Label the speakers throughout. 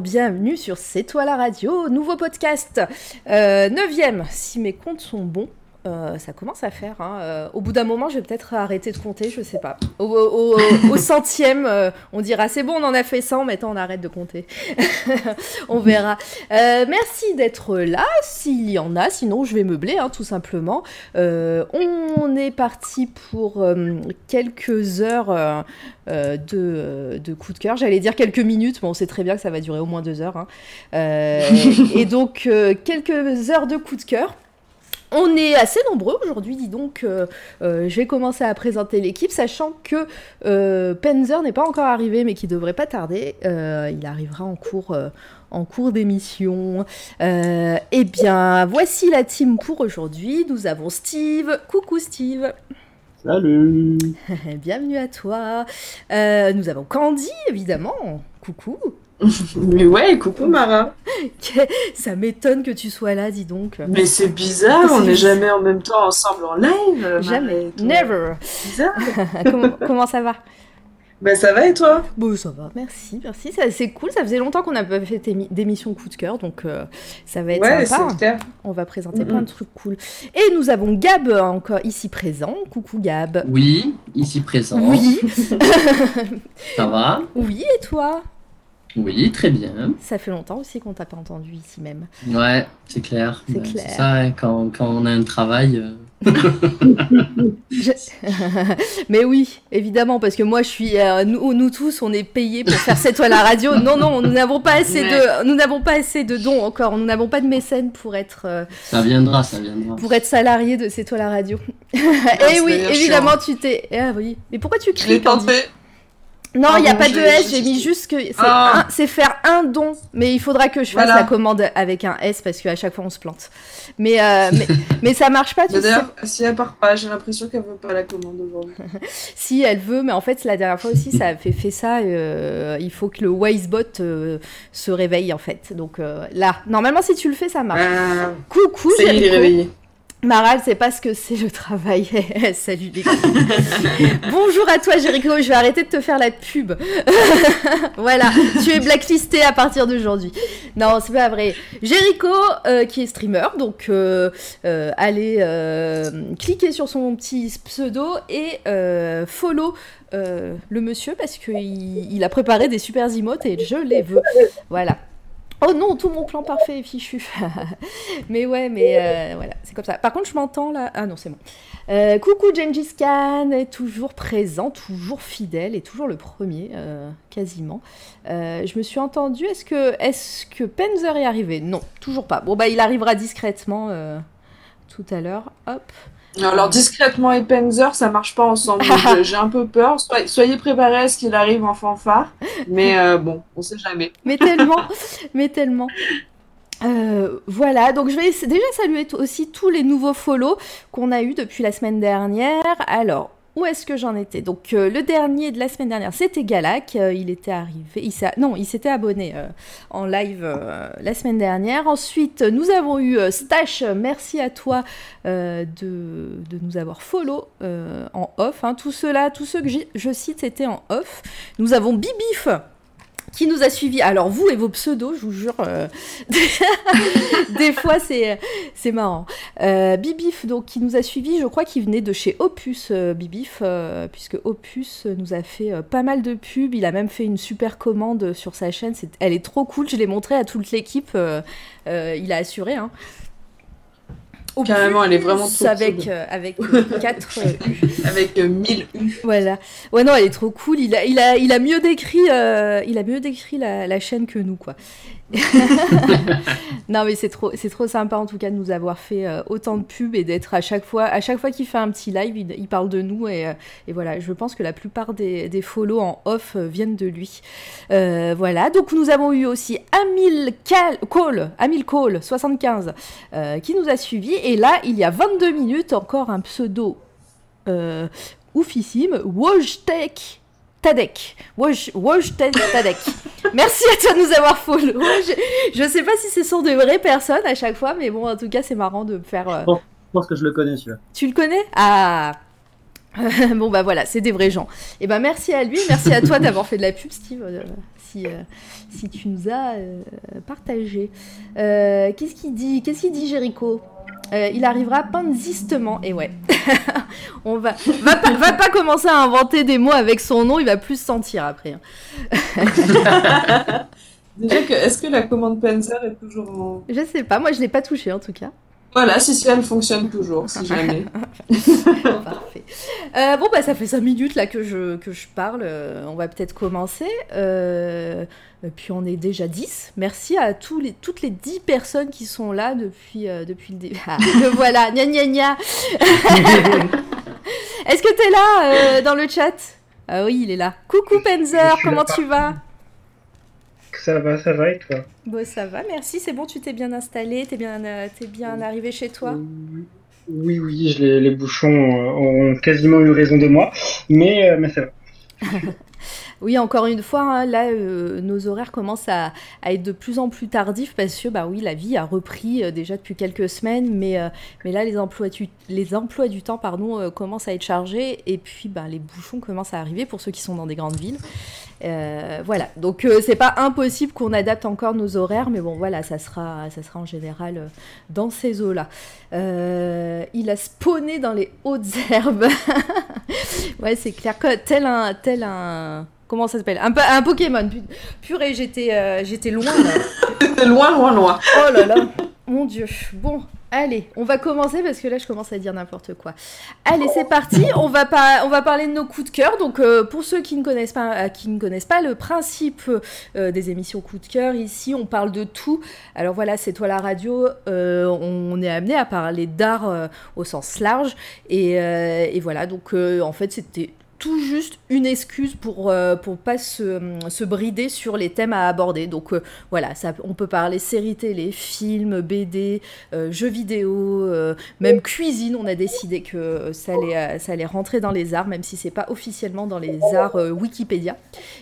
Speaker 1: bienvenue sur C'est toi la radio, nouveau podcast, euh, neuvième, si mes comptes sont bons. Euh, ça commence à faire. hein. Euh, au bout d'un moment, je vais peut-être arrêter de compter, je sais pas. Au, au- au- au centième, euh, on dira c'est bon, on en a fait 100, maintenant on arrête de compter. on verra. Merci d'être là, s'il y en a, sinon je vais meubler, hein, tout simplement. On est parti pour quelques heures de, euh, de coup de cœur. J'allais dire quelques minutes, mais on sait très bien que ça va durer au moins deux heures. hein. Et donc, quelques heures de coup de cœur. On est assez nombreux aujourd'hui, dis donc. euh, euh, je vais commencer à présenter l'équipe, sachant que euh, Penzer n'est pas encore arrivé, mais qui devrait pas tarder. Il arrivera en cours, en cours d'émission. Eh bien, voici la team pour aujourd'hui. Nous avons Steve. Coucou Steve.
Speaker 2: Salut
Speaker 1: Bienvenue à toi. Nous avons Candy, évidemment. Coucou.
Speaker 3: Mais ouais, coucou Mara.
Speaker 1: Ça m'étonne que tu sois là, dis donc.
Speaker 3: Mais c'est bizarre, on n'est jamais en même temps ensemble en live.
Speaker 1: Jamais. Never.
Speaker 3: Bizarre.
Speaker 1: comment, comment ça va?
Speaker 3: Ben ça va et toi?
Speaker 1: Bon, ça va, merci, merci. Ça- C'est cool, ça faisait longtemps qu'on n'a pas fait d'émi- d'émission coup de cœur, donc euh, ça va être
Speaker 3: Ouais,
Speaker 1: sympa.
Speaker 3: clair.
Speaker 1: On va présenter plein de trucs cool. Et nous avons Gab euh, encore ici présent. Coucou Gab.
Speaker 4: Oui, ici présent.
Speaker 1: Oui,
Speaker 4: Ça va?
Speaker 1: Oui, et toi?
Speaker 4: Oui, très bien.
Speaker 1: Ça fait longtemps aussi qu'on t'a pas entendu ici même.
Speaker 4: Ouais, c'est clair.
Speaker 1: C'est
Speaker 4: Ben,
Speaker 1: clair.
Speaker 4: ça, hein, quand, quand on a un travail. euh,
Speaker 1: Je- Mais oui, évidemment, parce que moi je suis, euh, nous, nous tous, on est payés pour faire cette toile à la radio. Non, non, nous n'avons pas assez de, nous n'avons pas assez de dons encore. Nous n'avons pas de mécènes pour être, euh,
Speaker 4: Ça viendra, ça viendra.
Speaker 1: pour être salarié de C'est toi la radio. Et
Speaker 3: c'est
Speaker 1: oui, évidemment, tu t'es. Ah oui. Mais pourquoi tu
Speaker 3: Je
Speaker 1: cries
Speaker 3: l'ai
Speaker 1: Candy
Speaker 3: tenté.
Speaker 1: Non, il n'y a pas de S, j'ai mis juste que c'est
Speaker 3: Ah.
Speaker 1: c'est faire un don. Mais il faudra que je fasse
Speaker 3: Voilà.
Speaker 1: la commande avec un S parce qu'à chaque fois on se plante. Mais, euh, mais, mais ça marche pas, tu
Speaker 3: Mais
Speaker 1: sais.
Speaker 3: D'ailleurs, si elle part pas, j'ai l'impression qu'elle veut pas la commande aujourd'hui.
Speaker 1: Si elle veut, mais en fait la dernière fois aussi ça a fait, fait ça. euh, il faut que le Wisebot euh, se réveille en fait. Donc là, normalement si tu le fais ça marche. Coucou,
Speaker 3: ça y est, il est
Speaker 1: Jericho.
Speaker 3: réveillé.
Speaker 1: Mara, elle sait pas ce que c'est le travail. Salut les. Bonjour à toi, Jericho. Je vais arrêter de te faire la pub. voilà, tu es blacklisté à partir d'aujourd'hui. Non, c'est pas vrai. Jericho, euh, qui est streamer, donc euh, euh, allez euh, cliquer sur son petit pseudo et follow. le monsieur parce qu'il il a préparé des super emotes et je les veux. Voilà. Oh non, tout mon plan parfait est fichu. mais ouais, mais euh, voilà, c'est comme ça. Par contre, je m'entends là. Ah non, c'est bon. Euh, coucou Gengis Khan, est toujours présent, toujours fidèle et toujours le premier, euh, quasiment. Je me suis entendue. Est-ce que, est que Penzer est arrivé? Non, toujours pas. Bon bah, il arrivera discrètement tout à l'heure. Hop.
Speaker 3: Alors discrètement et Penzer, ça marche pas ensemble. euh, J'ai un peu peur. Soyez, préparés à ce qu'il arrive en fanfare. Mais euh, bon, on sait jamais.
Speaker 1: mais tellement, mais tellement. Euh, voilà, donc je vais déjà saluer aussi tous les nouveaux follow qu'on a eu depuis la semaine dernière. Alors, où est-ce que j'en étais Donc, euh, le dernier de la semaine dernière, c'était Galak. Euh, il était arrivé, non, il s'était abonné euh, en live la semaine dernière. Ensuite, nous avons eu Stash. Merci à toi de, nous avoir follow en off. hein. Tous ceux-là, tous ceux que je cite, c'était en off. Nous avons Bibif qui nous a suivis. Alors vous et vos pseudos, je vous jure, euh, des fois c'est c'est marrant. Euh, Bibif donc qui nous a suivis, je crois qu'il venait de chez Opus euh, Bibif puisque Opus nous a fait pas mal de pubs. Il a même fait une super commande sur sa chaîne. Elle est trop cool. Je l'ai montré à toute l'équipe. il a assuré. Hein.
Speaker 3: Carrément, elle est vraiment trop
Speaker 1: avec
Speaker 3: cool.
Speaker 1: euh, avec 4
Speaker 3: Avec euh, 1000 U.
Speaker 1: voilà. Ouais, non, elle est trop cool. Il a, il a, il a mieux décrit, euh, il a mieux décrit la, la chaîne que nous, quoi. non, mais c'est trop, c'est trop sympa en tout cas de nous avoir fait euh, autant de pubs et d'être à chaque fois, à chaque fois qu'il fait un petit live, il, parle de nous et, euh, et voilà. Je pense que la plupart des, des follow en off euh, viennent de lui. Voilà. Donc nous avons eu aussi Amil Cal- Cole, Amil Cole 75 euh, qui nous a suivis et là il y a 22 minutes encore un pseudo oufissime, Wojtek Tadek. Woj, Woj Tadek. Merci à toi de nous avoir follow. Je, je sais pas si c'est sur de vraies personnes à chaque fois, mais bon, en tout cas, c'est marrant de me faire. euh,
Speaker 2: Je pense que je le connais, celui-là.
Speaker 1: Tu le connais? Ah Bon bah voilà, c'est des vrais gens. Et ben merci à lui, merci à toi d'avoir fait de la pub, Steve, euh, si, euh, si tu nous as euh, partagé. Euh, Qu'est-ce qu'il dit? Qu'est-ce qu'il dit, Jericho? Euh, il arrivera panzistement, et ouais. On va, va, pas, va pas commencer à inventer des mots avec son nom, il va plus se sentir après. hein.
Speaker 3: Déjà, que, est-ce que la commande Panzer est toujours en.
Speaker 1: Je sais pas, moi je l'ai pas touché en tout cas.
Speaker 3: Voilà, si, elle fonctionne toujours, si jamais.
Speaker 1: Parfait. Euh, bon, bah, ça fait 5 minutes là que je, que je parle. Euh, on va peut-être commencer. Euh, puis, on est déjà 10. Merci à tous les, toutes les 10 personnes qui sont là depuis, euh, depuis le début. Ah, le voilà, gna gna gna. Est-ce que t'es là euh, dans le chat? Ah oui, il est là. Coucou Penzer, comment
Speaker 5: là.
Speaker 1: tu vas?
Speaker 5: Ça va, ça va et toi
Speaker 1: Bon, ça va, merci. C'est bon, tu t'es bien installé, t'es bien, euh, t'es bien arrivé chez toi?
Speaker 5: Oui, oui, je- les, bouchons ont quasiment eu raison de moi, mais, euh, mais ça va.
Speaker 1: Oui, encore une fois, hein, là, euh, nos horaires commencent à, être de plus en plus tardifs parce que, bah oui, la vie a repris euh, déjà depuis quelques semaines, mais, euh, mais là, les emplois du, les emplois du temps, pardon, commencent à être chargés et puis, bah, les bouchons commencent à arriver pour ceux qui sont dans des grandes villes. Voilà, donc c'est pas impossible qu'on adapte encore nos horaires, mais bon, voilà, ça sera, ça sera en général dans ces eaux-là. Il a spawné dans les hautes herbes. ouais, c'est clair, un, tel un, comment ça s'appelle, un, po- un Pokémon. Pu- Purée, j'étais, euh, j'étais loin là.
Speaker 3: C'était loin, loin, loin.
Speaker 1: Oh là là, mon dieu. Bon, allez, on va commencer parce que là je commence à dire n'importe quoi. Allez, c'est parti. On va pas, on va parler de nos coups de cœur. Donc euh, pour ceux qui ne connaissent pas, euh, qui ne connaissent pas le principe euh, des émissions coup de cœur, ici on parle de tout. Alors voilà, c'est toi la radio. on est amené à parler d'art au sens large et, et voilà. Donc en fait c'était tout juste une excuse pour euh, pour pas se, se brider sur les thèmes à aborder. Donc euh, voilà, ça, on peut parler séries télé, films, BD, euh, jeux vidéo, même cuisine. On a décidé que ça allait, ça allait rentrer dans les arts, même si c'est pas officiellement dans les arts Wikipédia.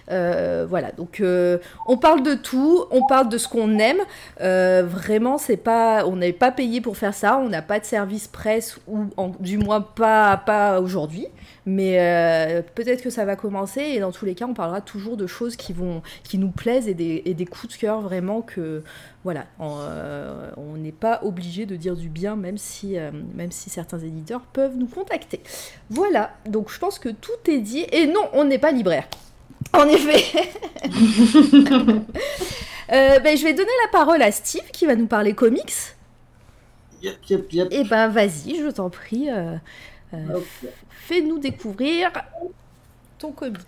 Speaker 1: Voilà, donc on parle de tout, on parle de ce qu'on aime. Vraiment, c'est pas, on n'est pas payé pour faire ça. On n'a pas de service presse ou du moins pas pas aujourd'hui. Mais peut-être que ça va commencer et dans tous les cas, on parlera toujours de choses qui vont, qui nous plaisent et des, et des coups de cœur vraiment que, voilà, on euh, on n'est pas obligé de dire du bien, même si, euh, même si certains éditeurs peuvent nous contacter. Voilà, donc je pense que tout est dit. Et non, on n'est pas libraire. En effet. Euh, ben, je vais donner la parole à Steve qui va nous parler comics.
Speaker 2: Yep, yep, yep.
Speaker 1: Et ben vas-y, je t'en prie. euh, euh. Fais-nous découvrir ton comics.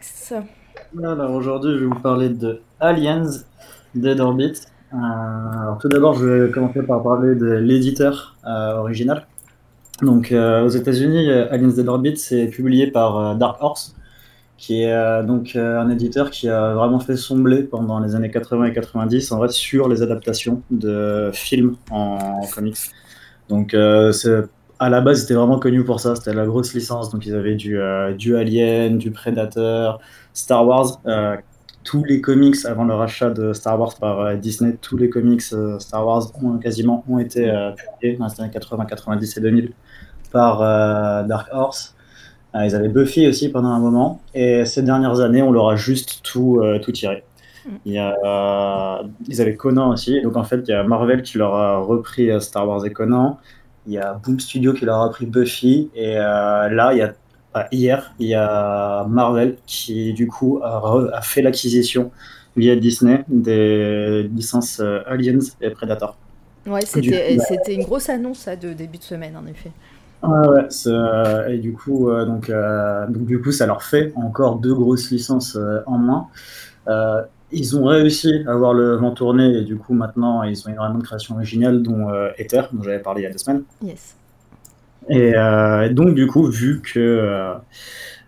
Speaker 2: Alors aujourd'hui, je vais vous parler de Aliens Dead Orbit. Euh, alors tout d'abord, je vais commencer par parler de l'éditeur euh, original. Donc euh, aux États-Unis, Aliens Dead Orbit c'est publié par Dark Horse, qui est donc un éditeur qui a vraiment fait son blé pendant les années 80 et 90 en fait sur les adaptations de films en, en comics. Donc c'est à la base, c'était vraiment connu pour ça. C'était la grosse licence. Donc, ils avaient du, euh, du Alien, du Predator, Star Wars. Euh, tous les comics avant le rachat de Star Wars par euh, Disney, tous les comics Star Wars ont, quasiment ont été publiés dans les années 80, 90 et 2000 par Dark Horse. Ils avaient Buffy aussi pendant un moment. Et ces dernières années, on leur a juste tout, tout tiré. Il y a, ils avaient Conan aussi. Donc, en fait, il y a Marvel qui leur a repris Star Wars et Conan. Il y a Boom Studio qui leur a pris Buffy. Et euh, là, il y a, hier, il y a Marvel qui, du coup, a, fait l'acquisition via Disney des licences euh, Aliens et Predator.
Speaker 1: Ouais, c'était
Speaker 2: bah-
Speaker 1: une grosse annonce ça, de début de semaine en effet.
Speaker 2: Ouais, ouais, euh, et du coup, euh, donc, euh, donc, du coup, ça leur fait encore deux grosses licences en moins. Ils ont réussi à avoir le vent tourné et du coup, maintenant, ils ont énormément de créations originales, dont euh, Ether, dont j'avais parlé il y a deux semaines.
Speaker 1: Yes.
Speaker 2: Et euh, donc, du coup, vu que euh,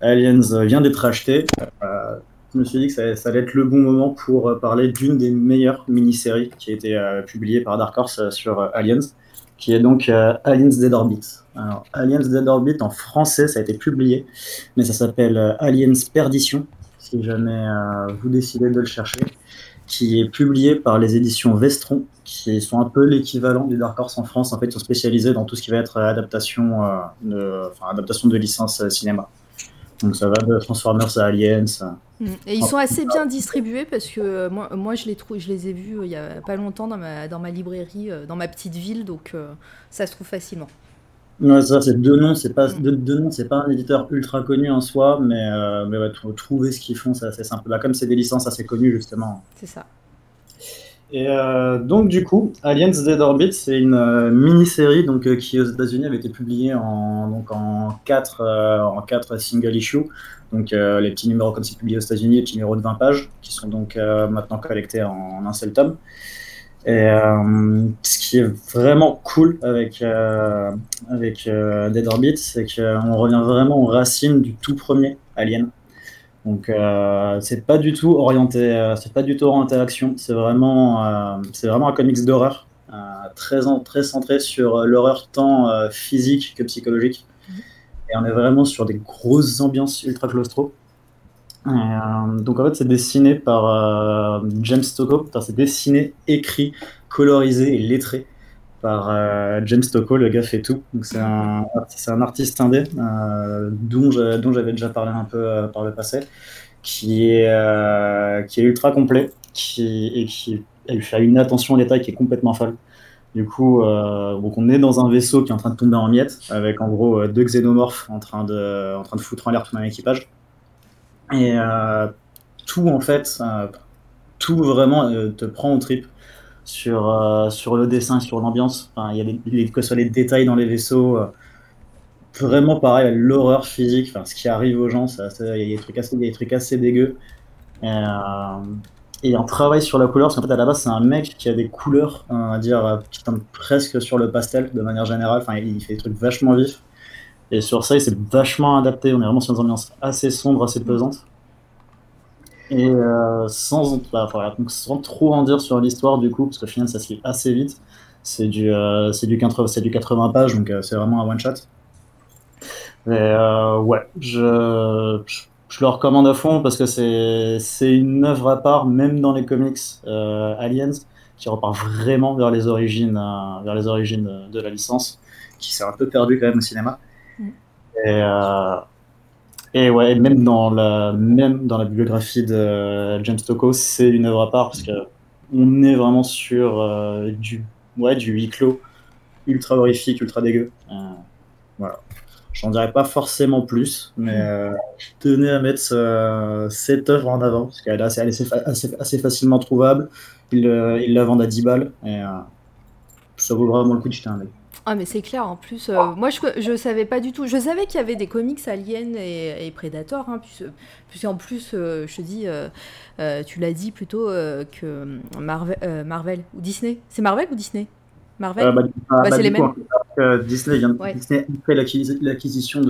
Speaker 2: Aliens vient d'être acheté, euh, je me suis dit que ça, ça allait être le bon moment pour parler d'une des meilleures mini-séries qui a été publiée par Dark Horse sur Aliens, qui est donc Aliens Dead Orbit. Alors, Aliens Dead Orbit en français, ça a été publié, mais ça s'appelle Aliens Perdition si jamais euh, vous décidez de le chercher, qui est publié par les éditions Vestron, qui sont un peu l'équivalent du Dark Horse en France. En fait, ils sont spécialisés dans tout ce qui va être adaptation, euh, de, enfin, adaptation de licence euh, cinéma. Donc ça va de Transformers à Aliens.
Speaker 1: Mm. Et ils sont assez bien distribués parce que euh, moi, moi je, les je les ai vus euh, il y a pas longtemps dans ma, dans ma librairie, euh, dans ma petite ville, donc euh, ça se trouve facilement.
Speaker 2: Ouais, ça, c'est deux noms, c'est pas
Speaker 1: Mm.
Speaker 2: deux, deux noms, c'est pas un éditeur ultra connu en soi, mais, euh, mais ouais, trou- trouver ce qu'ils font, c'est assez simple. Bah, comme c'est des licences assez connues justement.
Speaker 1: C'est ça.
Speaker 2: Et euh, donc du coup, Aliens Dead Orbit, c'est une euh, mini-série donc qui aux États-Unis avait été publiée en donc en quatre en quatre single issues. Donc les petits numéros comme c'est publié aux États-Unis, les petits numéros de 20 pages qui sont donc maintenant collectés en, un seul tome. Et euh, ce qui est vraiment cool avec euh, avec euh, Dead Orbit, c'est qu'on revient vraiment aux racines du tout premier Alien. Donc c'est pas du tout orienté, c'est pas du tout orienté action. C'est vraiment, c'est vraiment un comics d'horreur, très très centré sur l'horreur tant physique que psychologique. Et on est vraiment sur des grosses ambiances ultra claustro. Euh, donc en fait c'est dessiné par euh, James. Enfin, c'est dessiné, écrit, colorisé et lettré par euh, James Stocco, le gars fait tout. C'est un, artiste indé dont j'avais déjà parlé un peu par le passé, qui est, ultra complet qui, et qui fait une attention au détail qui est complètement folle. Du coup, donc on est dans un vaisseau qui est en train de tomber en miettes, avec en gros deux xénomorphes en train de, en train de foutre en l'air tout un équipage. Et euh, tout en fait, tout vraiment euh, te prend au trip sur, euh, sur le dessin, sur l'ambiance. Enfin, il y a les- que ce soit les détails dans les vaisseaux, vraiment pareil, l'horreur physique, enfin, ce qui arrive aux gens, il y a des trucs assez, des trucs assez dégueux. Et, euh, et on travaille sur la couleur, parce qu'en fait, à la base, c'est un mec qui a des couleurs, on dire, qui tendent presque sur le pastel, de manière générale. Enfin, il fait des trucs vachement vifs. Et sur ça, il s'est vachement adapté. On est vraiment sur une ambiance assez sombre, assez pesante. Et euh, sans, bah, donc sans trop en dire sur l'histoire, du coup, parce qu'au final, ça se lit assez vite. C'est du, euh, du, 80 c'est du 80 pages, donc euh, c'est vraiment un one-shot. Et euh, ouais, je, je, le recommande à fond parce que c'est une œuvre à part, même dans les comics Aliens, qui repart vraiment vers les origines, vers les origines de, la licence, qui s'est un peu perdu quand même au cinéma. Et, euh, et ouais, même dans la, même dans la bibliographie de James Stocco, c'est une œuvre à part parce que on est vraiment sur euh, du, ouais, du huis clos ultra horrifique, ultra dégueu. Euh, voilà. J'en dirais pas forcément plus, mais euh, tenais à mettre ce- cette œuvre en avant parce qu'elle est assez, facilement trouvable. Euh, ils la vendent à 10 balles et ça vaut vraiment le coup de jeter un œil.
Speaker 1: Ah mais c'est clair, en plus, euh, moi je, je savais pas du tout, je savais qu'il y avait des comics Alien et, et Predator, hein, puisque, puisqu'en plus, euh, je te dis, euh, euh, tu l'as dit plutôt que Marvel, Marvel ou Disney, c'est Marvel ou Disney? Marvel?
Speaker 2: Bah, bah,
Speaker 1: c'est les mêmes.
Speaker 2: en Disney vient de-
Speaker 1: Ouais.
Speaker 2: Disney a fait l'acquis- l'acquisition de,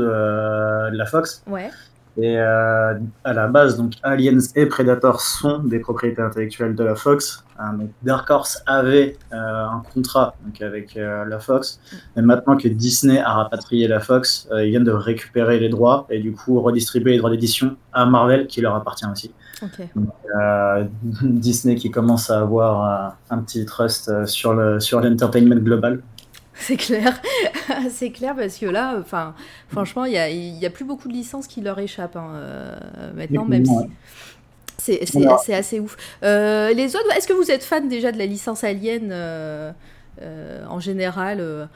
Speaker 2: de la Fox.
Speaker 1: Ouais,
Speaker 2: et euh, à la base donc Aliens et Predator sont des propriétés intellectuelles de la Fox. Hein, donc Dark Horse avait euh, un contrat donc avec euh, la Fox, mais maintenant que Disney a rapatrié la Fox, ils viennent de récupérer les droits et du coup redistribuer les droits d'édition à Marvel qui leur appartient aussi. Disney qui commence à avoir un petit trust sur le sur l'entertainment global.
Speaker 1: C'est clair, c'est clair parce que là, enfin, franchement, il y a, y a plus beaucoup de licences qui leur échappent hein, euh, maintenant, même si c'est, c'est,
Speaker 2: Voilà.
Speaker 1: c'est assez ouf. Euh, les autres, est-ce que vous êtes fan déjà de la licence Alien euh, en général,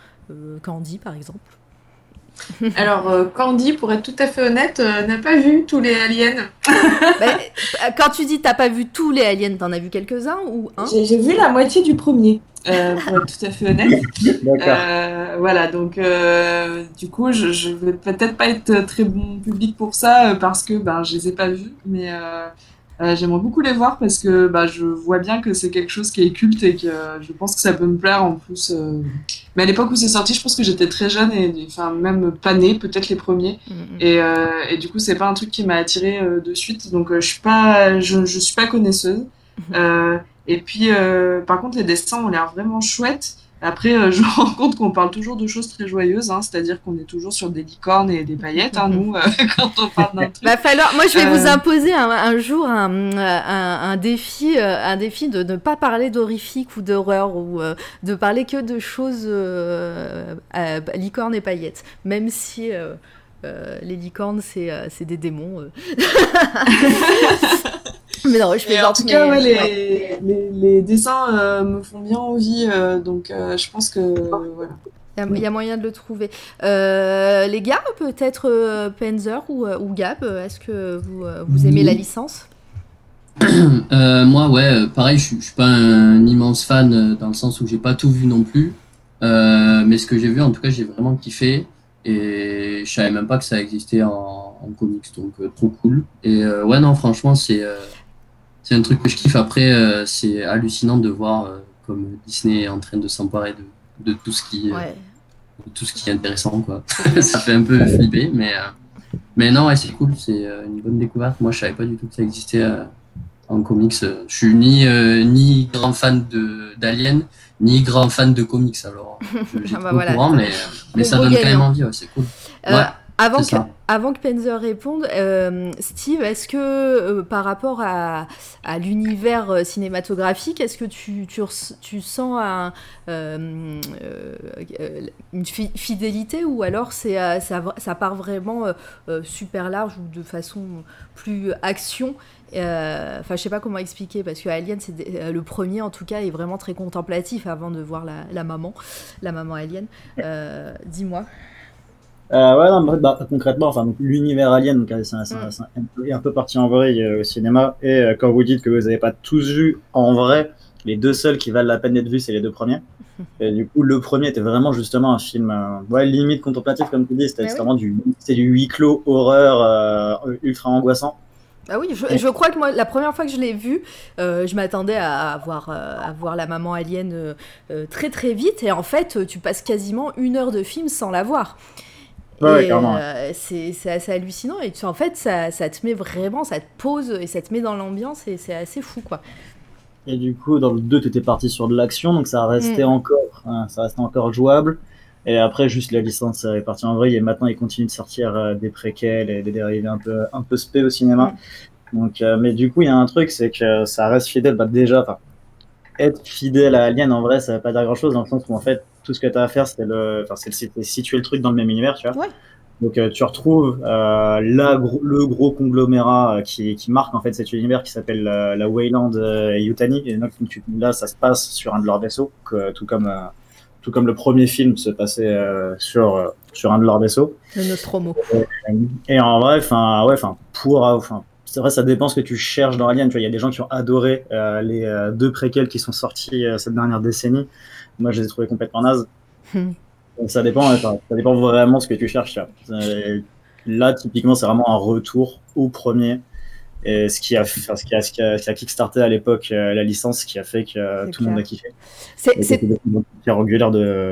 Speaker 1: Candy par exemple?
Speaker 3: Alors, euh, Candy, pour être tout à fait honnête, euh, n'a pas vu tous les aliens.
Speaker 1: Bah, euh, Quand tu dis t'as pas vu tous les Aliens, t'en as vu quelques-uns ou un?
Speaker 3: J'ai j'ai vu la moitié du premier, euh, pour être tout à fait honnête.
Speaker 2: D'accord.
Speaker 3: Euh, voilà, donc euh, du coup, je, je vais peut-être pas être très bon public pour ça parce que ben, je les ai pas vus, mais euh, euh, j'aimerais beaucoup les voir parce que bah, je vois bien que c'est quelque chose qui est culte et que euh, je pense que ça peut me plaire en plus. euh. Mais à l'époque où c'est sorti, je pense que j'étais très jeune et enfin même pas née, peut-être les premiers.
Speaker 1: Mm, mm.
Speaker 3: Et, euh, et du coup, c'est pas un truc qui m'a attiré euh, de suite, donc je suis pas, je, je suis pas connaisseuse. Euh, Et puis, par contre, les dessins ont l'air vraiment chouettes. Après, euh, je me rends compte qu'on parle toujours de choses très joyeuses, hein, c'est-à-dire qu'on est toujours sur des licornes et des paillettes, hein, nous, euh, quand on parle d'un truc.
Speaker 1: Va falloir. Moi, je vais vous
Speaker 3: Euh.
Speaker 1: imposer un, un jour un, un, un défi, un défi de ne pas parler d'horrifique ou d'horreur ou de parler que de choses licornes et paillettes, même si. Euh, euh, les licornes, c'est euh, c'est des démons. euh. mais non, je
Speaker 3: Mais en
Speaker 1: plaisante.
Speaker 3: tout cas,
Speaker 1: mais-
Speaker 3: ouais, les,
Speaker 1: ouais.
Speaker 3: les, les dessins euh, me font bien envie, euh, donc euh, je pense que voilà.
Speaker 1: Il y, a- il y a moyen de le trouver. Euh, les gars, peut-être euh, Panzer ou, euh, ou Gab, euh, est-ce que vous, euh, vous aimez
Speaker 4: Oui.
Speaker 1: la licence?
Speaker 4: Euh, moi, ouais, euh, pareil, je suis- je suis pas un immense fan euh, dans le sens où j'ai pas tout vu non plus. Euh, mais ce que j'ai vu, en tout cas, j'ai vraiment kiffé. Et je savais même pas que ça existait en, en comics, donc euh, trop cool. Et euh, ouais, non, franchement, c'est euh, c'est un truc que je kiffe. Après, c'est hallucinant de voir comme Disney est en train de s'emparer de, de tout ce qui,
Speaker 1: Ouais.
Speaker 4: de tout ce qui est intéressant, quoi. ça fait un peu flipper, mais, mais non, ouais, c'est cool, c'est une bonne découverte. Moi, je savais pas du tout que ça existait en comics. Je suis ni, ni grand fan de d'Alien, ni grand fan de comics, alors je-
Speaker 1: Ah bah voilà.
Speaker 4: courant, mais, mais ça donne quand même envie, ouais, c'est cool.
Speaker 1: Euh,
Speaker 4: Ouais,
Speaker 1: avant, que, avant que Panzer réponde, euh, Steve, est-ce que euh, par rapport à, à l'univers cinématographique, est-ce que tu, tu, tu sens un, une fi- fidélité ou alors c'est, ça, ça part vraiment super large ou de façon plus action? Enfin, je sais pas comment expliquer parce que Alien, c'est euh, le premier en tout cas est vraiment très contemplatif avant de voir la, la maman, la maman Alien. Euh, dis-moi.
Speaker 2: Euh, ouais, non, bah, bah, concrètement, enfin, l'univers Alien, c'est un, un- un est un peu parti en euh, au cinéma. Et euh, quand vous dites que vous n'avez pas tous vu en vrai, les deux seuls qui valent la peine d'être vus, c'est les deux premiers. Et du coup, le premier était vraiment justement un film, euh, ouais, limite contemplatif, comme tu dis. C'était
Speaker 1: Ah oui.
Speaker 2: vraiment du, huis clos, horreur, euh, ultra angoissant.
Speaker 1: Ah oui, je, je crois que moi, la première fois que je l'ai vu, euh, je m'attendais à voir, euh, à voir la maman alien euh, très très vite, et en fait, tu passes quasiment une heure de film sans la voir.
Speaker 2: Ouais,
Speaker 1: euh, c'est assez hallucinant, et tu, en fait, ça, ça te met vraiment, ça te pose, et ça te met dans l'ambiance, et c'est assez fou, quoi.
Speaker 2: Et du coup, dans le 2, tu étais parti sur de l'action, donc ça restait
Speaker 1: Mm.
Speaker 2: encore, hein, ça restait encore jouable. Et après, juste la licence est partie en vrille, et maintenant, ils continuent de sortir euh, des préquels et des dérivés un peu, un peu spé au cinéma. Donc, euh, mais du coup, il y a un truc, c'est que ça reste fidèle. Bah, déjà, être fidèle à Alien, en vrai, ça veut pas dire grand chose, dans le sens où, en fait, tout ce que tu as à faire, c'est le, le- situer le truc dans le même univers, tu vois.
Speaker 1: Ouais.
Speaker 2: Donc, euh, tu retrouves euh, la gro- le gros conglomérat euh, qui, qui marque en fait cet univers qui s'appelle euh, la Wayland euh, et Yutani. Et donc, là, ça se passe sur un de leurs vaisseaux, tout comme euh, tout comme le premier film se passait euh, sur euh, sur un de leurs vaisseaux.
Speaker 1: Le Nostromo.
Speaker 2: Et en vrai, enfin, ouais, enfin, pour, euh, enfin, c'est vrai, ça dépend ce que tu cherches dans Alien. Tu vois, il y a des gens qui ont adoré euh, les euh, deux préquels qui sont sortis euh, cette dernière décennie. Moi, je les ai trouvés complètement nazes.
Speaker 1: Hmm.
Speaker 2: Donc, ça dépend, ça dépend vraiment ce que tu cherches. tu vois. Euh, Là, typiquement, c'est vraiment un retour au premier. Et ce qui a, enfin, ce qui a, ce qui a, ce qui a kickstarté à l'époque euh, la licence, ce qui a fait que euh, tout le monde a kiffé.
Speaker 1: C'est c'est-
Speaker 2: de,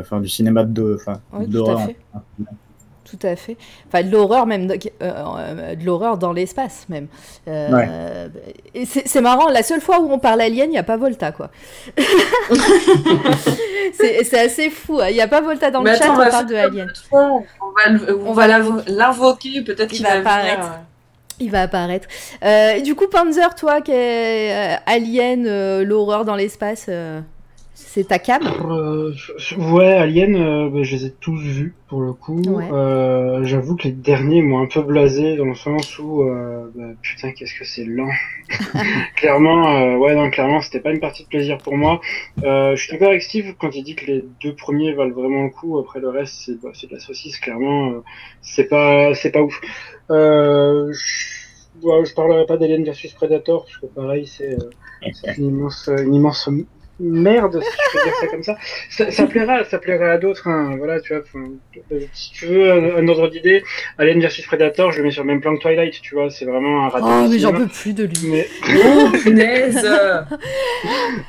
Speaker 2: enfin, du cinéma de, enfin,
Speaker 1: Oui, tout
Speaker 2: d'horreur.
Speaker 1: à fait. Tout à fait. Enfin, de l'horreur même, de, euh, de l'horreur dans l'espace même. Euh, Et c'est marrant, la seule fois où on parle alien, il n'y a pas Volta, quoi. c'est assez fou, hein. il n'y a pas Volta dans
Speaker 3: Mais
Speaker 1: le
Speaker 3: attends,
Speaker 1: chat,
Speaker 3: on
Speaker 1: parle de Alien.
Speaker 3: Fois, on va, on va
Speaker 1: va
Speaker 3: l'invo- l'invoquer, peut-être
Speaker 1: Il
Speaker 3: qu'il
Speaker 1: va
Speaker 3: va,
Speaker 1: apparaître.
Speaker 3: venir.
Speaker 1: Il va apparaître. Euh, du coup, Panzer, toi, qui est euh, Alien, euh, l'horreur dans l'espace, c'est ta cam
Speaker 5: Euh, ouais, Alien, euh, bah, je les ai tous vus pour le coup.
Speaker 1: Ouais.
Speaker 5: Euh, J'avoue que les derniers m'ont un peu blasé dans le sens où, euh, bah, putain, qu'est-ce que c'est lent. clairement, euh, ouais, non, clairement, c'était pas une partie de plaisir pour moi. Euh, je suis d'accord avec Steve quand il dit que les deux premiers valent vraiment le coup. Après le reste, c'est bah, c'est de la saucisse. Clairement, euh, c'est pas, c'est pas ouf. Euh, je, parlerai pas d'Alien versus Predator parce que pareil, c'est euh, c'est une immense, une immense merde, si je peux dire ça comme ça. Ça, ça plaira, ça plaira à d'autres, hein, voilà, tu vois. enfin, euh, Si tu veux un, un ordre d'idée, Alien versus Predator, je le mets sur le même plan que Twilight, tu vois, c'est vraiment un raté.
Speaker 1: Oh, mais j'en peux plus de lui.
Speaker 5: Mais,
Speaker 3: Oh, punaise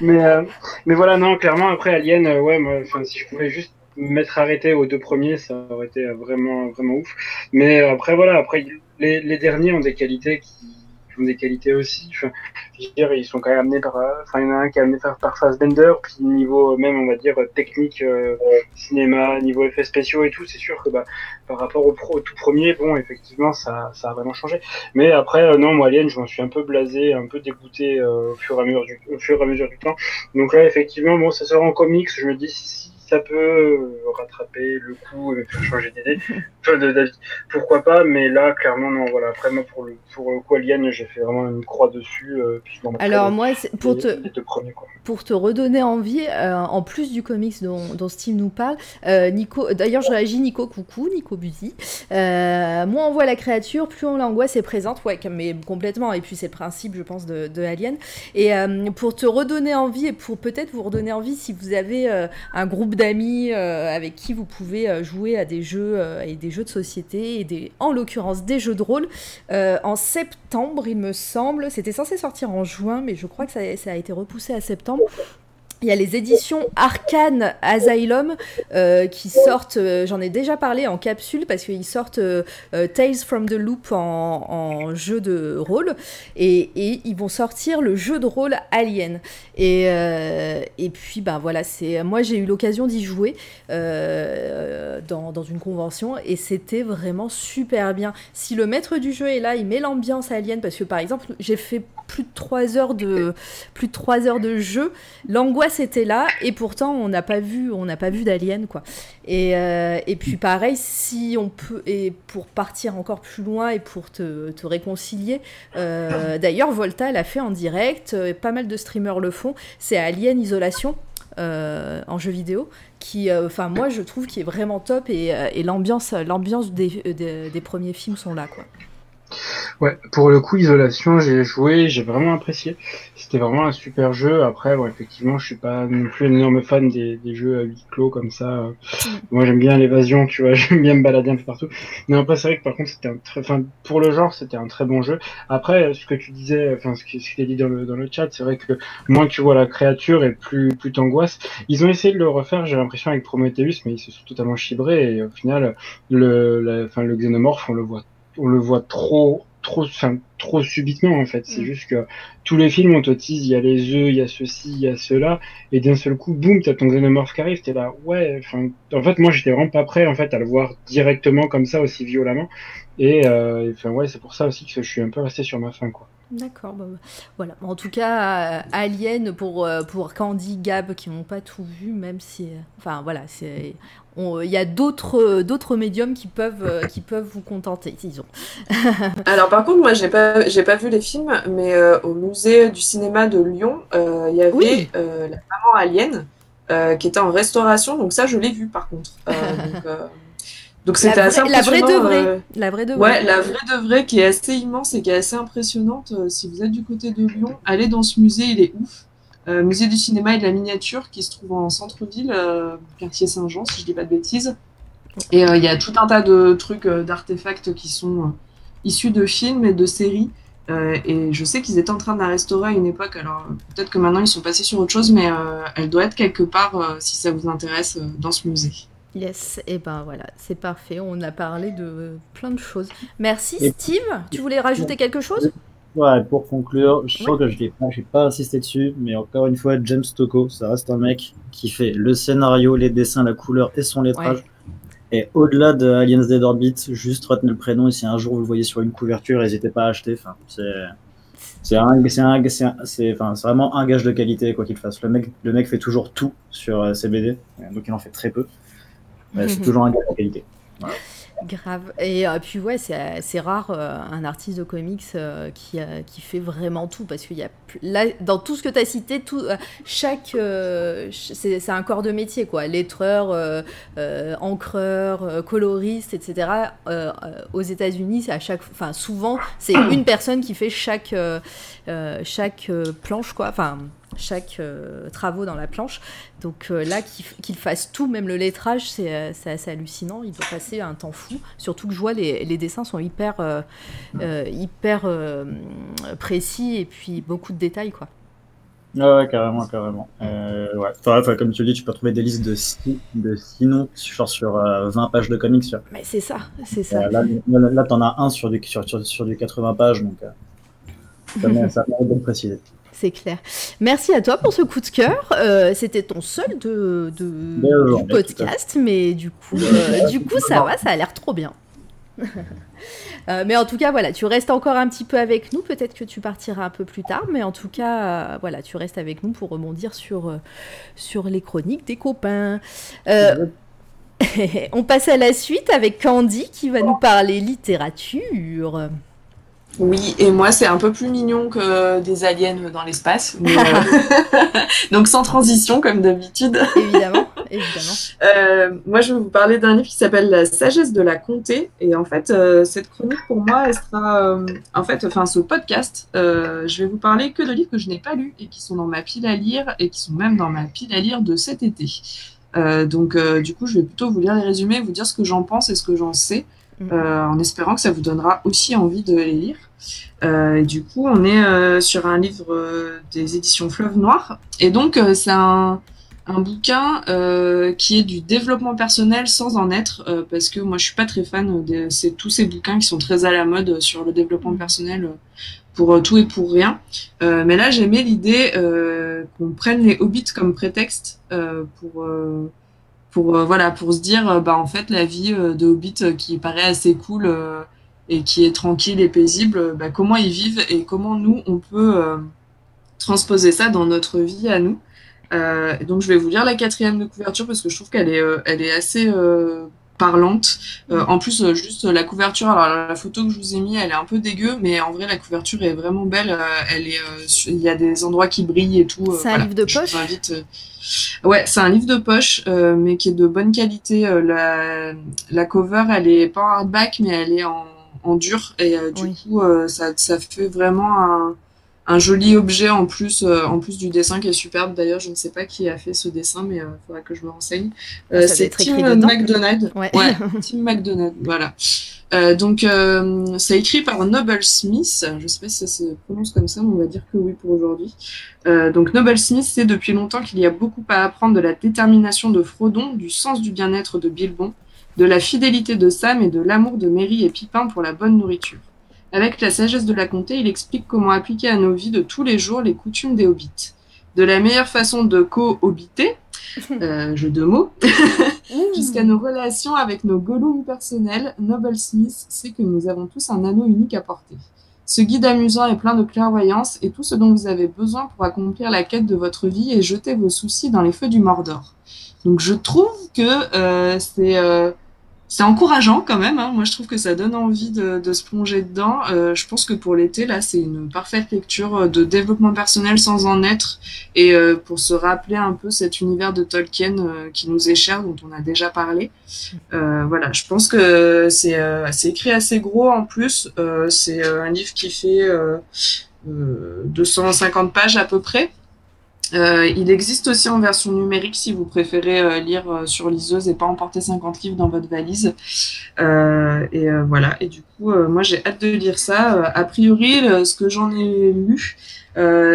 Speaker 5: mais, euh, mais voilà, non, clairement, après Alien, euh, ouais, moi, enfin, si je pouvais juste me mettre arrêté aux deux premiers, ça aurait été vraiment, vraiment ouf. Mais euh, après, voilà, après, les, les derniers ont des qualités qui, des qualités aussi. Je veux dire, ils sont quand même amenés par, enfin, il y en a un qui est amené par, par Fassbender, puis niveau même, on va dire, technique, cinéma, niveau effets spéciaux et tout, c'est sûr que bah, par rapport au, tout premier, bon, effectivement, ça, ça a vraiment changé. Mais après, non, moi, Alien, je m'en suis un peu blasé, un peu dégoûté au, fur et à mesure du, au fur et à mesure du temps. Donc là, effectivement, bon, ça sort en comics, je me dis, si ça peut euh, rattraper le coup et faire changer d'idée, Pourquoi pas, mais là, clairement, non. Voilà. Après, moi, pour le, pour le coup, Alien, j'ai fait vraiment une croix dessus. Euh, puis
Speaker 1: Alors, moi, pour te, pour te redonner envie, euh, en plus du comics dont, dont Steve nous parle, Nico, d'ailleurs, je réagis, Nico, coucou, Nico Buzy. moins on voit la créature, plus on l'angoisse est présente, ouais, mais complètement. Et puis, c'est le principe, je pense, de, de Alien. Et pour te redonner envie et pour peut-être vous redonner envie, si vous avez un groupe d'amis euh, avec qui vous pouvez euh, jouer à des jeux euh, et des jeux de société et des, en l'occurrence des jeux de rôle. en septembre, il me semble, c'était censé sortir en juin, mais je crois que ça, ça a été repoussé à septembre. Il y a les éditions Arcane Asylum euh, qui sortent, euh, j'en ai déjà parlé en capsule parce qu'ils sortent euh, Tales from the Loop en, jeu de rôle et, ils vont sortir le jeu de rôle Alien. Et, et puis, ben voilà, c'est moi j'ai eu l'occasion d'y jouer dans, dans, une convention et c'était vraiment super bien. Si le maître du jeu est là, il met l'ambiance Alien parce que par exemple, j'ai fait plus de 3 heures de, plus de 3 heures de jeu. L'angoisse était là et pourtant on n'a pas vu, on n'a pas vu d'alien quoi. Et, euh, et, puis pareil, si on peut, et pour partir encore plus loin et pour te, te réconcilier, euh, d'ailleurs Volta l'a fait en direct, euh, pas mal de streamers le font, c'est Alien Isolation. en jeu vidéo qui enfin moi je trouve qui est vraiment top et, et l'ambiance l'ambiance des, des, des, premiers films sont là quoi
Speaker 5: Ouais, pour le coup, Isolation, j'ai joué, j'ai vraiment apprécié. C'était vraiment un super jeu. Après, bon, effectivement, je suis pas non plus un énorme fan des, des jeux à huis clos comme ça. Mm. Moi, j'aime bien l'évasion, tu vois, j'aime bien me balader un peu partout. Mais après, c'est vrai que par contre, c'était un très, enfin, pour le genre, c'était un très bon jeu. Après, ce que tu disais, enfin, ce qui, ce qui est dit dans le, dans le chat, c'est vrai que moins tu vois la créature et plus, plus t'angoisses. Ils ont essayé de le refaire, j'ai l'impression, avec Prometheus, mais ils se sont totalement chibrés et au final, le, enfin, le xénomorphe, on le voit on le voit trop trop trop subitement en fait c'est mm. juste que tous les films on te tease il y a les œufs il y a ceci il y a cela et d'un seul coup boum t'as ton xénomorphe qui arrive t'es là ouais enfin en fait moi j'étais vraiment pas prêt en fait à le voir directement comme ça aussi violemment et euh, enfin ouais c'est pour ça aussi que je suis un peu resté sur ma fin quoi
Speaker 1: D'accord, bah, voilà. En tout cas, Alien pour, euh, pour Candy, Gab qui n'ont pas tout vu, même si. Euh, enfin voilà, c'est. Il y a d'autres d'autres médiums qui peuvent, euh, qui peuvent vous contenter, disons.
Speaker 3: Alors par contre, moi j'ai pas j'ai pas vu les films, mais au musée du cinéma de Lyon, il y avait la maman Alien qui était en restauration, donc ça je l'ai vu par contre. donc,
Speaker 1: donc c'était assez impressionnant. La vraie de vraie. Euh, la vraie de
Speaker 3: vraie. Ouais, la vraie de vraie qui est assez immense et qui est assez impressionnante. Euh, si vous êtes du côté de Lyon, allez dans ce musée, il est ouf. Euh, musée du cinéma et de la miniature qui se trouve en centre-ville, quartier Saint-Jean, si je dis pas de bêtises. Et il y a tout un tas de trucs, d'artefacts qui sont issus de films et de séries. et je sais qu'ils étaient en train de la restaurer à une époque. Alors peut-être que maintenant ils sont passés sur autre chose, mais elle doit être quelque part, si ça vous intéresse, dans ce musée.
Speaker 1: Yes, et ben voilà, c'est parfait. On a parlé de plein de choses. Merci Steve. Tu voulais rajouter quelque chose?
Speaker 2: Ouais, pour conclure, je sens que je n'ai pas, pas insisté dessus, mais encore une fois, James Tocco, ça reste un mec qui fait le scénario, les dessins, la couleur et son lettrage. Et au-delà de Aliens Dead Orbit, juste retenez le prénom et si un jour vous le voyez sur une couverture, n'hésitez pas à acheter. Enfin, c'est c'est vraiment un gage de qualité quoi qu'il fasse. Le mec, le mec fait toujours tout sur euh, ses BD, donc il en fait très peu c'est toujours un gars de qualité.
Speaker 1: Grave. Et euh, puis ouais, c'est rare euh, un artiste de comics euh, qui, qui fait vraiment tout parce qu'il y a là dans tout ce que tu as cité, tout chaque c'est un corps de métier quoi, lettreur, encreur, coloriste, etc. aux États-Unis, c'est à chaque, enfin souvent c'est une personne qui fait chaque chaque planche quoi, enfin chaque euh, travaux dans la planche. Donc euh, là, qu'il fasse tout, même le lettrage, c'est euh, assez hallucinant. Il doit passer un temps fou. Surtout que je vois les, les dessins sont hyper, hyper précis et puis beaucoup de détails, quoi.
Speaker 2: ouais, carrément, carrément. ouais. Enfin, comme tu le dis, tu peux trouver des listes de six, de six noms genre sur 20 pages de comics.
Speaker 1: Mais c'est ça, c'est ça.
Speaker 2: là, là, t'en as un sur du, sur, sur, du 80 pages, donc Ça mérite d'être précisé.
Speaker 1: C'est clair. Merci à toi pour ce coup de cœur. Euh, C'était ton seul de, de-
Speaker 2: journée,
Speaker 1: du podcast, mais du coup, euh, du coup, ça va, ça a l'air trop bien. Euh, mais en tout cas, voilà, tu restes encore un petit peu avec nous. Peut-être que tu partiras un peu plus tard, mais en tout cas, euh, voilà, tu restes avec nous pour rebondir sur, euh, sur les chroniques des copains. On passe à la suite avec Candy qui va nous parler littérature.
Speaker 3: Oui, et moi, c'est un peu plus mignon que des aliens dans l'espace. mais, euh, Donc, sans transition, comme d'habitude.
Speaker 1: Évidemment, évidemment.
Speaker 3: Euh, moi, je vais vous parler d'un livre qui s'appelle La sagesse de la comté. Et en fait, euh, cette chronique, pour moi, elle sera. euh, en fait, enfin, ce podcast, je vais vous parler que de livres que je n'ai pas lus et qui sont dans ma pile à lire et qui sont même dans ma pile à lire de cet été. Donc, du coup, je vais plutôt vous lire les résumés, vous dire ce que j'en pense et ce que j'en sais. Euh, en espérant que ça vous donnera aussi envie de les lire. Euh, et du coup, on est euh, sur un livre euh, des éditions Fleuve Noir. Et donc, euh, c'est un, un bouquin euh, qui est du développement personnel sans en être, euh, parce que moi, je suis pas très fan de c'est tous ces bouquins qui sont très à la mode sur le développement personnel euh, pour tout et pour rien. Euh, mais là, j'aimais l'idée euh, qu'on prenne les hobbits comme prétexte euh, pour euh, pour euh, voilà pour se dire euh, bah en fait la vie euh, de hobbit euh, qui paraît assez cool euh, et qui est tranquille et paisible bah, comment ils vivent et comment nous on peut euh, transposer ça dans notre vie à nous. Donc je vais vous lire la quatrième de couverture parce que je trouve qu'elle est elle est assez parlante Euh, en plus euh, juste la couverture alors la photo que je vous ai mis elle est un peu dégueu mais en vrai la couverture est vraiment belle Euh, elle est euh, il y a des endroits qui brillent et tout euh,
Speaker 1: C'est un livre de poche
Speaker 3: euh, Ouais, c'est un livre de poche, euh, mais qui est de bonne qualité. Euh, la, la cover, elle est pas en hardback, mais elle est en, en dur. Et euh, du
Speaker 1: Oui.
Speaker 3: coup, euh, ça, ça fait vraiment un, un joli objet en plus, euh, en plus du dessin qui est superbe. D'ailleurs, je ne sais pas qui a fait ce dessin, mais il faudra que je me renseigne. Euh,
Speaker 1: Ça doit
Speaker 3: c'est Tim. McDonald.
Speaker 1: Ouais.
Speaker 3: Ouais, Tim McDonald, voilà. Euh, donc, euh, c'est écrit par Noble Smith. Je sais pas si ça se prononce comme ça, mais on va dire que oui pour aujourd'hui. Euh, donc, Noble Smith sait depuis longtemps qu'il y a beaucoup à apprendre de la détermination de Frodon, du sens du bien-être de Bilbon, de la fidélité de Sam et de l'amour de Merry et Pipin pour la bonne nourriture. Avec la sagesse de la comté, il explique comment appliquer à nos vies de tous les jours les coutumes des hobbits. De la meilleure façon de co-hobbiter, euh, jeu de mots, Jusqu'à nos relations avec nos gollums personnels, Noble Smith sait que nous avons tous un anneau unique à porter. Ce guide amusant est plein de clairvoyance et tout ce dont vous avez besoin pour accomplir la quête de votre vie et jeter vos soucis dans les feux du Mordor. Donc je trouve que euh, c'est euh, c'est encourageant quand même. Hein. Moi je trouve que ça donne envie de, de se plonger dedans. Euh, je pense que pour l'été là c'est une parfaite lecture euh, de développement personnel sans en être et euh, pour se rappeler un peu cet univers de Tolkien euh, qui nous est cher, dont on a déjà parlé. Euh, voilà, je pense que c'est écrit assez gros en plus. C'est un livre qui fait euh, euh, 250 pages à peu près. Euh, il existe aussi en version numérique si vous préférez euh, lire euh, sur liseuse et pas emporter 50 livres dans votre valise. Euh, et voilà, et du coup, moi j'ai hâte de lire ça. A priori, ce que j'en ai lu,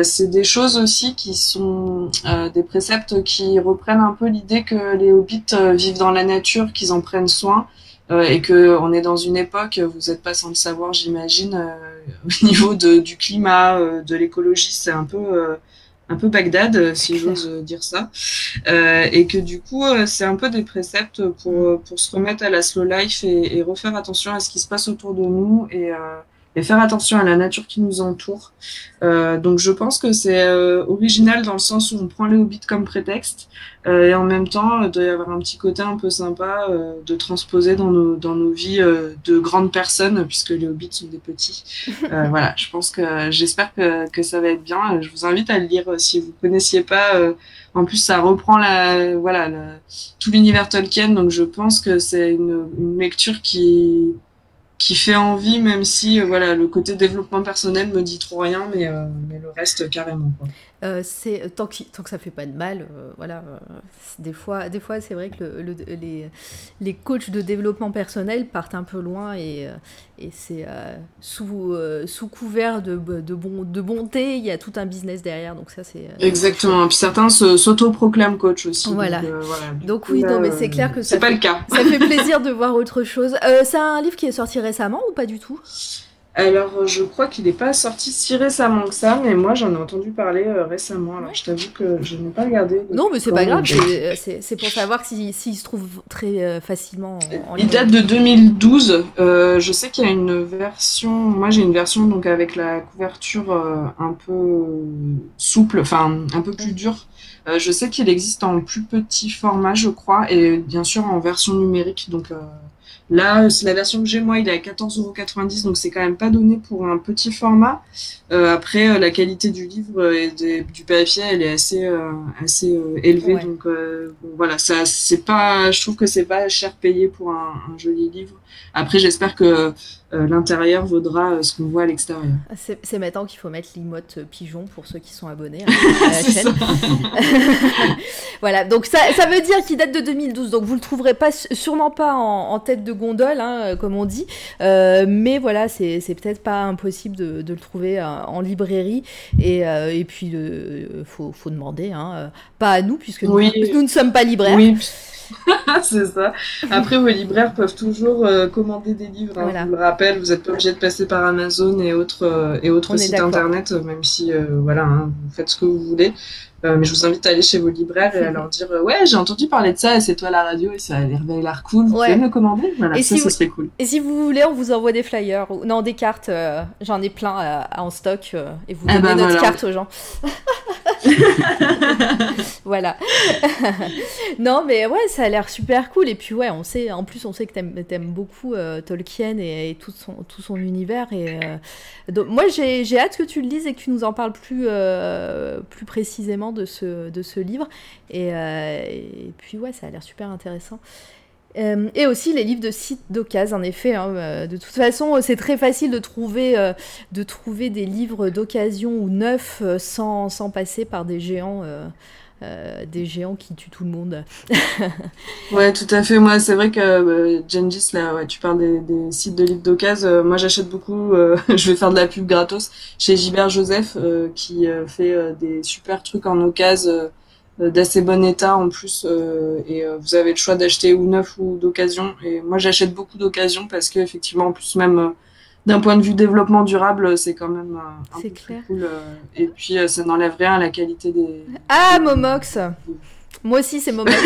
Speaker 3: c'est des choses aussi qui sont des préceptes qui reprennent un peu l'idée que les hobbits vivent dans la nature, qu'ils en prennent soin. et que on est dans une époque, vous n'êtes pas sans le savoir, j'imagine, au niveau de, du climat, de l'écologie, c'est un peu un peu Bagdad, euh, si j'ose dire ça, Euh, et que du coup, euh, c'est un peu des préceptes pour euh, pour se remettre à la slow life et, et refaire attention à ce qui se passe autour de nous et euh, et faire attention à la nature qui nous entoure. Euh, donc je pense que c'est euh, original dans le sens où on prend les hobbits comme prétexte euh, et en même temps il doit y avoir un petit côté un peu sympa euh, de transposer dans nos, dans nos vies euh, de grandes personnes puisque les hobbits sont des petits. Euh, voilà, je pense que j'espère que, que ça va être bien. Je vous invite à le lire euh, si vous connaissiez pas. euh, en plus, ça reprend la, voilà, la- tout l'univers Tolkien, donc je pense que c'est une, une lecture qui qui fait envie, même si euh, voilà le côté développement personnel me dit trop rien, mais, euh, mais le reste carrément. Quoi.
Speaker 1: Euh, c'est tant, qu'il- tant que ça fait pas de mal, euh, voilà. des fois, des fois, c'est vrai que le- le- les, les coachs de développement personnel partent un peu loin et, euh, et c'est sous, sous couvert de, de, bon, de bonté, il y a tout un business derrière. Donc ça, c'est
Speaker 3: Exactement. Puis certains s'auto-proclament coach aussi.
Speaker 1: Voilà.
Speaker 3: Donc, voilà.
Speaker 1: Oui, non, mais c'est clair que ça
Speaker 3: c'est pas
Speaker 1: fait-
Speaker 3: le cas.
Speaker 1: Ça fait plaisir de voir autre chose. C'est un livre qui est sorti récemment ou pas du tout?
Speaker 3: Alors, je crois qu'il n'est pas sorti si récemment que ça, mais moi j'en ai entendu parler euh, récemment. Alors, je t'avoue que je n'ai pas regardé.
Speaker 1: Non, mais c'est pas grave, c'est- euh, c'est c'est pour savoir s'il s'il se trouve très euh, facilement en, en
Speaker 3: Il date de 2012. Euh, je sais qu'il y a une version. Moi, j'ai une version donc avec la couverture euh, un peu souple, enfin un peu plus dure. Euh, je sais qu'il existe en plus petit format, je crois, et bien sûr en version numérique. Donc euh, là, c'est la version que j'ai moi, il est à 14,90€, donc c'est quand même pas donné pour un petit format. Euh, après, euh, la qualité du livre et des- du papier, elle est assez euh, assez euh, élevée,
Speaker 1: Ouais.
Speaker 3: donc euh, bon, voilà, ça c'est pas, je trouve que c'est pas cher payé pour un, un joli livre. Après, j'espère que euh, l'intérieur vaudra euh, ce qu'on voit à l'extérieur.
Speaker 1: C'est c'est maintenant qu'il faut mettre l'imote euh, pigeon pour ceux qui sont abonnés hein, à la chaîne. voilà, donc ça, ça veut dire qu'il date de 2012, donc vous le trouverez pas, sûrement pas en, en tête de gondole, hein, comme on dit, Euh, mais voilà, c'est peut-être pas impossible de, de le trouver euh, en librairie, et, euh, et puis il faut, faut demander, hein, pas à nous, puisque nous, nous ne sommes pas libraires.
Speaker 3: Oui, c'est ça. Après, vos libraires peuvent toujours euh, commander des livres. hein.
Speaker 1: Voilà.
Speaker 3: Je vous le rappelle, vous n'êtes pas obligé de passer par Amazon et autres, euh, et autres sites internet, même si euh, voilà, hein, vous faites ce que vous voulez. Euh, mais je vous invite à aller chez vos libraires et à leur dire euh, Ouais, j'ai entendu parler de ça et c'est toi la radio et ça a l'air cool. Vous
Speaker 1: Ouais.
Speaker 3: pouvez me le commander? Voilà,
Speaker 1: Et
Speaker 3: ça,
Speaker 1: si
Speaker 3: ça
Speaker 1: vous-
Speaker 3: serait cool.
Speaker 1: Et si vous voulez, on vous envoie des flyers, ou non, des cartes, euh, j'en ai plein en stock, euh, et vous
Speaker 3: Eh
Speaker 1: donnez
Speaker 3: ben
Speaker 1: notre
Speaker 3: voilà.
Speaker 1: carte aux gens. voilà. non, mais ouais, ça a l'air super cool. Et puis ouais, on sait, en plus, on sait que t'aimes aimes beaucoup Tolkien et, et tout, son, tout son univers. Et donc, moi, j'ai j'ai hâte que tu le lises et que tu nous en parles plus, plus précisément de ce, livre. Et, euh, et puis ouais, ça a l'air super intéressant. Euh, et aussi les livres de sites d'occasion, en effet. hein, euh, de toute façon, c'est très facile de trouver, de trouver des livres d'occasion ou neufs sans, sans passer par des géants, euh, des géants qui tuent tout le monde.
Speaker 3: Ouais, tout à fait. Moi, c'est vrai que euh, Gengis, là, ouais, tu parles des, sites de livres d'occasion. Euh, moi, j'achète beaucoup. euh, je vais faire de la pub gratos chez Gilbert Joseph, qui fait des super trucs en occasion, d'assez bon état en plus. et vous avez le choix d'acheter ou neuf ou d'occasion. Et moi, j'achète beaucoup d'occasion parce que effectivement, en plus même. D'un point de vue développement durable, c'est quand même euh, un
Speaker 1: C'est
Speaker 3: peu plus
Speaker 1: clair.
Speaker 3: cool. euh, et puis, euh, ça n'enlève rien à la qualité des.
Speaker 1: Ah, Momox Moi aussi, c'est Momox.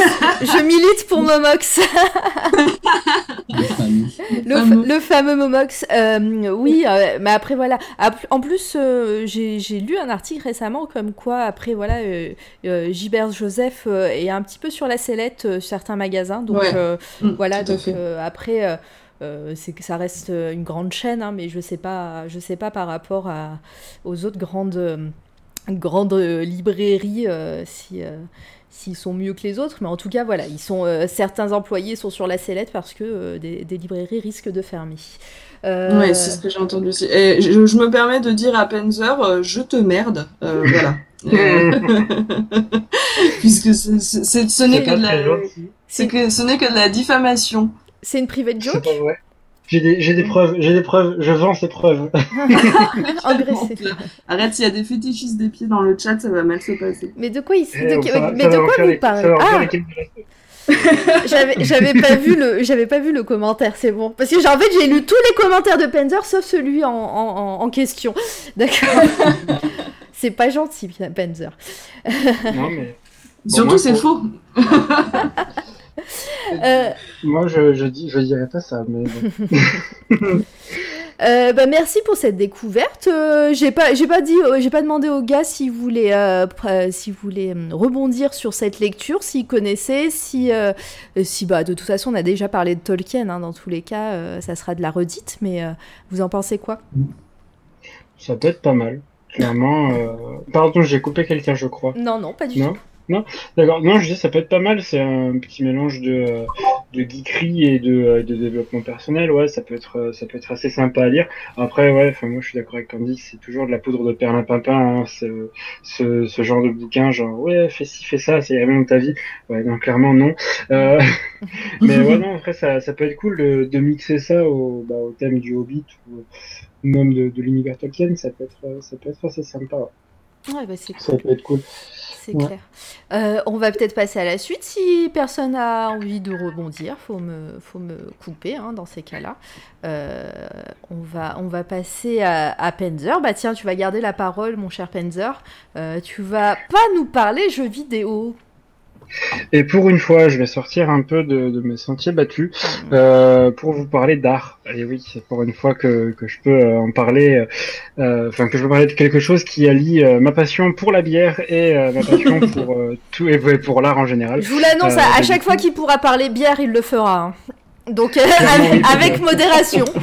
Speaker 1: Je milite pour Momox. Le,
Speaker 3: fameux.
Speaker 1: fa- le fameux Momox, euh, oui, euh, mais après voilà. En plus, euh, j'ai lu un article récemment comme quoi, après voilà, euh, euh, Gilbert Joseph euh, est un petit peu sur la sellette euh, certains magasins. Donc
Speaker 3: Ouais.
Speaker 1: euh,
Speaker 3: Mm,
Speaker 1: voilà,
Speaker 3: tout
Speaker 1: donc euh, après, euh, c'est que ça reste une grande chaîne, hein, mais je sais pas, je sais pas par rapport à, aux autres grandes, grandes librairies euh, si. euh, S'ils sont mieux que les autres, mais en tout cas, voilà, ils sont, euh, certains employés sont sur la sellette parce que euh, des, des librairies risquent de fermer. Euh,
Speaker 3: Ouais, c'est ce que j'ai entendu aussi. Et je, je me permets de dire à Penzer, je te merde. Euh, voilà. Puisque ce n'est que de la, que ce n'est que de la diffamation.
Speaker 1: C'est une private
Speaker 5: C'est
Speaker 1: joke
Speaker 5: pas vrai. J'ai des, j'ai des preuves, j'ai des preuves, je vends ces preuves.
Speaker 3: Arrête, s'il y a des fétichistes des pieds dans le chat, ça va mal se passer.
Speaker 1: Mais de quoi il
Speaker 5: Eh,
Speaker 1: de-
Speaker 5: ça va-
Speaker 1: mais de quoi vous
Speaker 5: les-
Speaker 1: parlez Ah, j'avais j'avais pas vu le j'avais pas vu le commentaire, c'est bon. Parce que j'ai- en fait j'ai lu tous les commentaires de Panzer sauf celui en, en, en- en question. D'accord. c'est pas gentil, Panzer.
Speaker 5: Non, mais
Speaker 3: Surtout,
Speaker 5: moi,
Speaker 3: c'est faux.
Speaker 1: Euh,
Speaker 5: moi, je, je dis, je dirais pas ça, mais bon.
Speaker 1: Euh, bah, merci pour cette découverte. Euh, j'ai pas, j'ai pas dit, euh, j'ai pas demandé aux gars s'ils voulaient, pr- s'ils voulaient euh, rebondir sur cette lecture, s'ils connaissaient, si, si bah de toute façon on a déjà parlé de Tolkien. hein, dans tous les cas, ça sera de la redite. Mais vous en pensez quoi?
Speaker 5: Ça peut être pas mal. Clairement. Pardon, j'ai coupé quelqu'un, je crois.
Speaker 1: Non, non, pas du
Speaker 5: Non?
Speaker 1: tout.
Speaker 5: Non D'accord. Non, je dis ça peut être pas mal. C'est un petit mélange de, de geekerie et de, de développement personnel. Ouais, ça peut être, ça peut être assez sympa à lire. Après, ouais, enfin, moi, je suis d'accord avec Candy. C'est toujours de la poudre de perlimpinpin. Hein, ce, ce, ce genre de bouquin, genre, ouais, fais ci, fais ça, ira bien dans ta vie. Ouais, non, clairement, non. Euh, mais ouais, non, après, ça, ça peut être cool de, de mixer ça au, bah, au thème du Hobbit ou même de, de l'univers Tolkien. Ça peut être, ça peut être assez sympa. ouais.
Speaker 1: Ouais, bah, c'est
Speaker 5: Ça peut être cool.
Speaker 1: C'est
Speaker 2: Ouais.
Speaker 1: clair. Euh, on va peut-être passer à la suite si personne a envie de rebondir. Faut me, faut me couper hein, dans ces cas-là. Euh, on, va, on va passer à, à Penzer. Bah tiens, tu vas garder la parole, mon cher Penzer. Euh, tu vas pas nous parler jeux vidéo.
Speaker 5: Et pour une fois, je vais sortir un peu de, de mes sentiers battus euh, pour vous parler d'art. Et oui, c'est pour une fois que, que je peux euh, en parler, euh, enfin que je peux parler de quelque chose qui allie euh, ma passion pour la bière et euh, ma passion pour euh, tout et pour l'art en général.
Speaker 1: Je vous l'annonce,
Speaker 5: Euh,
Speaker 1: à, à
Speaker 5: bah,
Speaker 1: chaque fois qu'il pourra parler bière, il le fera. hein. Donc euh, avec modération.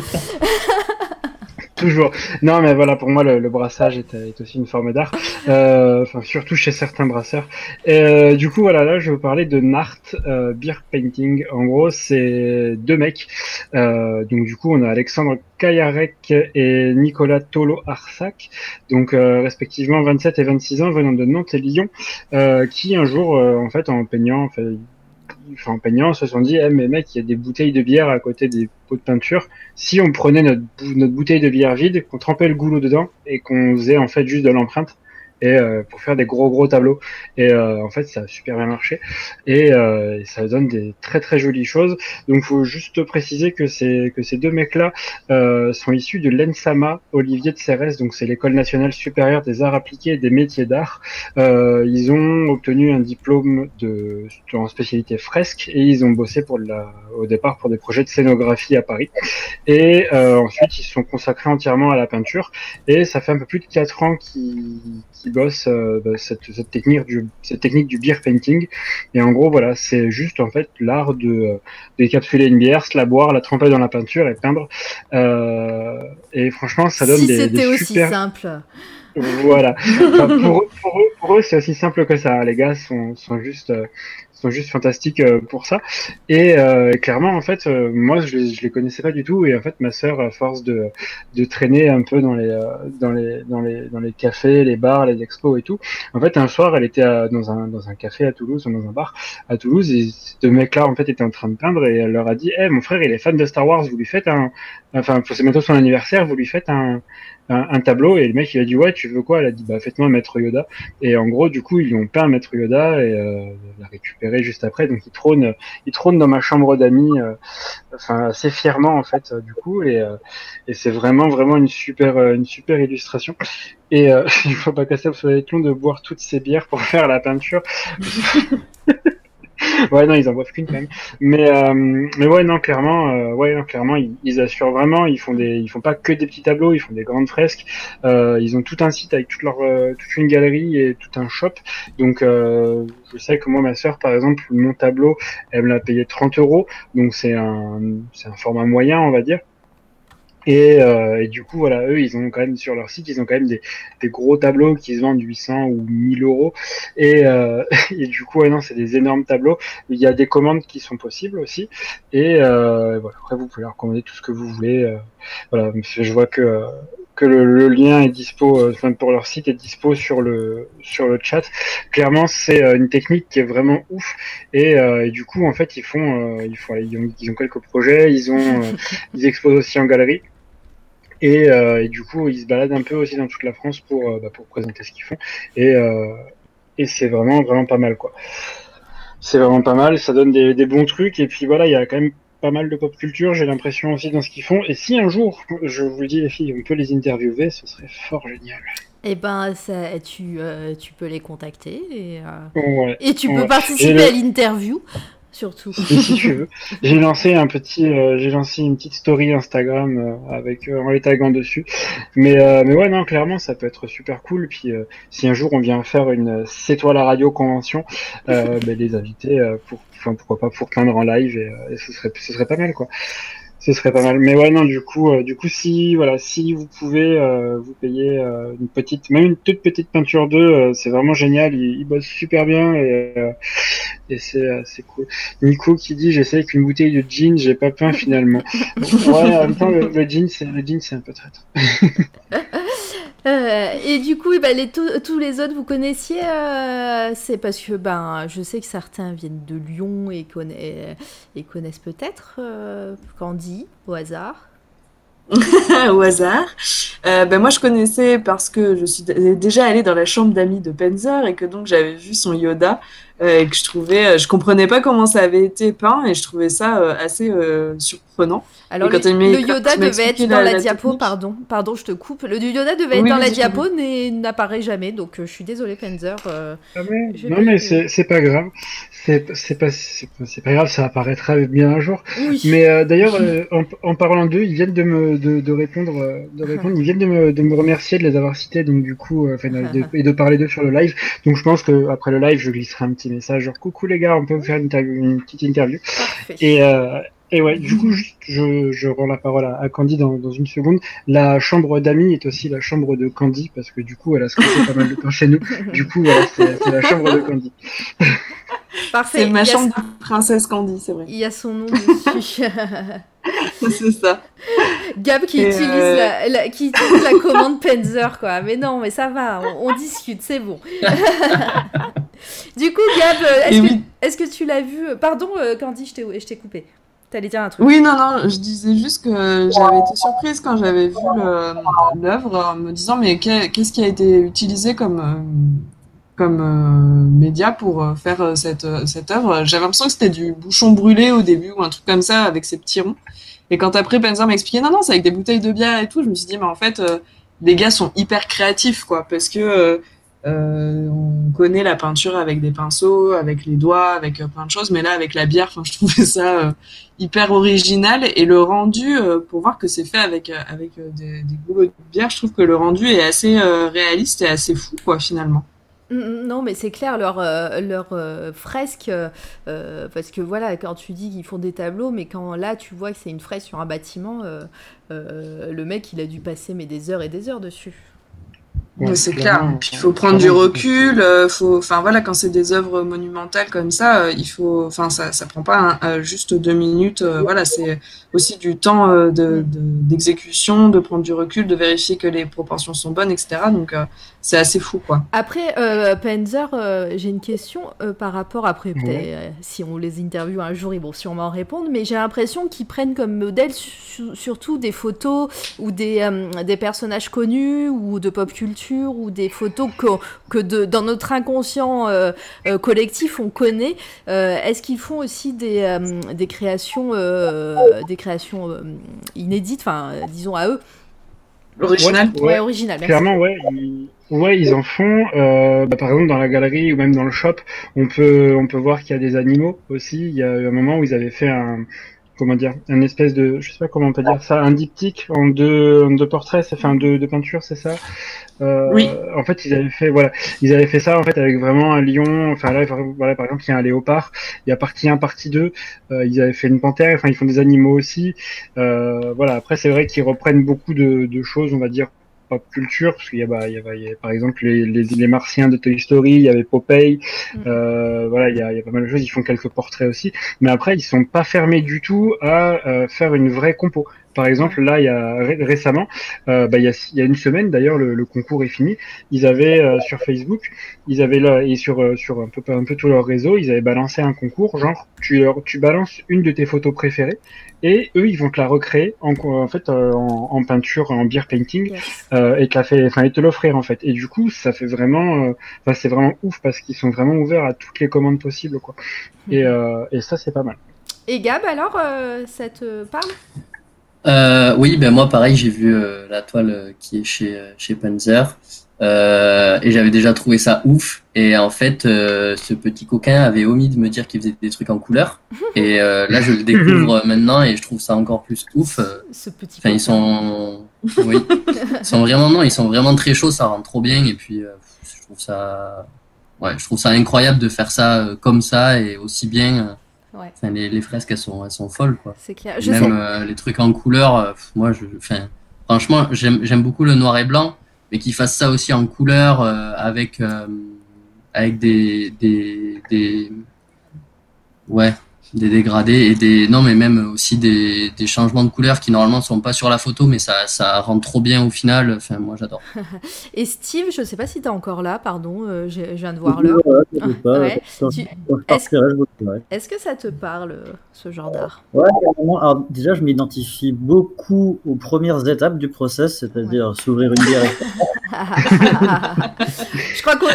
Speaker 5: Toujours. Non, mais voilà, pour moi, le, le brassage est, est aussi une forme d'art. Euh, Enfin, surtout chez certains brasseurs. Et, euh, du coup, voilà, là, je vais vous parler de Nart euh, Beer Painting. En gros, c'est deux mecs. Euh, donc, du coup, on a Alexandre Kayarek et Nicolas Tolo Arsac, donc euh, respectivement 27 et 26 ans, venant de Nantes et Lyon, euh, qui un jour, euh, en fait, en peignant, enfin, en peignant, se sont dit, eh, mais mec, il y a des bouteilles de bière à côté des pots de peinture. Si on prenait notre, notre bouteille de bière vide, qu'on trempait le goulot dedans et qu'on faisait en fait juste de l'empreinte et euh, pour faire des gros gros tableaux. Et euh, en fait ça a super bien marché. Et, euh, et ça donne des très très jolies choses. Donc faut juste préciser que ces que ces deux mecs là euh, sont issus de l'ENSAMA Olivier de Cérès. Donc c'est l'école nationale supérieure des arts appliqués et des métiers d'art ils ont obtenu un diplôme de en spécialité fresque et ils ont bossé pour la au départ pour des projets de scénographie à Paris. Et euh, ensuite, ils se sont consacrés entièrement à la peinture. Et ça fait un peu plus de 4 ans qu'ils qu'ils bossent euh, bah, cette, cette, technique du, cette technique du beer painting. Et en gros, voilà, c'est juste en fait l'art de euh, décapsuler une bière, se la boire, la tremper dans la peinture et peindre. Euh, et franchement, ça donne
Speaker 1: si
Speaker 5: des, des
Speaker 1: aussi
Speaker 5: super...
Speaker 1: simple.
Speaker 5: Voilà. Enfin, pour, eux- pour eux, pour eux, c'est aussi simple que ça. Les gars sont, sont juste, euh, juste fantastiques euh, pour ça. Et euh, clairement, en fait, euh, moi, je les, connaissais pas du tout. Et en fait, ma sœur, à force de, de traîner un peu dans les, dans les, dans les, dans les cafés, les bars, les expos et tout. En fait, un soir, elle était dans un, dans un café à Toulouse, dans un bar à Toulouse, et ces deux mecs-là, en fait, étaient en train de peindre. Et elle leur a dit, eh, mon frère, il est fan de Star Wars. Vous lui faites un, enfin, c'est bientôt son anniversaire. Vous lui faites un un, un tableau et le mec il a dit ouais tu veux quoi? Elle a dit bah faites-moi maître Yoda. Et en gros du coup ils lui ont peint maître Yoda et euh, l'a récupéré juste après. Donc il trône il trône dans ma chambre d'amis euh, enfin assez fièrement en fait euh, du coup. Et, euh, et c'est vraiment vraiment une super euh, une super illustration. Et il faut pas casser le long de boire toutes ces bières pour faire la peinture ouais non ils en boivent qu'une quand même. Mais euh, mais ouais non clairement euh, ouais non, clairement ils, assurent vraiment. Ils font des ils font pas que des petits tableaux ils font des grandes fresques. Euh, ils ont tout un site avec toute leur euh, toute une galerie et tout un shop. Donc euh, je sais que moi ma sœur par exemple mon tableau elle me l'a payé 30 euros. Donc c'est un c'est un format moyen on va dire et, euh, et du coup, voilà, eux, ils ont quand même sur leur site, ils ont quand même des, des gros tableaux qui se vendent 800 ou 1000 euros. Et, euh, et du coup, ouais, non, c'est des énormes tableaux. Il y a des commandes qui sont possibles aussi. Et euh, voilà, après, vous pouvez leur commander tout ce que vous voulez. euh, voilà, je vois que que le, le lien est dispo, euh, enfin pour leur site est dispo sur le sur le chat. Clairement, c'est euh, une technique qui est vraiment ouf. Et, euh, et du coup, en fait, ils font, euh, ils font, ils ont, ils ont quelques projets, ils ont, ils exposent aussi en galerie. Et, euh, et du coup, ils se baladent un peu aussi dans toute la France pour, euh, bah, pour présenter ce qu'ils font. Et, euh, et c'est vraiment, vraiment pas mal, quoi. C'est vraiment pas mal, ça donne des, des bons trucs. Et puis voilà, il y a quand même pas mal de pop culture, j'ai l'impression aussi dans ce qu'ils font. Et si un jour, je vous le dis, les filles, on peut les interviewer, ce serait fort génial.
Speaker 1: Eh ben, ça, tu, euh, tu peux les contacter et, euh,
Speaker 5: Ouais.
Speaker 1: et tu
Speaker 5: Ouais.
Speaker 1: peux participer
Speaker 5: Et le-
Speaker 1: à l'interview, surtout.
Speaker 5: Et si tu veux. J'ai lancé un petit, euh, j'ai lancé une petite story Instagram euh, avec euh, en les taguant dessus. Mais euh, mais ouais non clairement ça peut être super cool. Puis euh, si un jour on vient faire une euh, c'est toi la radio convention, euh, ben, les inviter euh, pour, enfin pourquoi pas pour peindre en live et, euh, et ce serait ce serait pas mal quoi. Ce serait pas mal. Mais ouais non du coup euh, du coup si voilà si vous pouvez euh, vous payer euh, une petite même une toute petite peinture d'eux euh, c'est vraiment génial. Ils, ils bossent super bien et euh, et c'est euh, c'est cool. Nico qui dit j'essaie avec une bouteille de gin, j'ai pas peint finalement. ouais, en même temps le, le gin c'est le gin c'est un peu traître.
Speaker 1: Euh, et du coup, bah, les, tous les autres, vous connaissiez euh, C'est parce que ben, je sais que certains viennent de Lyon et, et connaissent peut-être euh, Candy, au hasard.
Speaker 3: au hasard. Ben moi, je connaissais parce que je suis déjà allée dans la chambre d'amis de Penzer et que donc j'avais vu son Yoda et que je trouvais, euh, je comprenais pas comment ça avait été peint et je trouvais ça euh, assez euh, surprenant.
Speaker 1: Alors, le, Yoda devait être dans
Speaker 3: la-
Speaker 1: la,
Speaker 3: la
Speaker 1: diapo,
Speaker 3: technique.
Speaker 1: pardon. Pardon, je te coupe. Le Yoda devait être
Speaker 3: Oui,
Speaker 1: dans la diapo, mais n'apparaît jamais. Donc, euh, je suis désolée, Panzer. euh,
Speaker 5: Ah ouais, non mais
Speaker 1: vu.
Speaker 5: c'est c'est pas grave, c'est pas c'est pas, grave, ça apparaîtra bien un jour.
Speaker 1: Oui.
Speaker 5: Mais euh, d'ailleurs, euh, en, en parlant d'eux, ils viennent de me de, de répondre, euh, de répondre, ils viennent de me, de me remercier de les avoir cités, donc du coup, euh, de- et de parler d'eux sur le live. Donc je pense que après le live, je glisserai un petit message genre coucou les gars, on peut vous faire une, interview- une petite interview.
Speaker 1: Parfait.
Speaker 5: Et euh, et ouais, du coup, juste, je, je rends la parole à, à Candy dans, dans une seconde. La chambre d'amis est aussi la chambre de Candy parce que du coup, elle a squatté pas mal de temps chez nous. Du coup, voilà, c'est la chambre de Candy.
Speaker 1: Parfait.
Speaker 3: C'est ma chambre de princesse Candy, c'est vrai.
Speaker 1: Il y a son nom dessus.
Speaker 3: c'est ça.
Speaker 1: Gab qui utilise,
Speaker 3: euh,
Speaker 1: la, la- qui utilise la commande Panzer, quoi. Mais non, mais ça va, on, on discute, c'est bon. du coup, Gab, euh, est-ce que,
Speaker 3: oui.
Speaker 1: est-ce que tu l'as vu? Pardon, euh, Candy, je t'ai coupé. T'allais dire un truc.
Speaker 3: Oui, non, non, je disais juste que j'avais été surprise quand j'avais vu l'œuvre en me disant mais qu'est- qu'est-ce qui a été utilisé comme, comme euh, média pour euh, faire euh, cette, cette œuvre. J'avais l'impression que c'était du bouchon brûlé au début ou un truc comme ça avec ces petits ronds. Et quand après Panzer m'a expliqué non, non, c'est avec des bouteilles de bière et tout, je me suis dit mais en fait, les gars sont hyper créatifs quoi parce que euh, on connaît la peinture avec des pinceaux, avec les doigts, avec plein de choses, mais là avec la bière, enfin je trouvais ça euh, hyper original et le rendu pour voir que c'est fait avec avec des, des goulots de bière, je trouve que le rendu est assez réaliste et assez fou quoi finalement.
Speaker 1: Mm, mm, Non, mais c'est clair, leur, euh, leur euh, fresque, euh, euh, parce que voilà, quand tu dis qu'ils font des tableaux, mais quand là tu vois que c'est une fresque sur un bâtiment, euh, euh, le mec il a dû passer mais des heures et des heures dessus.
Speaker 5: Ouais,
Speaker 3: c'est clair. Puis il faut prendre du recul. euh, faut, enfin voilà, quand c'est des œuvres monumentales comme ça, euh, il faut, enfin ça, ça prend pas un- euh, juste deux minutes. euh, voilà, c'est aussi du temps euh, de, de- d'exécution, de prendre du recul, de vérifier que les proportions sont bonnes, etc. Donc euh, c'est assez fou quoi.
Speaker 1: Après, euh, Panzer, euh, j'ai une question euh, par rapport, après, peut-être, euh, si on les interviewe un jour, ils vont sûrement répondre, mais j'ai l'impression qu'ils prennent comme modèle su- surtout des photos ou des, euh, des personnages connus ou de pop culture ou des photos que, que de, dans notre inconscient euh, euh, collectif on connaît. Euh, Est-ce qu'ils font aussi des, euh, des créations, euh, des créations euh, inédites, enfin, disons à eux?
Speaker 3: Original.
Speaker 5: Ouais,
Speaker 1: Ouais,
Speaker 5: ouais.
Speaker 1: originales, merci.
Speaker 5: Clairement, ouais, ils, ouais, ils en font. Euh, bah, par exemple, dans la galerie ou même dans le shop, on peut, on peut voir qu'il y a des animaux aussi. Il y a eu un moment où ils avaient fait un, comment dire, un espèce de, je sais pas comment on peut dire ça, un diptyque en deux, en deux portraits, ça fait un deux, deux peintures, c'est ça? Euh,
Speaker 3: Oui.
Speaker 5: En fait, ils avaient fait, voilà, ils avaient fait ça en fait avec vraiment un lion. Enfin là, voilà, par exemple, il y a un léopard. Il y a partie 1, partie 2. Euh, ils avaient fait une panthère. Enfin, ils font des animaux aussi. Euh, voilà. Après, c'est vrai qu'ils reprennent beaucoup de, de choses, on va dire pop culture, parce qu'il y a, bah, il y a, il y a, par exemple les, les, les martiens de Toy Story, il y avait Popeye,
Speaker 1: Mhm.
Speaker 5: euh, voilà, il y, a, il y a pas mal de choses, ils font quelques portraits aussi, mais après ils sont pas fermés du tout à euh, faire une vraie compo. Par exemple, là, il y a ré- récemment, euh, bah, il, y a, il y a une semaine d'ailleurs, le, le concours est fini. Ils avaient euh, sur Facebook, ils avaient là et sur euh, sur un peu un peu tout leur réseau, ils avaient balancé un concours, genre tu leur tu balances une de tes photos préférées et eux ils vont te la recréer en en fait euh, en, en peinture, en beer painting
Speaker 1: Yes.
Speaker 5: euh, et te la fait, enfin et te l'offrir en fait. Et du coup, ça fait vraiment, euh, enfin c'est vraiment ouf parce qu'ils sont vraiment ouverts à toutes les commandes possibles quoi. Et euh, et ça c'est pas mal.
Speaker 1: Et Gab, alors, euh, ça te parle?
Speaker 4: Euh, oui, ben moi pareil, j'ai vu euh, la toile qui est chez chez Panzer euh, et j'avais déjà trouvé ça ouf. Et en fait, euh, ce petit coquin avait omis de me dire qu'il faisait des trucs en couleur. Et euh, là, je le découvre maintenant et je trouve ça encore plus ouf. Euh,
Speaker 1: Ce petit
Speaker 4: Enfin, ils sont, oui, ils sont vraiment non, ils sont vraiment très chauds, ça rend trop bien. Et puis, euh, je trouve ça, ouais, je trouve ça incroyable de faire ça euh, comme ça et aussi bien. euh,
Speaker 1: Ouais.
Speaker 4: Enfin, les, les fresques, elles sont, elles sont folles, quoi.
Speaker 1: C'est clair. Je
Speaker 4: Même
Speaker 1: sais.
Speaker 4: euh, les trucs en couleur, euh, moi, je, enfin, franchement, j'aime, j'aime beaucoup le noir et blanc, mais qu'ils fassent ça aussi en couleur euh, avec, euh, avec des, des, des, ouais, des dégradés et des non mais même aussi des, des changements de couleurs qui normalement sont pas sur la photo mais ça ça rend trop bien au final enfin moi j'adore
Speaker 1: Et Steve, je sais pas si tu es encore là, pardon, euh, je je viens de voir l'heure.
Speaker 2: Ouais,
Speaker 1: Ouais.
Speaker 2: quand
Speaker 1: Tu-
Speaker 2: je- quand je partirai, je vous dirai.
Speaker 1: Est-ce que ça te parle, ce genre d'art?
Speaker 2: Ouais. Alors, déjà, je m'identifie beaucoup aux premières étapes du process, c'est-à-dire s'ouvrir une bière.
Speaker 1: Je crois qu'on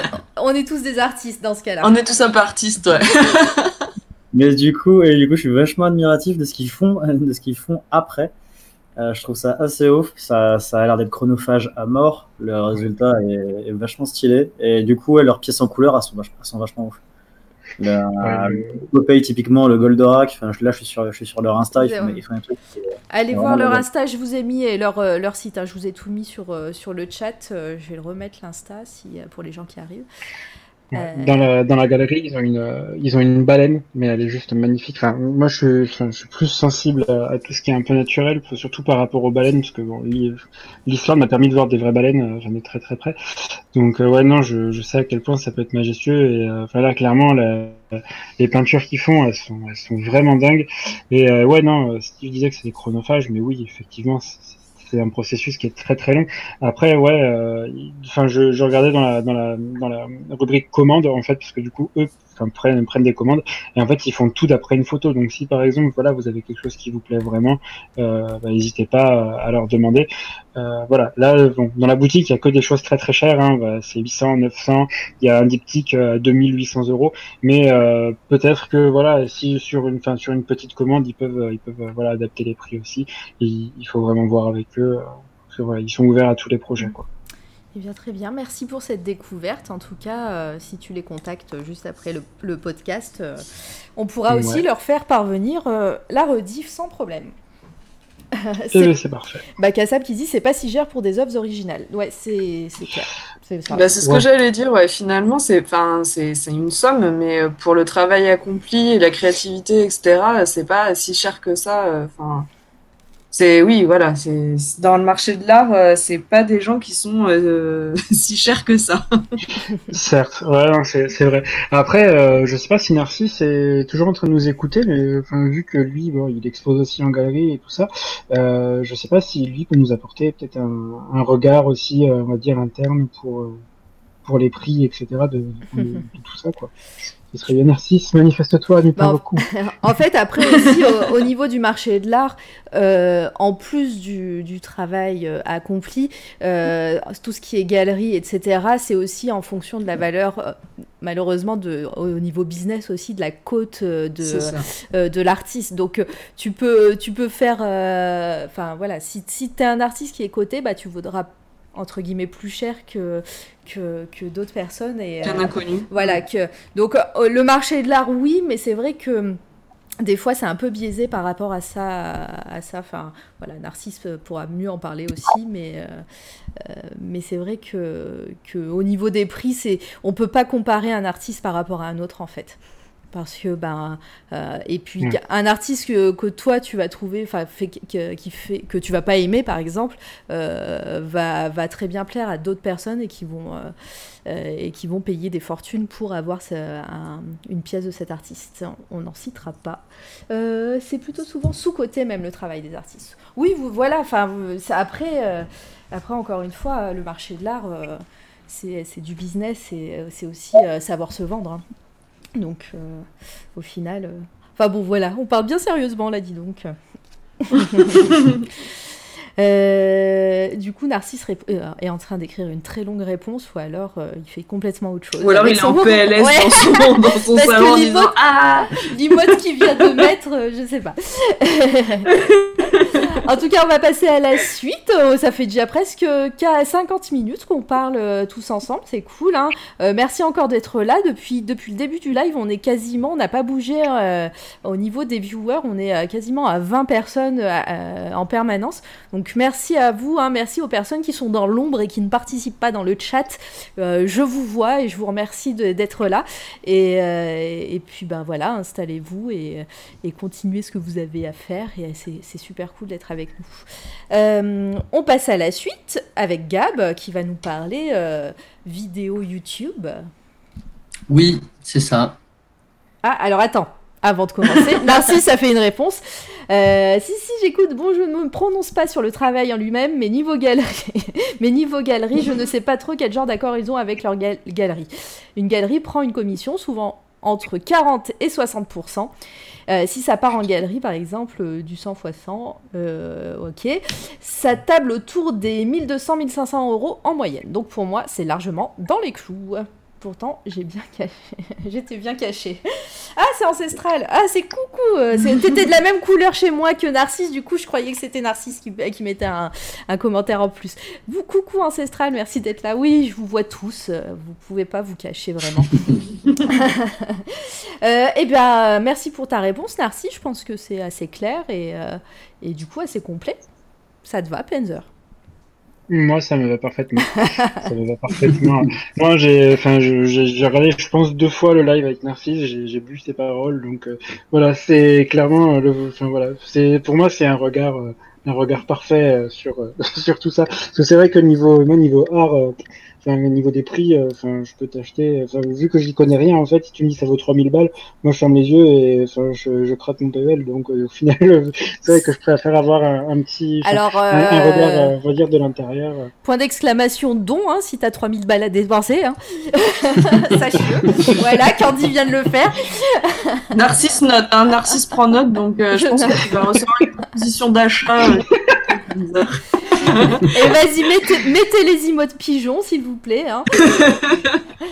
Speaker 1: on est tous des artistes dans ce cas-là.
Speaker 3: On est tous un peu artistes, ouais.
Speaker 2: Mais du coup, et du coup, je suis vachement admiratif de ce qu'ils font, de ce qu'ils font après. Euh, je trouve ça assez ouf. Ça, ça a l'air d'être chronophage à mort. Le résultat est, est vachement stylé. Et du coup, ouais, leurs pièces en couleur, elles sont, vach- elles sont vachement ouf. Le,
Speaker 5: Ouais,
Speaker 2: typiquement, le Goldorak. Enfin, là, je suis sur, je suis sur leur Insta. Ils
Speaker 1: C'est
Speaker 2: font,
Speaker 1: vrai.
Speaker 2: ils font un truc. qui est-
Speaker 1: Allez voir leur. Insta, je vous ai mis et leur, euh, leur site, hein, je vous ai tout mis sur, euh, sur le chat. je vais le remettre l'Insta si, pour les gens qui arrivent. Euh,
Speaker 5: Dans la, dans la galerie, ils ont une, euh, ils ont une baleine, mais elle est juste magnifique. Enfin, moi, je, je suis plus sensible à, à tout ce qui est un peu naturel, surtout par rapport aux baleines, parce que bon, l'I- l'Islande m'a permis de voir des vraies baleines, euh, j'en ai très très près. Donc, euh, ouais, non, je, je sais à quel point ça peut être majestueux. Et euh, enfin, là, clairement, la- les peintures qu'ils font, elles sont, elles sont vraiment dingues. Et euh, ouais, non, euh, Steve disait que c'est des chronophages, mais oui, effectivement, c'est c'est un processus qui est très très long. Après, ouais, euh, enfin, je, je regardais dans la, dans la dans la rubrique commande en fait, parce que du coup, eux, prennent des commandes et en fait, ils font tout d'après une photo. Donc, si par exemple, voilà, vous avez quelque chose qui vous plaît vraiment, euh, bah, n'hésitez pas à leur demander. Euh, voilà, là, bon, dans la boutique, il y a que des choses très très chères. Hein, bah, c'est 800, 900. Il y a un diptyque à 2800 euros. Mais euh, peut-être que voilà, si sur une, enfin, sur une petite commande, ils peuvent, ils peuvent, euh, voilà, adapter les prix aussi. Il faut vraiment voir avec eux. euh, parce que, voilà, ils sont ouverts à tous les projets. Quoi.
Speaker 1: Eh bien, très bien. Merci pour cette découverte. En tout cas, euh, si tu les contactes juste après le, le podcast, euh, on pourra aussi leur faire parvenir euh, la rediff sans problème.
Speaker 5: Eh
Speaker 1: c'est
Speaker 5: c'est parfait.
Speaker 1: bah, Kassab qui dit c'est pas si cher pour des œuvres originales. Ouais, c'est c'est clair. C'est.
Speaker 3: Bah, c'est ce
Speaker 5: Ouais.
Speaker 3: que j'allais dire, ouais. Finalement, c'est, enfin, c'est, c'est une somme, mais pour le travail accompli et la créativité, etc., c'est pas si cher que ça. euh, Enfin, c'est, oui, voilà, c'est, dans le marché de l'art, euh, c'est pas des gens qui sont euh, si chers que ça.
Speaker 5: Certes, ouais, c'est c'est vrai. Après, euh, je sais pas si Narcisse est toujours en train de nous écouter, mais enfin, vu que lui, bon, il expose aussi en galerie et tout ça, euh, je sais pas si lui peut nous apporter peut-être un, un regard aussi, euh, on va dire interne pour euh, pour les prix, etc. De, de, de tout ça, quoi. Ce serait bien. Narcisse, manifeste-toi, nous
Speaker 1: Bah,
Speaker 5: pas beaucoup.
Speaker 1: En fait, après aussi, au, au niveau du marché de l'art, euh, en plus du, du travail euh, accompli, euh, tout ce qui est galerie, etc., c'est aussi en fonction de la valeur, malheureusement, de, au niveau business aussi, de la cote de, euh, de l'artiste. Donc, tu peux, tu peux faire. euh, Enfin, voilà, si, si tu es un artiste qui est coté, bah, tu vaudras entre guillemets plus cher que, que, que d'autres personnes. Et, euh,
Speaker 3: inconnu.
Speaker 1: voilà, que donc euh, le marché de l'art, oui, mais c'est vrai que hum, des fois c'est un peu biaisé par rapport à ça, à ça. Enfin, voilà, Narcisse pourra mieux en parler aussi, mais euh, mais c'est vrai que, que au niveau des prix, c'est on peut pas comparer un artiste par rapport à un autre en fait. Parce que ben euh, et puis
Speaker 5: Mm.
Speaker 1: un artiste que, que toi tu vas trouver enfin fait que- qui fait que tu vas pas aimer par exemple euh, va, va très bien plaire à d'autres personnes et qui vont euh, et qui vont payer des fortunes pour avoir ce- un- une pièce de cet artiste. On n'en citera pas. C'est plutôt souvent sous-côté même le travail des artistes. Oui, vous, voilà. Enfin, après, après encore une fois, le marché de l'art, c'est du business et c'est aussi savoir se vendre. hein. Donc, euh, au final, euh, enfin bon, voilà, on parle bien sérieusement là, dis donc. Euh, du coup, Narcisse euh, est en train d'écrire une très longue réponse, ou alors euh, il fait complètement autre chose.
Speaker 3: Ou alors il est en PLS
Speaker 1: Ouais.
Speaker 3: dans son, dans son
Speaker 1: Parce que
Speaker 3: salon en
Speaker 1: l'imote-
Speaker 3: disant Ah
Speaker 1: vient de mettre, je sais pas. en tout cas, on va passer à la suite. Euh, Ça fait déjà presque qu'à 50 minutes qu'on parle euh, tous ensemble. C'est cool. Hein Euh, merci encore d'être là. Depuis, depuis le début du live, on est quasiment, n'a pas bougé euh, au niveau des viewers. On est quasiment à 20 personnes en permanence. Donc merci à vous. Hein, merci aux personnes qui sont dans l'ombre et qui ne participent pas dans le chat. Je vous vois et je vous remercie d'être là. Et, et puis ben voilà, installez-vous et, et continuez ce que vous avez à faire. Et c'est super cool d'être avec nous. Euh, on passe à la suite avec Gab qui va nous parler euh, vidéo YouTube.
Speaker 4: Oui, c'est ça.
Speaker 1: Ah, alors attends. avant de commencer. Narcisse a fait une réponse. Euh, si, si, j'écoute. Bon, je ne me prononce pas sur le travail en lui-même, mais niveau galerie, mais niveau galerie, je ne sais pas trop quel genre d'accord ils ont avec leur gal- galerie. Une galerie prend une commission, souvent entre 40 et 60% euh, si ça part en galerie, par exemple, euh, du 100 x 100, euh, ok, ça table autour des 1200-1500 euros en moyenne. Donc pour moi, c'est largement dans les clous. Pourtant, j'ai bien caché. J'étais bien caché. Ah, c'est ancestral. Ah, c'est coucou. euh, T'étais de la même couleur chez moi que Narcisse. Du coup, je croyais que c'était Narcisse qui, qui mettait un, un commentaire en plus. Vous, coucou ancestral. Merci d'être là. Oui, je vous vois tous. euh, Vous pouvez pas vous cacher vraiment. Euh, eh bien, merci pour ta réponse, Narcisse. Je pense que c'est assez clair et, euh, et du coup assez complet. Ça te va, Penzer?
Speaker 5: Moi, ça me va parfaitement. ça me va parfaitement. Moi, j'ai, enfin, je- j'ai regardé, je pense, deux fois le live avec Narcisse. J'ai bu ses paroles, donc euh, voilà, c'est clairement, euh, le, enfin voilà, c'est pour moi, c'est un regard, euh, un regard parfait euh, sur euh, sur tout ça. Parce que c'est vrai que niveau, moi, niveau art, euh, enfin, au niveau des prix, euh, enfin, je peux t'acheter. Enfin, vu que j'y connais rien, en fait, si tu me dis ça vaut 3000 balles, moi, je ferme les yeux et enfin, je, je craque mon PVL. Donc, euh, au final, euh, c'est vrai que je préfère avoir un, un petit,
Speaker 1: Alors,
Speaker 5: un, un
Speaker 1: euh,
Speaker 5: regard, euh, on va dire, de l'intérieur. euh.
Speaker 1: point d'exclamation don, hein, si t'as 3000 balles à dépenser. Hein. Sache-le. voilà, Candy vient de le faire.
Speaker 3: Narcisse note, hein, Narcisse prend note, donc euh, je pense que tu vas recevoir une proposition d'achat.
Speaker 1: Et vas-y, mettez, mettez les emotes pigeons, s'il vous plaît. Hein.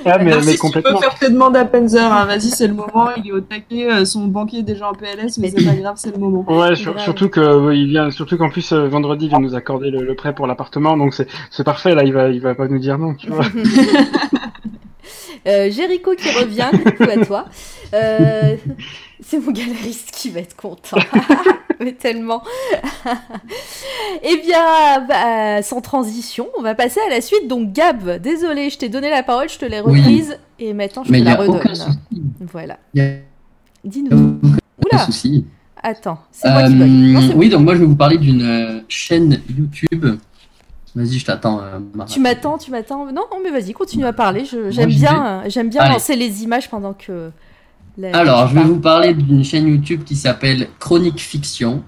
Speaker 5: Ah, mais,
Speaker 3: Narcisse,
Speaker 5: mais
Speaker 3: tu
Speaker 5: complètement.
Speaker 3: peux faire tes demandes à Penzer, hein. vas-y, c'est le moment, il est au taquet, euh, son banquier est déjà en PLS, mais c'est pas grave, c'est le moment.
Speaker 5: Ouais, sur- surtout que euh, il vient, surtout qu'en plus euh, vendredi il vient nous accorder le, le prêt pour l'appartement, donc c'est c'est parfait là, il va il va pas nous dire non, tu vois.
Speaker 1: Euh, Jericho qui revient, coucou à toi. Euh, c'est mon galeriste qui va être content. Mais tellement. eh bien, bah, sans transition, on va passer à la suite. Donc, Gab, désolé, je t'ai donné la parole, je te l'ai
Speaker 4: Oui.
Speaker 1: reprise. Et maintenant, je
Speaker 4: Mais
Speaker 1: te la redonne. Voilà.
Speaker 4: A
Speaker 1: Dis-nous. Oula,
Speaker 4: souci.
Speaker 1: attends, c'est moi qui bug.
Speaker 4: Euh, oui, donc moi je vais vous parler d'une euh, chaîne YouTube. Vas-y, je t'attends. euh.
Speaker 1: Tu m'attends, tu m'attends. Non, non, mais vas-y, continue à parler. Je- J'aime bien, euh, j'aime bien
Speaker 4: Allez.
Speaker 1: lancer les images pendant que. la-
Speaker 4: Alors, je vais vous parler d'une chaîne YouTube qui s'appelle Chronique Fiction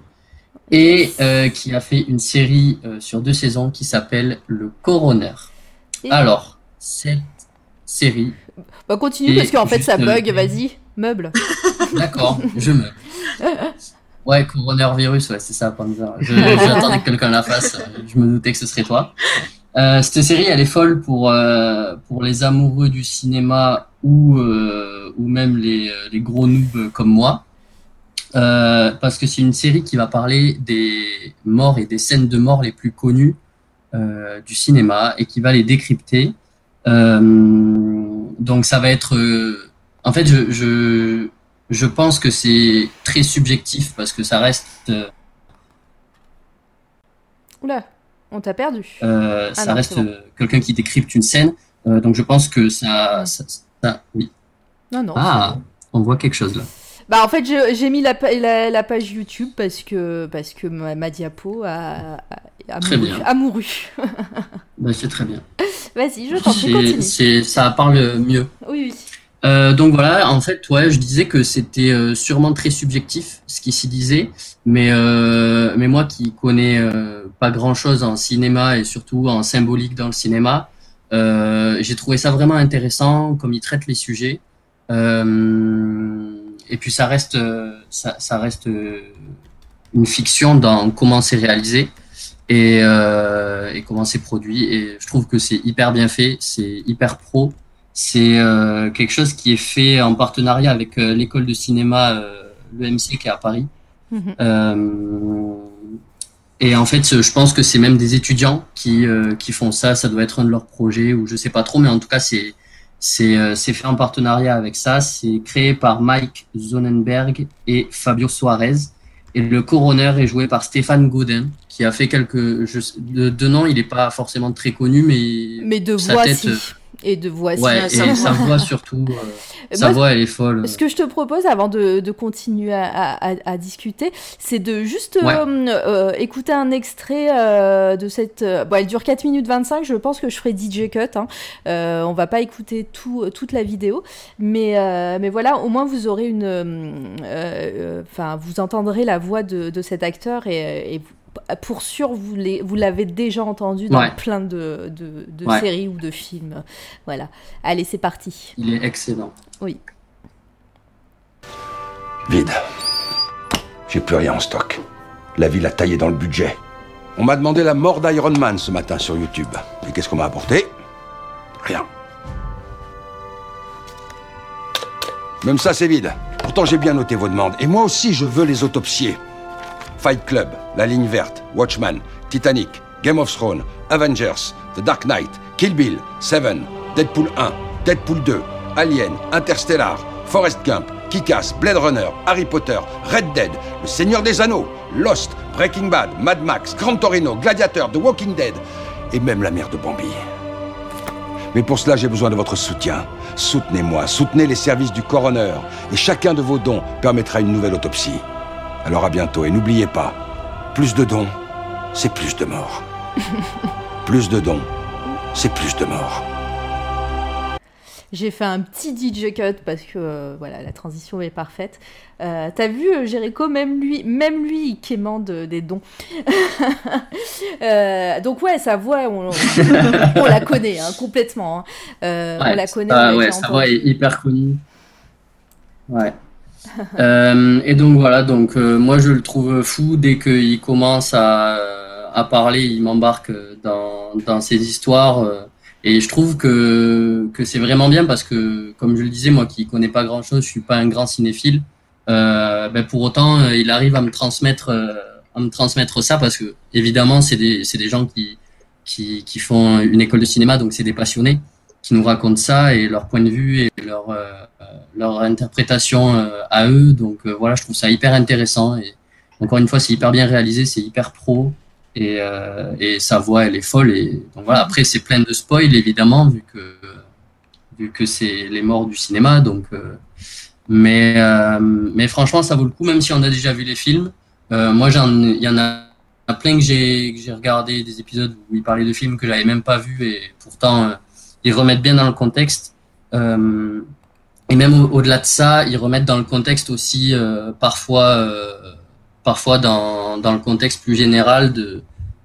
Speaker 4: et euh, qui a fait une série euh, sur deux saisons qui s'appelle Le Coroner.
Speaker 1: Et-
Speaker 4: Alors, cette série,
Speaker 1: Bah, continue parce qu'en fait ça bug.
Speaker 4: euh,
Speaker 1: Vas-y, meuble.
Speaker 4: d'accord, je me. Ouais, Coroner Virus, ouais, c'est ça, Panzer. J'attendais que quelqu'un la fasse, je me doutais que ce serait toi. Euh, cette série, elle est folle pour, euh, pour les amoureux du cinéma ou, euh, ou même les, les gros noobs comme moi. Parce que c'est une série qui va parler des morts et des scènes de mort les plus connues du cinéma et qui va les décrypter. Donc ça va être... en fait, je, je pense que c'est très subjectif parce que ça reste... euh,
Speaker 1: Oula, on t'a perdu.
Speaker 4: euh,
Speaker 1: Ah
Speaker 4: ça
Speaker 1: non,
Speaker 4: reste
Speaker 1: bon.
Speaker 4: euh, quelqu'un qui décrypte une scène. Euh, donc je pense que ça... ça, ça- oui.
Speaker 1: Non, non.
Speaker 4: Ah,
Speaker 1: bon.
Speaker 4: on voit quelque chose là.
Speaker 1: Bah en fait j'ai mis la, pa- la, la page YouTube parce que parce que ma, ma diapo a, a, a
Speaker 4: Très
Speaker 1: mouru.
Speaker 4: bien.
Speaker 1: A mouru.
Speaker 4: Bah, c'est très bien.
Speaker 1: Vas-y, je t'en prie, continue.
Speaker 4: ça parle mieux.
Speaker 1: Oui, oui.
Speaker 4: Euh, donc voilà, en fait, ouais, je disais que c'était euh, sûrement très subjectif ce qui s'y disait, mais euh, mais moi qui connais euh, pas grand chose en cinéma et surtout en symbolique dans le cinéma, euh, j'ai trouvé ça vraiment intéressant comme ils traitent les sujets. Euh, et puis ça reste ça, ça reste une fiction dans comment c'est réalisé et, et comment c'est produit. Et je trouve que c'est hyper bien fait, c'est hyper pro. C'est euh, quelque chose qui est fait en partenariat avec euh, l'école de cinéma, euh, l'EMC qui est à Paris.
Speaker 1: Mhm.
Speaker 4: Euh, et en fait, je pense que c'est même des étudiants qui, euh, qui font ça. Ça doit être un de leurs projets ou je sais pas trop, mais en tout cas, c'est c'est euh, c'est fait en partenariat avec ça. C'est créé par Mike Zonenberg et Fabio Suarez. Et le coroner est joué par Stéphane Godin, qui a fait quelques. Je, de, de nom, il n'est pas forcément très connu, mais
Speaker 1: Mais de
Speaker 4: sa
Speaker 1: voix
Speaker 4: tête,
Speaker 1: si.
Speaker 4: Euh,
Speaker 1: Et de voix
Speaker 4: Ouais, et sa voix surtout. euh, sa
Speaker 1: Moi,
Speaker 4: voix, elle est folle.
Speaker 1: Ce que je te propose avant de, de continuer à, à- à discuter, c'est de juste
Speaker 4: Ouais.
Speaker 1: euh, euh, écouter un extrait euh, de cette. euh, bon, elle dure 4 minutes 25, je pense que je ferai DJ Cut. Hein. Euh, on va pas écouter tout, toute la vidéo, mais, euh, mais voilà, au moins vous aurez une. euh, euh, Enfin, vous entendrez la voix de, de cet acteur et, et vous- pour sûr, vous l'avez déjà entendu dans
Speaker 4: Ouais.
Speaker 1: plein de, de, de
Speaker 4: Ouais.
Speaker 1: séries ou de films. Voilà. Allez, c'est parti.
Speaker 4: Il est excellent.
Speaker 6: Vide. J'ai plus rien en stock. La ville a taillé dans le budget. On m'a demandé la mort d'Iron Man ce matin sur YouTube. Et qu'est-ce qu'on m'a apporté? Rien. Même ça, c'est vide. Pourtant, j'ai bien noté vos demandes. Et moi aussi, je veux les autopsier. Fight Club, La Ligne Verte, Watchman, Titanic, Game of Thrones, Avengers, The Dark Knight, Kill Bill, Seven, Deadpool 1, Deadpool 2, Alien, Interstellar, Forrest Gump, Kick-Ass, Blade Runner, Harry Potter, Red Dead, Le Seigneur des Anneaux, Lost, Breaking Bad, Mad Max, Gran Torino, Gladiator, The Walking Dead et même La Mère de Bambi. Mais pour cela, j'ai besoin de votre soutien. Soutenez-moi, soutenez les services du coroner, et chacun de vos dons permettra une nouvelle autopsie. Alors à bientôt, et n'oubliez pas, plus de dons, c'est plus de morts. plus de dons, c'est plus de morts.
Speaker 1: J'ai fait un petit DJ cut parce que euh, voilà, la transition est parfaite. Euh, T'as vu, euh, Jericho, même lui, même lui, il quémande des dons. Euh, donc ouais, sa voix, on, on la connaît hein, complètement. hein. Euh, on la connaît.
Speaker 4: ah ouais, sa voix est hyper connue. Ouais. Euh, et donc voilà, donc euh, moi je le trouve fou dès qu'il commence à, parler, il m'embarque dans, dans ses histoires. euh, et je trouve que, que c'est vraiment bien parce que, comme je le disais, moi qui connais pas grand chose, je suis pas un grand cinéphile. Euh, ben pour autant, il arrive à me transmettre, à me transmettre ça parce que évidemment, c'est des, c'est des gens qui, qui, qui font une école de cinéma, donc c'est des passionnés qui nous racontent ça et leur point de vue et leur, euh, euh, leur interprétation euh, à eux. Donc voilà, je trouve ça hyper intéressant et encore une fois, c'est hyper bien réalisé, c'est hyper pro et, et sa voix, elle est folle. Et donc voilà, après, c'est plein de spoil évidemment, vu que, vu que c'est les morts du cinéma. Donc, mais, mais franchement, ça vaut le coup, même si on a déjà vu les films. Moi, il y en a plein que j'ai, regardé des épisodes où ils parlaient de films que j'avais même pas vus et pourtant, ils remettent bien dans le contexte. Euh, et même au- au-delà de ça, ils remettent dans le contexte aussi euh, parfois, euh, parfois dans, dans le contexte plus général de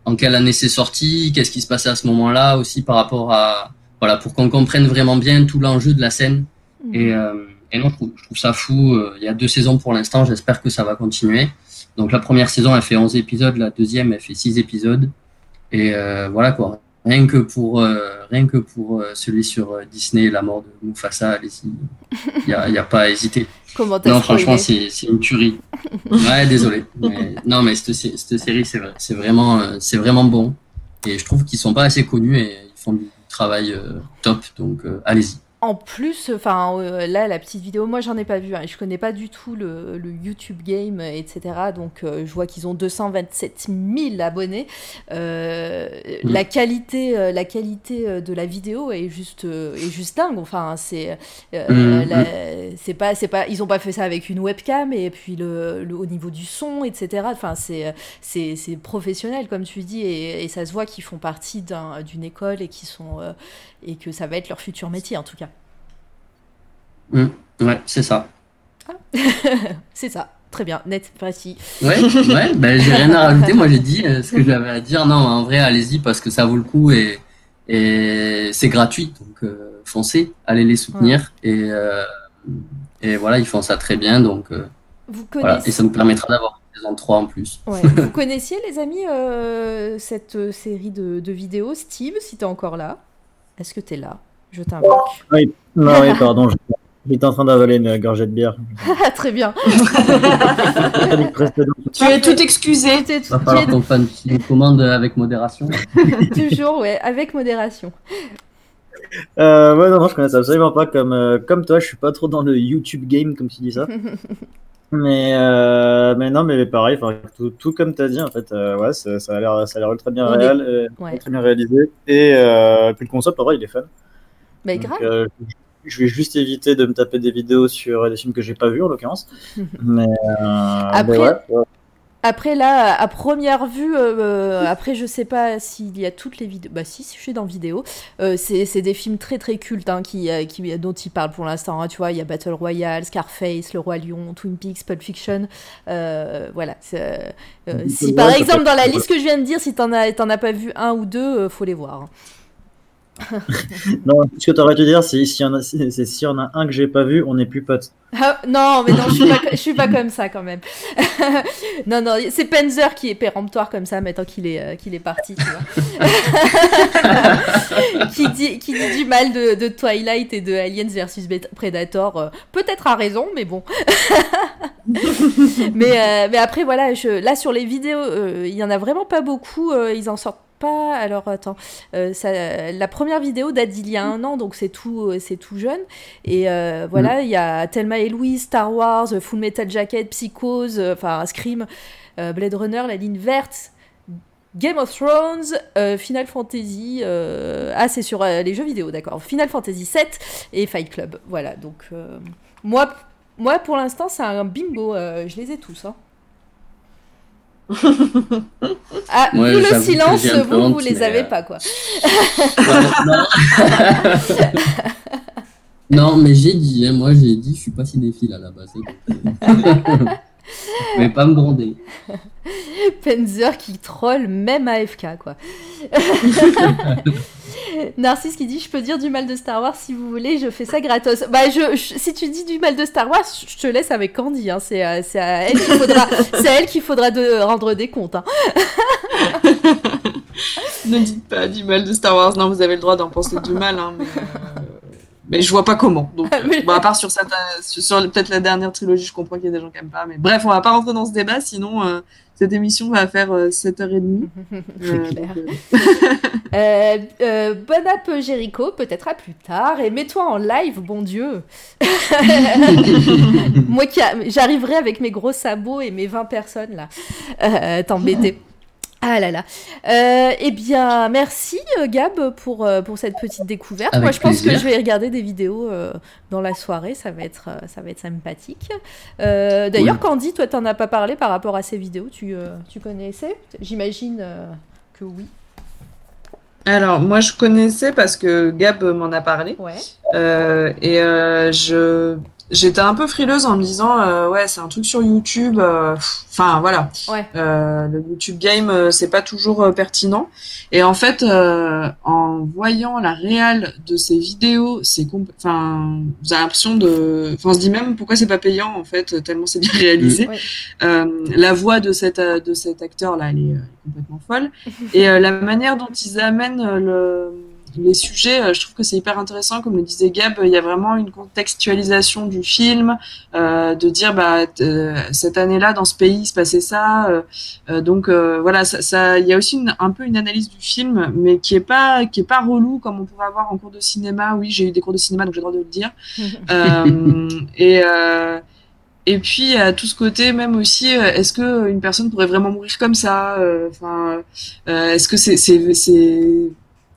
Speaker 4: en quelle année c'est sorti, qu'est-ce qui se passait à ce moment-là aussi par rapport à voilà pour qu'on comprenne vraiment bien tout l'enjeu de la scène. Et, euh, et non, je trouve, je trouve ça fou. Euh, Il y a deux saisons pour l'instant, j'espère que ça va continuer. Donc la première saison, elle fait 11 épisodes, la deuxième, elle fait 6 épisodes. Et euh, voilà quoi. Rien que pour, euh, rien que pour euh, celui sur euh, Disney, la mort de Mufasa, allez-y. Il n'y a, y a pas à hésiter.
Speaker 1: Comment
Speaker 4: Non, franchement, c'est une tuerie. Ouais, désolé. Mais, non, mais cette, sé- cette série, c'est vrai- c'est vraiment, c'est vraiment bon. Et je trouve qu'ils sont pas assez connus et ils font du travail top. Donc, allez-y.
Speaker 1: En plus, enfin euh, là, la petite vidéo, moi j'en ai pas vu, hein, je connais pas du tout le, le YouTube Game, euh, etc. Donc euh, je vois qu'ils ont 227 000 abonnés. Euh,
Speaker 4: Mm.
Speaker 1: La qualité, la qualité de la vidéo est juste, est juste dingue. Enfin, c'est, euh,
Speaker 4: Mm,
Speaker 1: la- c'est pas, c'est pas, ils ont pas fait ça avec une webcam et puis le, le- au niveau du son, etc. Enfin, c'est, c'est, c'est professionnel comme tu dis et, et ça se voit qu'ils font partie d'un- d'une école et qui sont et que ça va être leur futur métier en tout cas.
Speaker 4: Ouais, c'est ça.
Speaker 1: C'est ça, très bien, net, précis.
Speaker 4: Ouais, ouais, ben j'ai rien à rajouter. Moi, j'ai dit euh, ce que j'avais à dire. Non, en vrai, allez-y parce que ça vaut le coup et, et c'est gratuit. Donc, euh, foncez, allez les soutenir. Et, euh, et voilà, ils font ça très bien. Donc, voilà. Et ça nous permettra d'avoir saison 3 en plus.
Speaker 1: ouais, vous connaissiez les amis cette série de, de vidéos, Steve, si t'es encore là? Est-ce que t'es là? Je t'invoque.
Speaker 2: Non, oui, pardon, j'étais en train d'avaler une gorgée de bière.
Speaker 1: Ah, très bien.
Speaker 3: Tu es tout excusé.
Speaker 1: Tu es-
Speaker 4: Il va
Speaker 1: tu
Speaker 4: falloir
Speaker 1: es
Speaker 4: qu'on fasse une commande avec modération.
Speaker 1: toujours, ouais, avec modération.
Speaker 2: Euh, ouais, non, non, je connais ça absolument pas. Comme, euh, comme toi, je suis pas trop dans le YouTube game, comme tu dis ça. Mais, euh, mais non, mais pareil, tout, tout comme tu as dit, en fait, euh, ouais, ça, ça a l'air ça a l'air ultra bien, réel, euh,
Speaker 1: Ouais.
Speaker 2: très bien réalisé. Et euh, puis le concept, en vrai, il est fun.
Speaker 1: Mais
Speaker 2: Donc,
Speaker 1: grave.
Speaker 2: euh, je vais juste éviter de me taper des vidéos sur des films que j'ai pas vus en l'occurrence. mais,
Speaker 1: Après-
Speaker 2: mais ouais, ouais.
Speaker 1: Après là, à première vue, euh, après je sais pas s'il y a toutes les vidéos. Bah si, si je suis dans vidéo, euh, c'est des films très très cultes hein, qui, euh, qui, dont ils parlent pour l'instant. hein. tu vois, il y a Battle Royale, Scarface, Le Roi Lion, Twin Peaks, Pulp Fiction. Euh, voilà. euh, si par exemple dans la liste que je viens de dire, si t'en as as pas vu un ou deux, euh, faut les voir. hein.
Speaker 2: Non, ce que t'aurais dû dire, c'est s'il y en a, s'il y a un que j'ai pas vu, on n'est plus potes.
Speaker 1: Ah, non, mais non, je suis pas, suis pas comme ça quand même. non, non, c'est Penzer qui est péremptoire comme ça maintenant qu'il est, euh, qu'il est parti, tu vois. qui, dit, qui dit du mal de, Twilight et de Aliens versus Predator. euh, Peut-être à raison, mais bon. mais, euh, mais après, voilà, là sur les vidéos, euh, il y en a vraiment pas beaucoup. euh, ils en sortent pas. Alors attends, euh, ça, la première vidéo date d'il y a un an, donc c'est tout, euh, c'est tout jeune. Et euh, voilà, il y a Thelma et Louise, Star Wars, Full Metal Jacket, Psychose, enfin Scream, Blade Runner, La Ligne Verte. Game of Thrones, Final Fantasy, ah c'est sur les jeux vidéo, d'accord. Final Fantasy 7 et Fight Club, voilà. Donc moi, moi pour l'instant c'est un bingo, je les ai tous. Hein. ah,
Speaker 4: Ouais,
Speaker 1: vous le silence, vous
Speaker 4: honte,
Speaker 1: vous les avez
Speaker 4: euh,
Speaker 1: pas quoi.
Speaker 4: non. non, mais j'ai dit, hein, moi j'ai dit, je suis pas cinéphile à la base. Mais pas me gronder.
Speaker 1: Penzer qui troll même AFK quoi. Narcisse qui dit je peux dire du mal de Star Wars si vous voulez, je fais ça gratos. Bah je, je- si tu dis du mal de Star Wars, je te laisse avec Candy. Hein. C'est à, c'est à elle qu'il faudra, elle qu'il faudra de, rendre des comptes. Hein.
Speaker 3: Ne dites pas du mal de Star Wars. Non, vous avez le droit d'en penser du mal, hein, mais, euh, mais je vois pas comment. Donc,
Speaker 1: Mais-
Speaker 3: bon, à part sur, certains- sur, peut-être la dernière trilogie, je comprends qu'il y a des gens qui aiment pas. Mais bref, on va pas rentrer dans ce débat, sinon euh, cette émission va faire euh, 7h30. Euh,
Speaker 1: clair.
Speaker 3: euh,
Speaker 1: bon app Jericho, peut-être à plus tard. Et mets-toi en live, bon Dieu. Moi qui a- j'arriverai avec mes gros sabots et mes 20 personnes là. T'embêter. Ah là là. Euh, eh bien, merci euh, Gab pour, euh, pour cette petite découverte.
Speaker 4: Avec
Speaker 1: Moi, je pense que je vais regarder des vidéos euh, dans la soirée. Ça va être, ça va être sympathique. Euh, D'ailleurs, Candy, toi, t'en as pas parlé par rapport à ces vidéos. Tu, euh, tu connaissais? J'imagine euh, que oui.
Speaker 3: Alors, moi, je connaissais parce que Gab m'en a parlé.
Speaker 1: Ouais.
Speaker 3: Euh, et euh, je j'étais un peu frileuse en me disant euh, ouais c'est un truc sur YouTube euh, enfin voilà
Speaker 1: Ouais.
Speaker 3: Euh, le YouTube game euh, c'est pas toujours euh, pertinent et en fait euh, en voyant la réal de ces vidéos c'est enfin vous avez l'impression de enfin on se dit même pourquoi c'est pas payant en fait tellement c'est bien réalisé
Speaker 1: Ouais.
Speaker 3: euh, la voix de cet euh, de cet acteur là elle est complètement folle et la manière dont ils amènent le les sujets, euh, je trouve que c'est hyper intéressant, comme le disait Gab, il y a vraiment une contextualisation du film, euh, de dire bah euh, cette année-là dans ce pays il se passait ça, euh, donc euh, voilà, ça, ça, il y a aussi une- un peu une analyse du film, mais qui est pas qui est pas relou comme on pourrait avoir en cours de cinéma. Oui, j'ai eu des cours de cinéma, donc j'ai le droit de le dire. Et et puis à tout ce côté même aussi, est-ce que une personne pourrait vraiment mourir comme ça Enfin, est-ce que c'est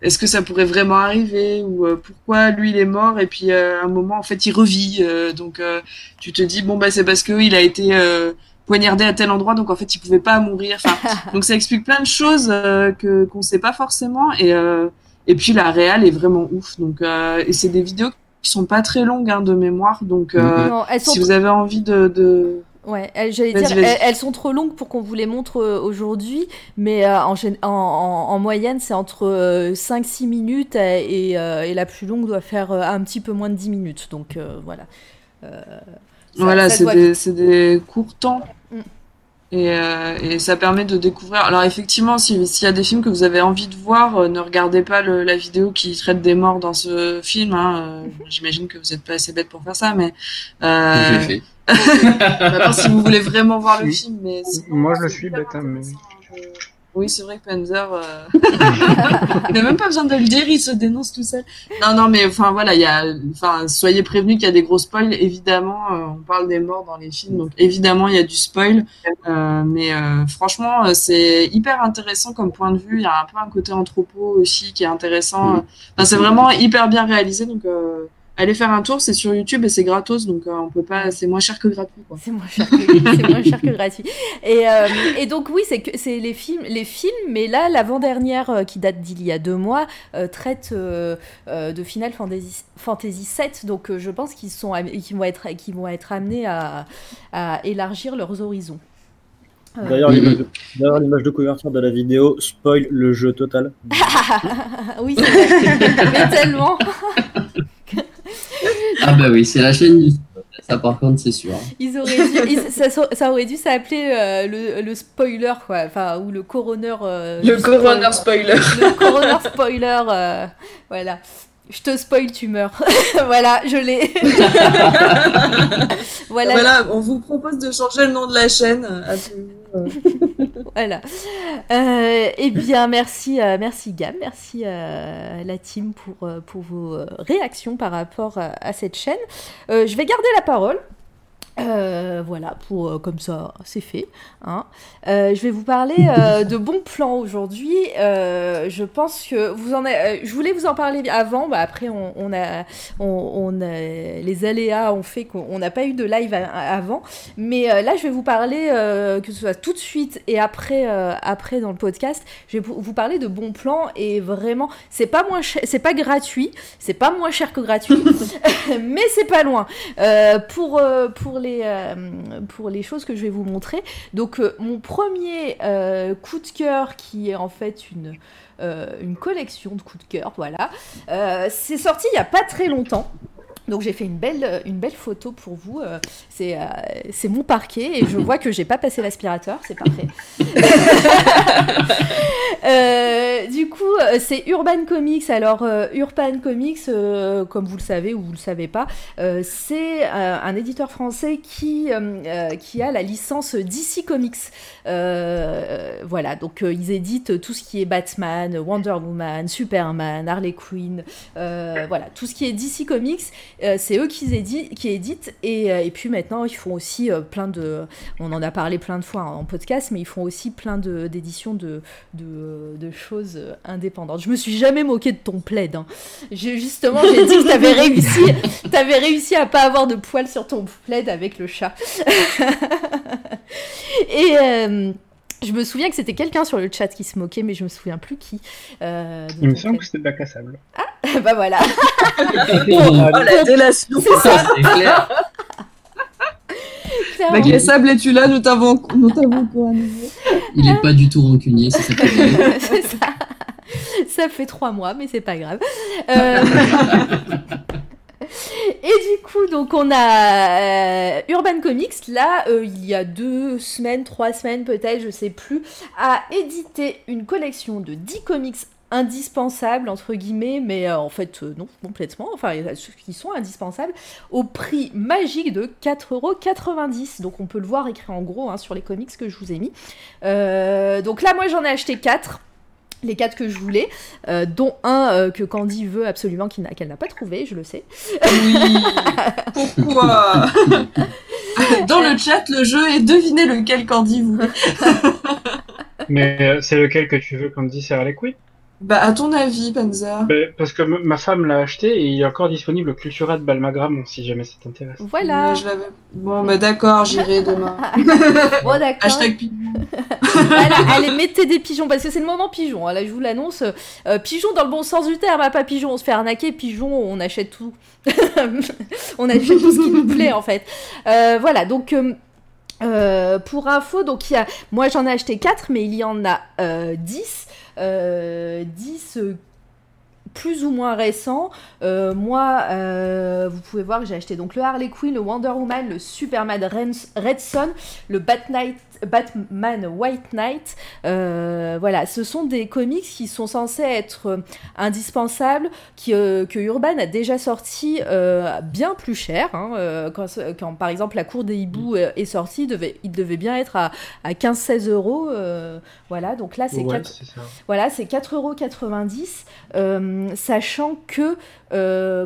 Speaker 3: est-ce que ça pourrait vraiment arriver ou euh, pourquoi lui il est mort et puis euh, à un moment en fait il revit euh, donc euh, tu te dis bon bah c'est parce que il a été euh, poignardé à tel endroit donc en fait il pouvait pas mourir. Enfin donc ça explique plein de choses euh, que qu'on sait pas forcément et euh, et puis la réal est vraiment ouf. Donc euh, et c'est des vidéos qui sont pas très longues hein, de mémoire. Donc euh,
Speaker 1: Non,
Speaker 3: si vous avez envie de, de...
Speaker 1: Ouais, elles- j'allais dire, elles, elles sont trop longues pour qu'on vous les montre euh, aujourd'hui, mais euh, en, gén- en, en- en moyenne, c'est entre euh, 5-6 minutes euh, et, euh, et la plus longue doit faire euh, un petit peu moins de 10 minutes. Donc euh, voilà. Euh, ça-
Speaker 3: voilà c'est
Speaker 1: voit
Speaker 3: des, des courts temps.
Speaker 1: Mm.
Speaker 3: et, euh, et ça permet de découvrir. Alors effectivement si- s'il y a des films que vous avez envie de voir euh, ne regardez pas le- la vidéo qui traite des morts dans ce film hein, euh, j'imagine que vous êtes pas assez bête pour faire ça mais Maintenant, si vous voulez vraiment voir le film, mais sinon,
Speaker 5: Moi, je le suis bête, hein, mais-
Speaker 3: Oui, c'est vrai que Panzer, euh... il n'a même pas besoin de le dire, il se dénonce tout seul. Non, non, mais enfin voilà, il y a, enfin, soyez prévenus qu'il y a des gros spoils. Évidemment, euh, on parle des morts dans les films, donc évidemment il y a du spoil. Euh, mais euh, franchement, euh, c'est hyper intéressant comme point de vue. Il y a un peu un côté anthropo aussi qui est intéressant. Enfin, c'est vraiment hyper bien réalisé, donc. Allez faire un tour, c'est sur YouTube et c'est gratos, donc euh, on peut pas, c'est moins cher que gratuit.
Speaker 1: C'est moins cher que, c'est moins cher que gratuit. Et, euh, et donc oui, c'est que c'est les films, les films, mais là l'avant-dernière euh, qui date d'il y a deux mois euh, traite euh, euh, de Final Fantasy, Fantasy 7, donc euh, je pense qu'ils sont, vont être, vont être amenés à, à élargir leurs horizons.
Speaker 2: D'ailleurs, l'image de, d'ailleurs, l'image de couverture de la vidéo spoil le jeu total.
Speaker 1: oui, c'est vrai. mais tellement.
Speaker 4: Ah bah oui, c'est la chaîne du ça par contre c'est sûr.
Speaker 1: Ils auraient dû, ils- ça, ça aurait dû s'appeler euh, le, le spoiler, quoi, enfin, ou le coroner. euh,
Speaker 3: Le
Speaker 1: du
Speaker 3: coroner
Speaker 1: spoil.
Speaker 3: spoiler.
Speaker 1: Le coroner spoiler, euh, voilà. Je te spoil, tu meurs. voilà, je l'ai. voilà,
Speaker 3: Voilà, on vous propose de changer le nom de la chaîne. euh,
Speaker 1: voilà. Euh, eh bien, merci, euh, merci Gam, merci euh, la team pour, pour vos réactions par rapport à, à cette chaîne. Je vais garder la parole. Euh, voilà, pour euh, comme ça, c'est fait. hein. Euh, je vais vous parler de bons plans aujourd'hui. Je pense que vous en avez, je voulais vous en parler avant. Bah, après, on, a, on, les aléas ont fait qu'on n'a pas eu de live avant. Mais là, je vais vous parler que ce soit tout de suite et après, après dans le podcast. Je vais vous parler de bons plans et vraiment, c'est pas moins c'est pas gratuit, c'est pas moins cher que gratuit, mais c'est pas loin. Pour, pour, les, euh, pour les choses que je vais vous montrer. Donc, euh, mon premier euh, coup de cœur, qui est en fait une, une collection de coups de cœur, voilà, c'est sorti il n'y a pas très longtemps. Donc j'ai fait une belle, une belle photo pour vous. euh, c'est euh, c'est mon parquet et je vois que j'ai pas passé l'aspirateur, c'est parfait. Euh, du coup, euh, c'est Urban Comics. Alors, euh, Urban Comics, euh, comme vous le savez ou vous le savez pas, euh, c'est euh, un éditeur français qui, euh, euh, qui a la licence DC Comics. Euh, voilà, donc euh, ils éditent tout ce qui est Batman, Wonder Woman, Superman, Harley Quinn, euh, voilà, tout ce qui est DC Comics, euh, c'est eux qui, édi- qui éditent. Et, euh, et puis maintenant, ils font aussi euh, plein de. On en a parlé plein de fois en podcast, mais ils font aussi plein de- d'éditions de, de, de choses euh, indépendantes. Je me suis jamais moqué de ton plaid. hein. J'ai- Justement, j'ai dit que t'avais réussi, t'avais réussi à pas avoir de poils sur ton plaid avec le chat. Et euh, je me souviens que c'était quelqu'un sur le chat qui se moquait, mais je me souviens plus qui. Euh,
Speaker 5: Il me semble que c'était bac à sable.
Speaker 1: plaid. bah voilà.
Speaker 3: Oh la délation
Speaker 1: C'est ça,
Speaker 4: C'est clair.
Speaker 3: Bac et sable, es-tu là? Nous t'avons nouveau.
Speaker 4: Il est pas du tout rancunier, c'est ça
Speaker 1: c'est ça. Ça fait trois mois, mais c'est pas grave. Euh, Et du coup, donc on a euh, Urban Comics, là, euh, il y a deux semaines, trois semaines peut-être, je sais plus, a édité une collection de 10 comics indispensables, entre guillemets, mais euh, en fait, non, complètement, enfin, qui sont indispensables, au prix magique de 4,90€. Donc on peut le voir écrit en gros hein, sur les comics que je vous ai mis. Donc là, moi, j'en ai acheté 4 les quatre que je voulais, euh, dont un euh, que Candy veut absolument qu'il n'a- qu'elle n'a pas trouvé, je le sais.
Speaker 3: Oui. Pourquoi? Dans le chat, le jeu est devinez lequel Candy voulait.
Speaker 5: Mais euh, c'est lequel que tu veux te dise Harley Quinn?
Speaker 3: Bah, à ton avis, Panzer
Speaker 5: Ben, Parce que ma femme l'a acheté et il est encore disponible au Cultura de Balmagramont si jamais ça t'intéresse.
Speaker 1: Voilà.
Speaker 3: Bon, bah d'accord, j'irai demain.
Speaker 1: Bon, d'accord.
Speaker 3: Hashtag pi-
Speaker 1: Voilà, allez, mettez des pigeons, parce que c'est le moment pigeon. hein. Là, je vous l'annonce. Euh, pigeon dans le bon sens du terme, hein, pas pigeon, on se fait arnaquer. Pigeon, on achète tout. on achète tout ce qui nous plaît, en fait. Euh, voilà, donc. euh, euh, pour info, donc il y a, moi j'en ai acheté 4, mais il y en a euh, 10. Euh, 10 euh, plus ou moins récents. Euh, moi, euh, vous pouvez voir que j'ai acheté donc le Harley Quinn, le Wonder Woman, le Superman Ren- Red Son, le Bat Knight, Batman White Knight. voilà, ce sont des comics qui sont censés être indispensables, qui, que Urban a déjà sorti bien plus cher. Hein, quand, par exemple la Cour des hiboux est sortie, il devait, il devait bien être à, à 15-16 euros. voilà, donc là c'est
Speaker 5: ouais,
Speaker 1: 4... voilà, c'est 4,90 euros, sachant que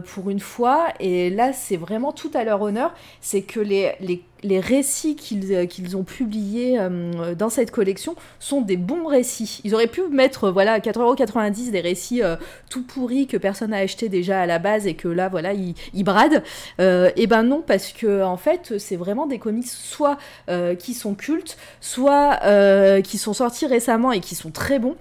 Speaker 1: pour une fois, et là c'est vraiment tout à leur honneur, c'est que les, les, les récits qu'ils euh, ont publiés euh, dans cette collection sont des bons récits. Ils auraient pu mettre voilà 4,90€ des récits euh, tout pourris que personne n'a acheté déjà à la base et que là voilà ils, ils bradent. et ben non parce que en fait c'est vraiment des comics soit qui sont cultes, soit qui sont sortis récemment et qui sont très bons.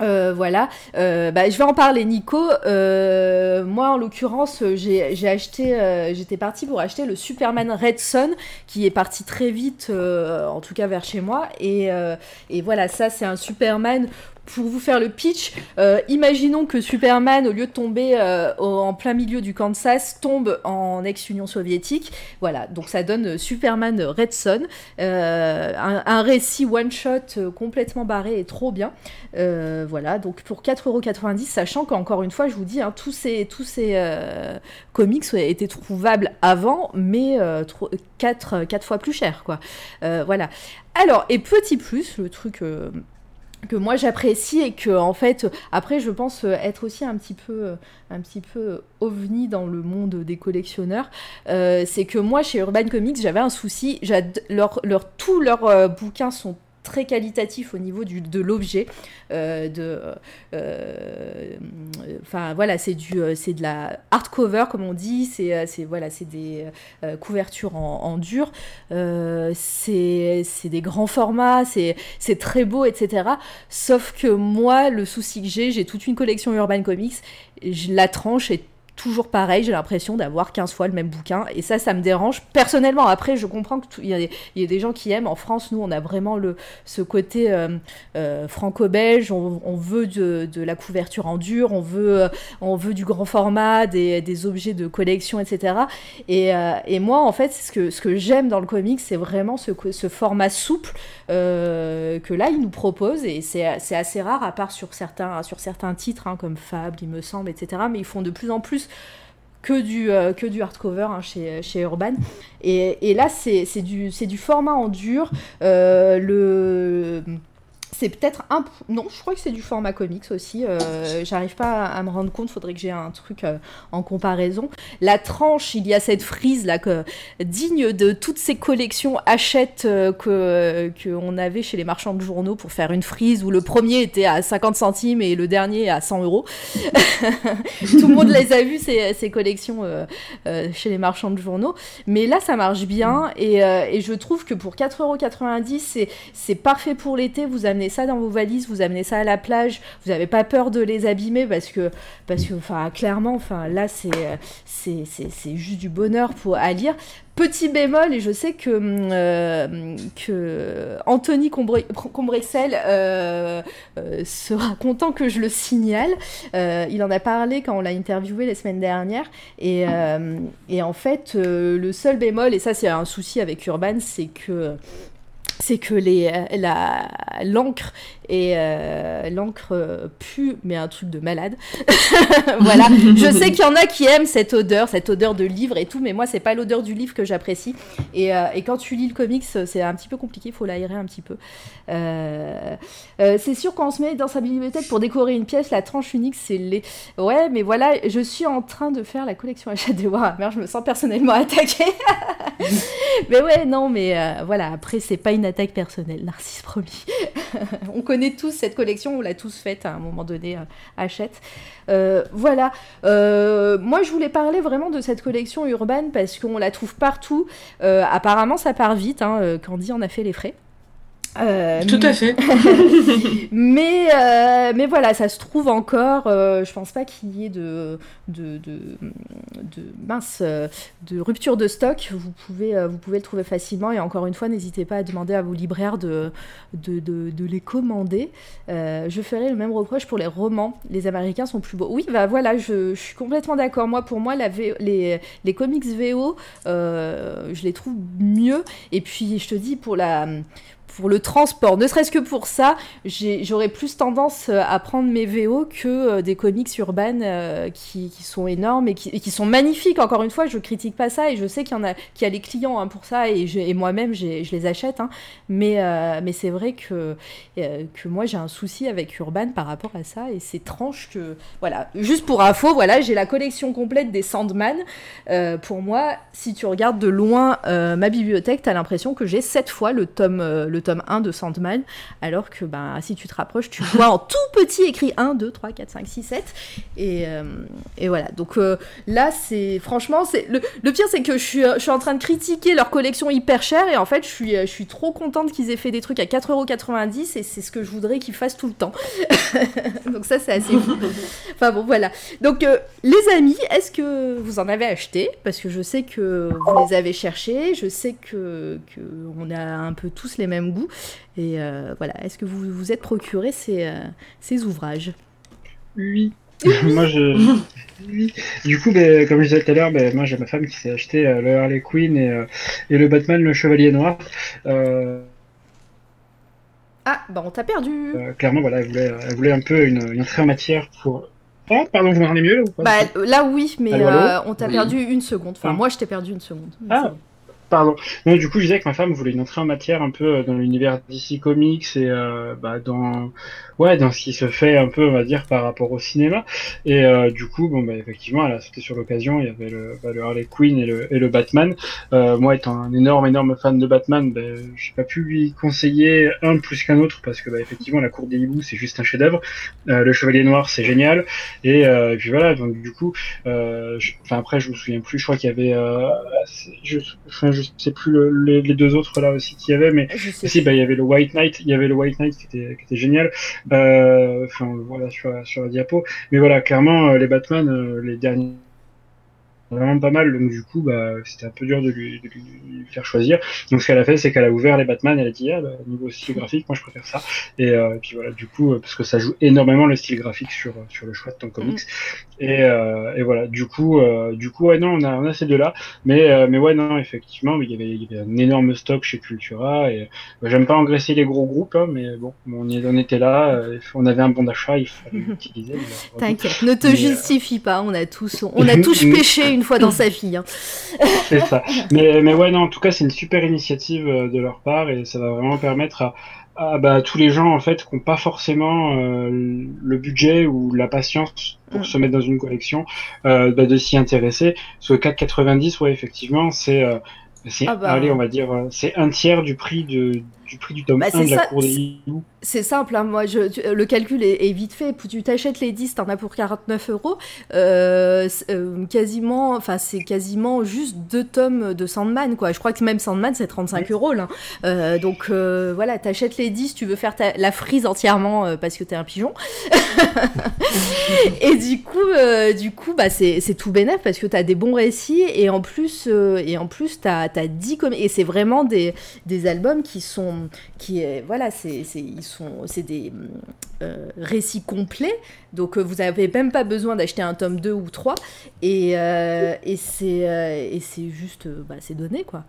Speaker 1: Euh, voilà, euh, bah, je vais en parler, Nico. Euh, moi, en l'occurrence, j'ai acheté, j'étais partie pour acheter le Superman Red Son, qui est parti très vite, en tout cas vers chez moi. Et, et voilà, ça, c'est un Superman pour vous faire le pitch, euh, imaginons que Superman, au lieu de tomber euh, en plein milieu du Kansas, tombe en ex-Union soviétique. Voilà, donc ça donne Superman Red Son, euh, un, récit one-shot complètement barré et trop bien. voilà, donc pour 4,90€, sachant qu'encore une fois, je vous dis, hein, tous ces, tous ces comics étaient trouvables avant, mais 4, 4 fois plus cher, quoi. voilà. Alors, et petit plus, le truc que moi j'apprécie et que en fait après je pense être aussi un petit peu un petit peu ovni dans le monde des collectionneurs euh, c'est que moi chez Urban Comics j'avais un souci. Leur, tous leurs euh, bouquins sont très qualitatif au niveau du, de l'objet. Euh, de, euh, enfin voilà, c'est du, euh, c'est de la hardcover comme on dit. C'est, c'est voilà, c'est des couvertures en, dur. c'est, c'est des grands formats. C'est, c'est très beau, etc. Sauf que moi, le souci que j'ai, j'ai toute une collection Urban Comics. Je, la tranche est toujours pareil, j'ai l'impression d'avoir 15 fois le même bouquin. Et ça, ça me dérange. Personnellement, après, je comprends qu'il y, a des gens qui aiment. En France, nous, on a vraiment le, ce côté euh, euh, franco-belge. On, veut de, la couverture en dur, on veut, euh, on veut du grand format, des, objets de collection, etc. Et, moi, en fait, ce que, ce que j'aime dans le comic, c'est vraiment ce, ce format souple que là, il nous propose. Et c'est assez rare, à part sur certains, sur certains titres, hein, comme Fable, il me semble, etc. Mais ils font de plus en plus que du, euh, que du hardcover hein, chez, Urban. Et, et là, c'est du, du format en dur. Euh, le c'est peut-être un. Non, je crois que c'est du format comics aussi. Euh, j'arrive pas à, me rendre compte, faudrait que j'ai un truc euh, en comparaison. La tranche, il y a cette frise là, digne de toutes ces collections achètes euh, que qu'on avait chez les marchands de journaux pour faire une frise où le premier était à 50 centimes et le dernier à 100 euros. Tout le monde les a vus, ces, collections chez les marchands de journaux. Mais là, ça marche bien et, et je trouve que pour 4,90€, c'est parfait pour l'été. Vous amenez ça dans vos valises, vous amenez ça à la plage, vous n'avez pas peur de les abîmer parce que, parce que enfin, clairement, enfin, là, c'est, c'est, c'est, juste du bonheur pour, à lire. Petit bémol, et je sais que, euh, que Anthony Combrexel euh, euh, sera content que je le signale. il en a parlé quand on l'a interviewé la semaine dernière. Et, et en fait, le seul bémol, et ça c'est un souci avec Urban, c'est que c'est que les, la, l'encre et euh, l'encre pue, mais un truc de malade. voilà. Je sais qu'il y en a qui aiment cette odeur, cette odeur de livre et tout, mais moi, c'est pas l'odeur du livre que j'apprécie. Et, euh, et, quand tu lis le comics, c'est un petit peu compliqué, il faut l'aérer un petit peu. Euh, c'est sûr, quand on se met dans sa bibliothèque pour décorer une pièce, la tranche unique, c'est les. Ouais, mais voilà, je suis en train de faire la collection Achat des Warhammer, je me sens personnellement attaquée. mais ouais, non, mais voilà, après, c'est pas une personnelle, narcisse promis. on connaît tous cette collection, on l'a tous faite à un moment donné, achète. Euh, euh, voilà. Euh, moi, je voulais parler vraiment de cette collection urbaine parce qu'on la trouve partout. apparemment, ça part vite. Hein, Candy en a fait les frais.
Speaker 7: Euh, Tout à fait.
Speaker 1: mais, euh, mais voilà, ça se trouve encore. Euh, je pense pas qu'il y ait de, de, de, de, mince, de rupture de stock. Vous pouvez, vous pouvez le trouver facilement. Et encore une fois, n'hésitez pas à demander à vos libraires de, de, de les commander. je ferai le même reproche pour les romans. Les Américains sont plus beaux. Oui, bah voilà, je, je suis complètement d'accord. Moi, pour moi, la les, les comics VO, je les trouve mieux. Et puis, je te dis, pour la pour le transport, ne serait-ce que pour ça, j'aurais plus tendance à prendre mes VO que des comics urbaines qui, qui, sont énormes et qui, sont magnifiques. Encore une fois, je critique pas ça et je sais qu'il y en a, qu'il y a les clients hein, pour ça et, moi-même je les achète. Hein. mais c'est vrai que, moi j'ai un souci avec Urban par rapport à ça et c'est tranche que voilà. Juste pour info, voilà, j'ai la collection complète des Sandman. pour moi, si tu regardes de loin ma bibliothèque, tu as l'impression que j'ai sept fois le tome, euh, le tome 1 de Sandman, alors que ben, si tu te rapproches, tu vois en tout petit écrit 1, 2, 3, 4, 5, 6, 7. Et, euh, et voilà. Donc euh, là, c'est franchement, c'est le, le, pire, c'est que je suis, je suis en train de critiquer leur collection hyper chère, et en fait, je suis, je suis trop contente qu'ils aient fait des trucs à 4,90€, et c'est ce que je voudrais qu'ils fassent tout le temps. Donc ça, c'est assez fou. enfin bon, voilà. Donc les amis, est-ce que vous en avez acheté? Parce que je sais que vous les avez cherchés, je sais que, que on a un peu tous les mêmes Et euh, voilà, est-ce que vous vous êtes procuré ces, euh, ces ouvrages?
Speaker 5: Oui. moi, je. Du coup, ben, comme je disais tout à l'heure, ben, moi j'ai ma femme qui s'est acheté euh, le Harley Quinn et, et, le Batman, le Chevalier Noir.
Speaker 1: Ah, bah on t'a perdu.
Speaker 5: clairement, voilà, elle voulait, elle voulait un peu une, une entrée en matière pour. Oh, pardon, vous m'entendez mieux là ou pas?
Speaker 1: Bah, Là, oui, mais on t'a perdu une seconde. Enfin, ah. moi, je t'ai perdu une seconde.
Speaker 5: ah, Pardon. Non, du coup, je disais que ma femme voulait une entrée en matière un peu euh, dans l'univers DC Comics et euh, bah, dans ouais dans ce qui se fait un peu, on va dire, par rapport au cinéma. Et euh, du coup, bon, bah, effectivement, elle a sauté sur l'occasion. Il y avait le, bah, le, Harley Quinn et le, et le Batman. Euh, moi, étant un énorme, énorme fan de Batman, bah, j'ai pas pu lui conseiller un plus qu'un autre parce que, bah, effectivement, la Cour des hiboux, c'est juste un chef-d'œuvre. le Chevalier Noir, c'est génial. Et, et, puis voilà. Donc, du coup, enfin après, je me souviens plus. Je crois qu'il y avait, je, je sais plus les, deux autres là aussi qu'il y avait, mais si, bah, il y avait le White Knight, il y avait le White Knight qui était, qui était génial. Euh, enfin, voilà, sur, sur la diapo. Mais voilà, clairement, euh, les Batman, euh, les derniers vraiment pas mal, donc du coup, bah, c'était un peu dur de lui, de lui, faire choisir. Donc ce qu'elle a fait, c'est qu'elle a ouvert les Batman, elle a dit, ah, bah, niveau style graphique, moi je préfère ça. Et, euh, puis voilà, du coup, parce que ça joue énormément le style graphique sur, sur le choix de ton comics. Mm. Et, euh, et voilà, du coup, euh, du coup, ouais, non, on a, on a ces deux-là. Mais, euh, mais ouais, non, effectivement, il y, avait, il y avait un énorme stock chez Cultura. Et bah, j'aime pas engraisser les gros groupes, hein, mais bon, on, on était là, euh, on avait un bon d'achat, il fallait l'utiliser.
Speaker 1: T'inquiète, ne te justifie pas, on a tous, on a tous péché une fois dans sa vie. Hein.
Speaker 5: c'est ça. Mais, mais ouais, non, en tout cas, c'est une super initiative euh, de leur part et ça va vraiment permettre à, à bah, tous les gens en fait qui n'ont pas forcément euh, le budget ou la patience pour mm. se mettre dans une collection euh, bah, de s'y intéresser. Ce 4,90, ouais, effectivement, c'est c'est, ah bah. allez, on va dire, c'est un tiers du prix de, du prix du tome 1 bah, de la cour des hiboux.
Speaker 1: C'est simple, hein, moi, je, le calcul est, vite fait. Tu t'achètes les 10, t'en as pour 49 euros. Euh, euh, quasiment, enfin, c'est quasiment juste deux tomes de Sandman, quoi. Je crois que même Sandman, c'est 35 euros, là. Euh, donc, voilà, t'achètes les 10, tu veux faire la frise entièrement parce que t'es un pigeon. et du coup, du coup bah, c'est tout bénef parce que t'as des bons récits et en plus, et en plus t'as as 10 Et c'est vraiment des, des albums qui sont qui est, voilà, c'est, ils sont, c'est des euh, récits complets, donc euh, vous n'avez même pas besoin d'acheter un tome 2 ou 3, et, euh, et, c'est, et c'est juste, bah, c'est donné, quoi.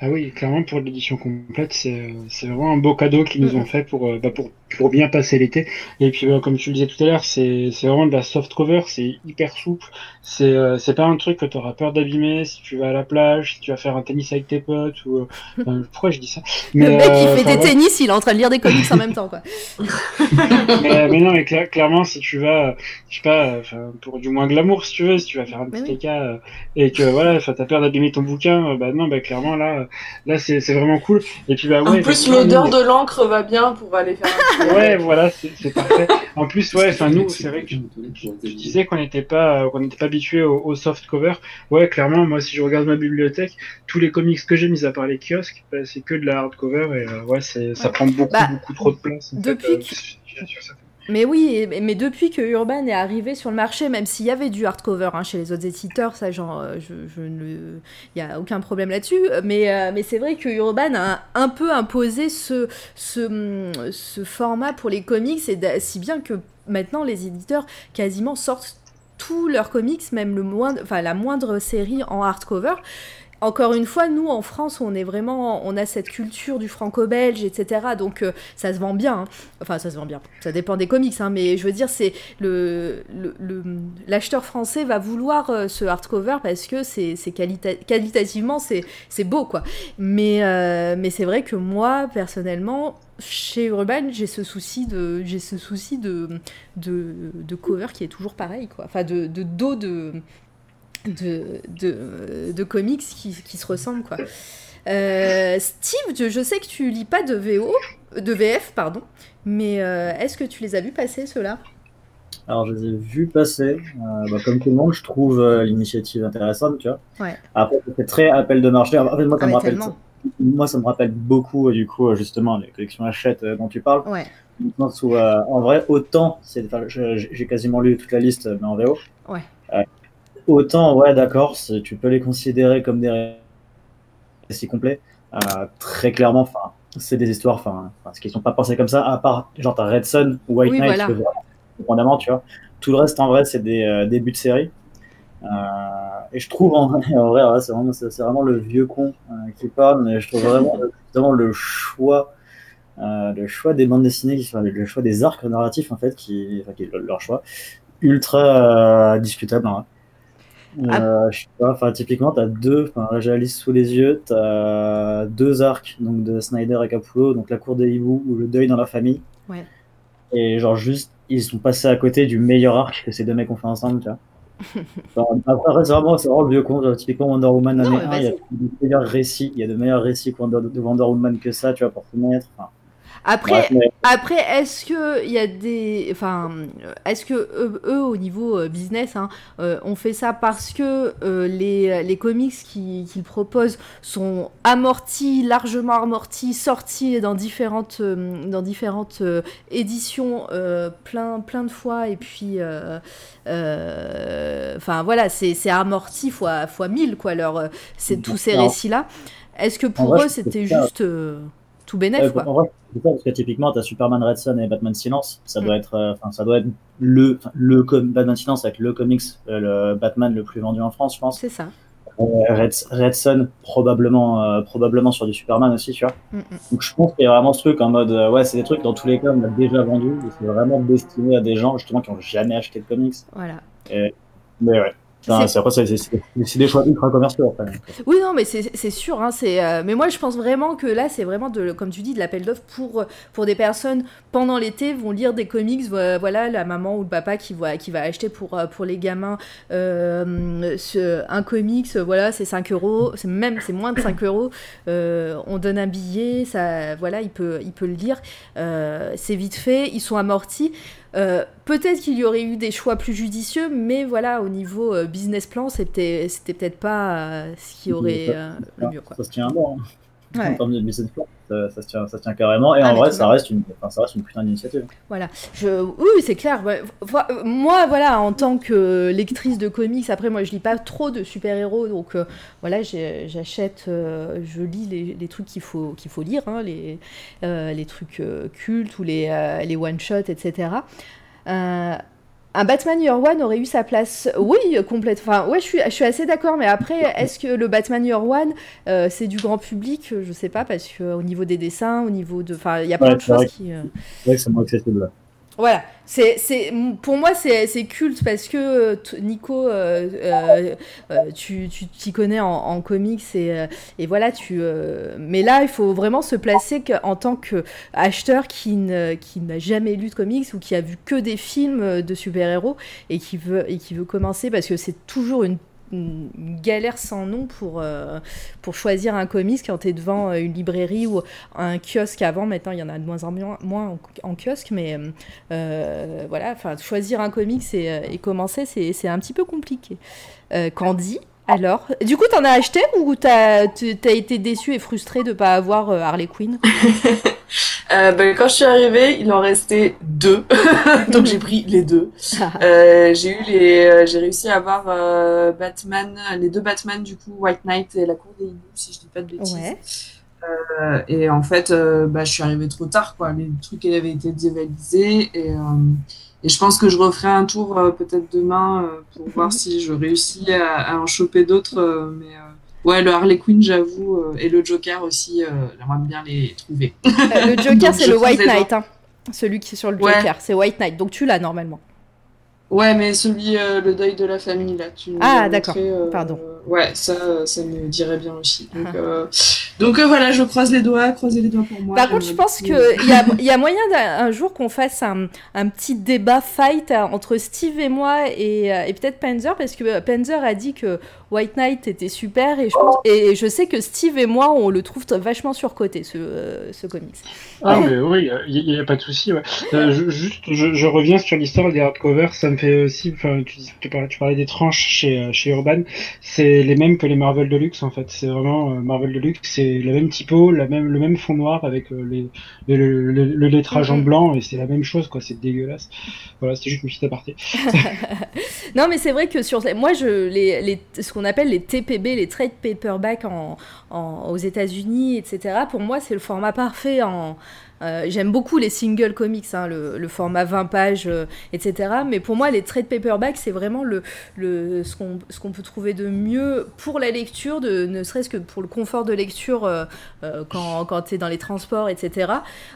Speaker 5: Ah oui, clairement pour l'édition complète, c'est, c'est vraiment un beau cadeau qu'ils nous ont fait pour, bah, pour pour bien passer l'été. Et puis, comme tu le disais tout à l'heure, c'est vraiment de la soft cover, c'est hyper souple. C'est euh, c'est pas un truc que tu auras peur d'abîmer si tu vas à la plage, si tu vas faire un tennis avec tes potes. ou euh, Pourquoi je dis ça?
Speaker 1: Mais, Le mec, il euh, fait des tennis, il est en train de lire des comics en même temps. quoi.
Speaker 5: mais, mais, non, mais clairement, si tu vas, je sais pas, pour du moins glamour, si tu veux, si tu vas faire un petit écart et que voilà, t'as peur d'abîmer ton bouquin, bah non, bah clairement, là, là c'est vraiment cool. Et puis, bah ouais.
Speaker 3: En plus, l'odeur de l'encre va bien pour aller faire un
Speaker 5: ouais, voilà, c'est parfait. En plus, ouais, enfin nous, c'est vrai que je, disais qu'on n'était pas, qu'on n'était pas habitué au, soft cover. Ouais, clairement, moi, si je regarde ma bibliothèque, tous les comics que j'ai mis à part les kiosques, bah, c'est que de la hardcover et euh, ouais, c'est, ça prend beaucoup, bah, beaucoup trop de place.
Speaker 1: depuis euh, mais oui, mais depuis que Urban est arrivé sur le marché, même s'il y avait du hardcover hein, chez les autres éditeurs, ça, genre, euh, je, je il n'y a aucun problème là-dessus. Mais, euh, mais c'est vrai que Urban a un peu imposé ce, format pour les comics, si bien que maintenant les éditeurs quasiment sortent tous leurs comics, même le enfin, la moindre série en hardcover. Encore une fois, nous en France, on est vraiment, on a cette culture du franco-belge, etc. Donc euh, ça se vend bien. Hein. Enfin, ça se vend bien. Ça dépend des comics, hein, mais je veux dire, c'est le l'acheteur français va vouloir euh, ce hardcover parce que c'est qualitativement c'est beau quoi. Mais euh, mais c'est vrai que moi personnellement, chez Urban, j'ai ce souci de j'ai ce souci de, de, cover qui est toujours pareil quoi. Enfin de, de dos de de, de, de comics qui, qui, se ressemblent quoi. Euh, Steve, je sais que tu lis pas de VO, de VF pardon, mais euh, est-ce que tu les as vus passer ceux-là?
Speaker 2: Alors je les ai vus passer. Euh, bah, comme tout le monde, je trouve l'initiative intéressante, tu vois. Ouais. Après, c'est très appel de marché. En fait, moi, ça ah, me rappelle. Moi, ça me rappelle beaucoup, du coup, justement, les collections Hachette dont tu parles. Ouais. Où, en vrai, autant, j'ai quasiment lu toute la liste, mais en VO. Ouais. Autant, ouais, d'accord, tu peux les considérer comme des récits complets. Euh, très clairement, enfin, c'est des histoires, enfin, ce qui sont pas pensés comme ça, à part, genre, t'as Red Sun ou White Knight, voilà. tu vois. Tout le reste, en vrai, c'est des euh, débuts de série. Euh, et je trouve, en, vrai, c'est vraiment, vraiment, le vieux con qui parle, mais je trouve vraiment, vraiment le choix. le choix des bandes dessinées, enfin, le choix des arcs narratifs en fait, qui, enfin, qui leur choix, ultra discutable. Hein. Euh, je sais pas, enfin, typiquement, tu as deux, enfin, j'ai la liste sous les yeux, tu as deux arcs donc de Snyder et Capullo, donc la cour des hiboux ou le deuil dans la famille. Ouais. Et genre, juste, ils sont passés à côté du meilleur arc que ces deux mecs ont fait ensemble, tu vois. après, c'est vraiment, vraiment le vieux con. Genre, typiquement, Wonder Woman année 1, il y a de meilleurs récits, il y a de meilleurs récits de Wonder Woman que ça, tu vois, pour te mettre. Enfin,
Speaker 1: après, après est-ce que il y a des, enfin, est-ce que eux, au niveau euh, business, hein, euh, on fait ça parce que euh, les, les comics qu'ils proposent sont amortis, largement amortis, sortis dans différentes, dans différentes éditions, plein, plein de fois, et puis, enfin voilà, c'est amorti fois, fois 1000 quoi, leur, c'est tous ces récits là. Est-ce que pour eux c'était juste tout bénéf, quoi.
Speaker 2: En parce que typiquement, tu as Superman Red Son et Batman Silence. Ça doit mm. être, euh, ça doit être le, le Batman Silence avec le comics, euh, le Batman le plus vendu en France, je pense.
Speaker 1: C'est ça.
Speaker 2: Euh, Red, Red, Son, probablement, probablement sur du Superman aussi, tu vois. Mm, mm. Donc je pense qu'il y a vraiment ce truc en mode, ouais, c'est des trucs dans tous les cas, on a déjà vendu, c'est vraiment destiné à des gens justement qui n'ont jamais acheté de comics.
Speaker 1: Voilà.
Speaker 2: mais ouais. C'est des choix ultra commerciaux.
Speaker 1: Oui, non, mais c'est sûr. Hein, euh, mais moi, je pense vraiment que là, c'est vraiment, de, comme tu dis, de l'appel d'offres pour, pour des personnes pendant l'été vont lire des comics. Voilà, la maman ou le papa qui va, qui va acheter pour, euh, pour les gamins euh, un comics. Voilà, c'est 5 euros. C'est même c'est moins de 5 euros. on donne un billet. Ça, voilà, il peut, il peut le lire. c'est vite fait. Ils sont amortis. Euh, peut-être qu'il y aurait eu des choix plus judicieux, mais voilà, au niveau euh, business plan, c'était, c'était peut-être pas euh, ce qui aurait le mieux. Quoi.
Speaker 2: Ça se tient bon. Hein. En termes de business plan, ça, se tient, ça tient carrément. Et ah, en vrai, ça reste, une, ça reste une putain d'initiative.
Speaker 1: Voilà. Je, oui, c'est clair. Moi, voilà, en tant que lectrice de comics, après, moi, je lis pas trop de super-héros. Donc, voilà, j'achète, je lis les, les, trucs qu'il faut, qu'il faut lire, hein, les, les trucs cultes ou les, les one-shots, etc. Un Batman Year One aurait eu sa place. Oui, complète. Enfin, ouais, je suis, je suis assez d'accord. Mais après, est-ce que le Batman Year One, euh, c'est du grand public? Je sais pas, parce qu'au niveau des dessins, au niveau de. Enfin, il y a plein de choses qui.
Speaker 2: Euh, c'est vrai que c'est moins accessible.
Speaker 1: Voilà, c'est, pour moi c'est, culte parce que euh, Nico, euh, euh, tu, tu t'y connais en, comics et, et, voilà, tu, mais là il faut vraiment se placer en tant qu'acheteur qui, qui n'a jamais lu de comics ou qui a vu que des films de super-héros et qui veut, et qui veut commencer parce que c'est toujours une une galère sans nom pour, euh, pour choisir un comics quand tu es devant euh, une librairie ou un kiosque avant. Maintenant, il y en a de moins en moins, en, kiosque, mais euh, voilà, choisir un comics et, et commencer, c'est un petit peu compliqué. Candy, alors, du coup, t'en as acheté ou t'as as été déçu et frustré de pas avoir Harley Quinn
Speaker 3: Euh, ben, quand je suis arrivée, il en restait deux, donc j'ai pris les deux. Euh, j'ai eu les, euh, j'ai réussi à avoir euh, Batman, les deux Batman du coup, White Knight et la Cour des Hiboux, si je dis pas de bêtises. Ouais. Euh, et en fait, bah, je suis arrivée trop tard, quoi. Les trucs avaient été dévalisés et, et je pense que je referai un tour peut-être demain pour voir mhm. si je réussis à, à en choper d'autres, mais Ouais, le Harley Quinn, j'avoue, et le Joker aussi, j'aimerais bien les trouver.
Speaker 1: le Joker, c'est le White Knight, hein. celui qui est sur le Joker, c'est White Knight, donc tu l'as normalement.
Speaker 3: Ouais, mais celui, euh, le deuil de la famille, là. Tu
Speaker 1: ah, d'accord, euh, pardon.
Speaker 3: Ouais, ça, ça me dirait bien aussi. Donc, ah. euh, donc voilà, je croise les doigts, croisez les doigts pour moi.
Speaker 1: Par contre, je pense qu'il y a, y a moyen un jour qu'on fasse un, un, petit débat fight entre Steve et moi et, et peut-être Panzer, parce que Panzer a dit que White Knight était super et je, pense, et je sais que Steve et moi, on le trouve vachement surcoté, ce, ce comics.
Speaker 5: Ah, mais oui, il n'y a, pas de souci. Ouais. juste, je, je, reviens sur l'histoire des hardcovers, ça me fait aussi, enfin, tu, tu, parlais, tu parlais des tranches chez, euh, chez Urban, c'est les mêmes que les Marvel Deluxe en fait. C'est vraiment euh, Marvel Deluxe, c'est le même typo, la même, le même fond noir avec euh, les, le, le, lettrage en blanc et c'est la même chose quoi. C'est dégueulasse. Voilà, c'était juste une petite aparté.
Speaker 1: non, mais c'est vrai que sur moi, je les, appelle les TPB, les trade paperback aux États-Unis, etc. Pour moi, c'est le format parfait en euh, j'aime beaucoup les single comics, hein, le, format 20 pages, euh, etc. Mais pour moi, les trade paperback, c'est vraiment ce qu'on peut trouver de mieux pour la lecture, de, ne serait-ce que pour le confort de lecture euh, quand, quand tu es dans les transports, etc.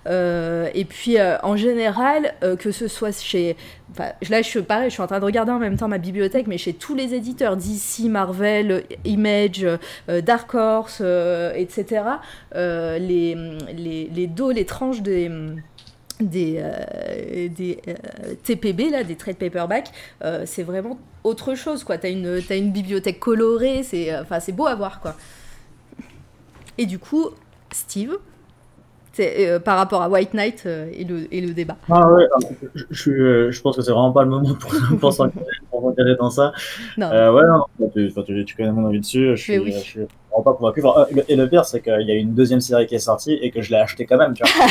Speaker 1: et puis, en général, que ce soit chez Là, je, pareil, je suis en train de regarder en même temps ma bibliothèque, mais chez tous les éditeurs DC, Marvel, Image, Dark Horse, etc., les, les, dos, les tranches des des, euh, des euh, TPB, là, des trade paperback, euh, c'est vraiment autre chose, quoi. T'as une, as une bibliothèque colorée, c'est beau à voir. Et du coup, Steve, par rapport à White Knight et, le, et le débat.
Speaker 2: Ah ouais, je, je, je pense que c'est vraiment pas le moment pour, pour s'engager dans ça. Non. ouais, non, tu, tu, tu, connais mon avis dessus. Je suis, oui. je suis pas convaincu. et le pire, c'est qu'il y a une deuxième série qui est sortie et que je l'ai acheté quand même, tu vois.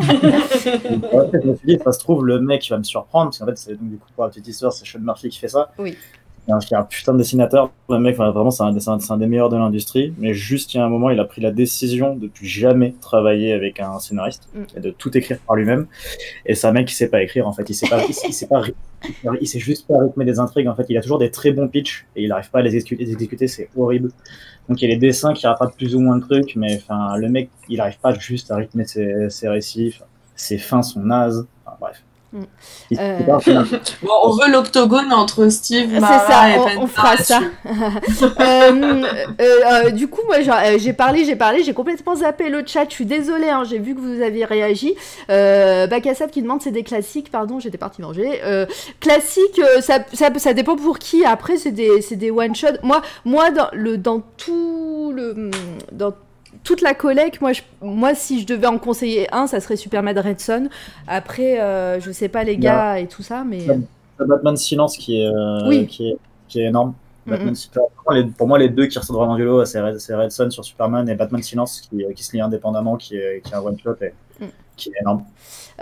Speaker 2: je me suis dit, ça se trouve, le mec va me surprendre, parce qu'en fait, c'est donc du coup, pour la petite histoire, c'est Sean Murphy qui fait ça.
Speaker 1: Oui.
Speaker 2: A un putain de dessinateur. Le mec, vraiment, c'est un, un, des meilleurs de l'industrie. Mais juste, il y a un moment, il a pris la décision de plus jamais travailler avec un scénariste mm. et de tout écrire par lui-même. Et c'est un mec qui sait pas écrire, en fait. Il sait pas, il, sait pas, il sait juste pas rythmer des intrigues. En fait, il a toujours des très bons pitchs et il arrive pas à les exécuter. C'est horrible. Donc il y a les dessins qui rattrapent plus ou moins le truc, mais enfin le mec il arrive pas juste à rythmer ses, ses récits, ses fins sont nazes.
Speaker 3: Euh, bon, on veut l'octogone entre Steve, Mara
Speaker 1: ça, et on, on fera ça. Euh, euh, du coup, moi, j'ai parlé, j'ai parlé, j'ai complètement zappé le chat. Je suis désolée, hein, j'ai vu que vous aviez réagi. Euh, Bakassab qui demande c'est des classiques. Pardon, j'étais partie manger. classique, ça, ça, ça, dépend pour qui. Après, c'est des, des one shot. Moi, moi, dans le, dans tout le, dans toute la collecte, moi, moi, si je devais en conseiller un, ça serait Superman Red Son. Après, euh, je sais pas les gars et tout ça, mais.
Speaker 2: Batman Silence qui est, euh, qui est, qui est énorme. pour moi, les deux qui ressortent vraiment du lot, c'est Red, Son sur Superman et Batman Silence qui, qui se lie indépendamment, qui est, qui est un one-shot et mm. qui est énorme.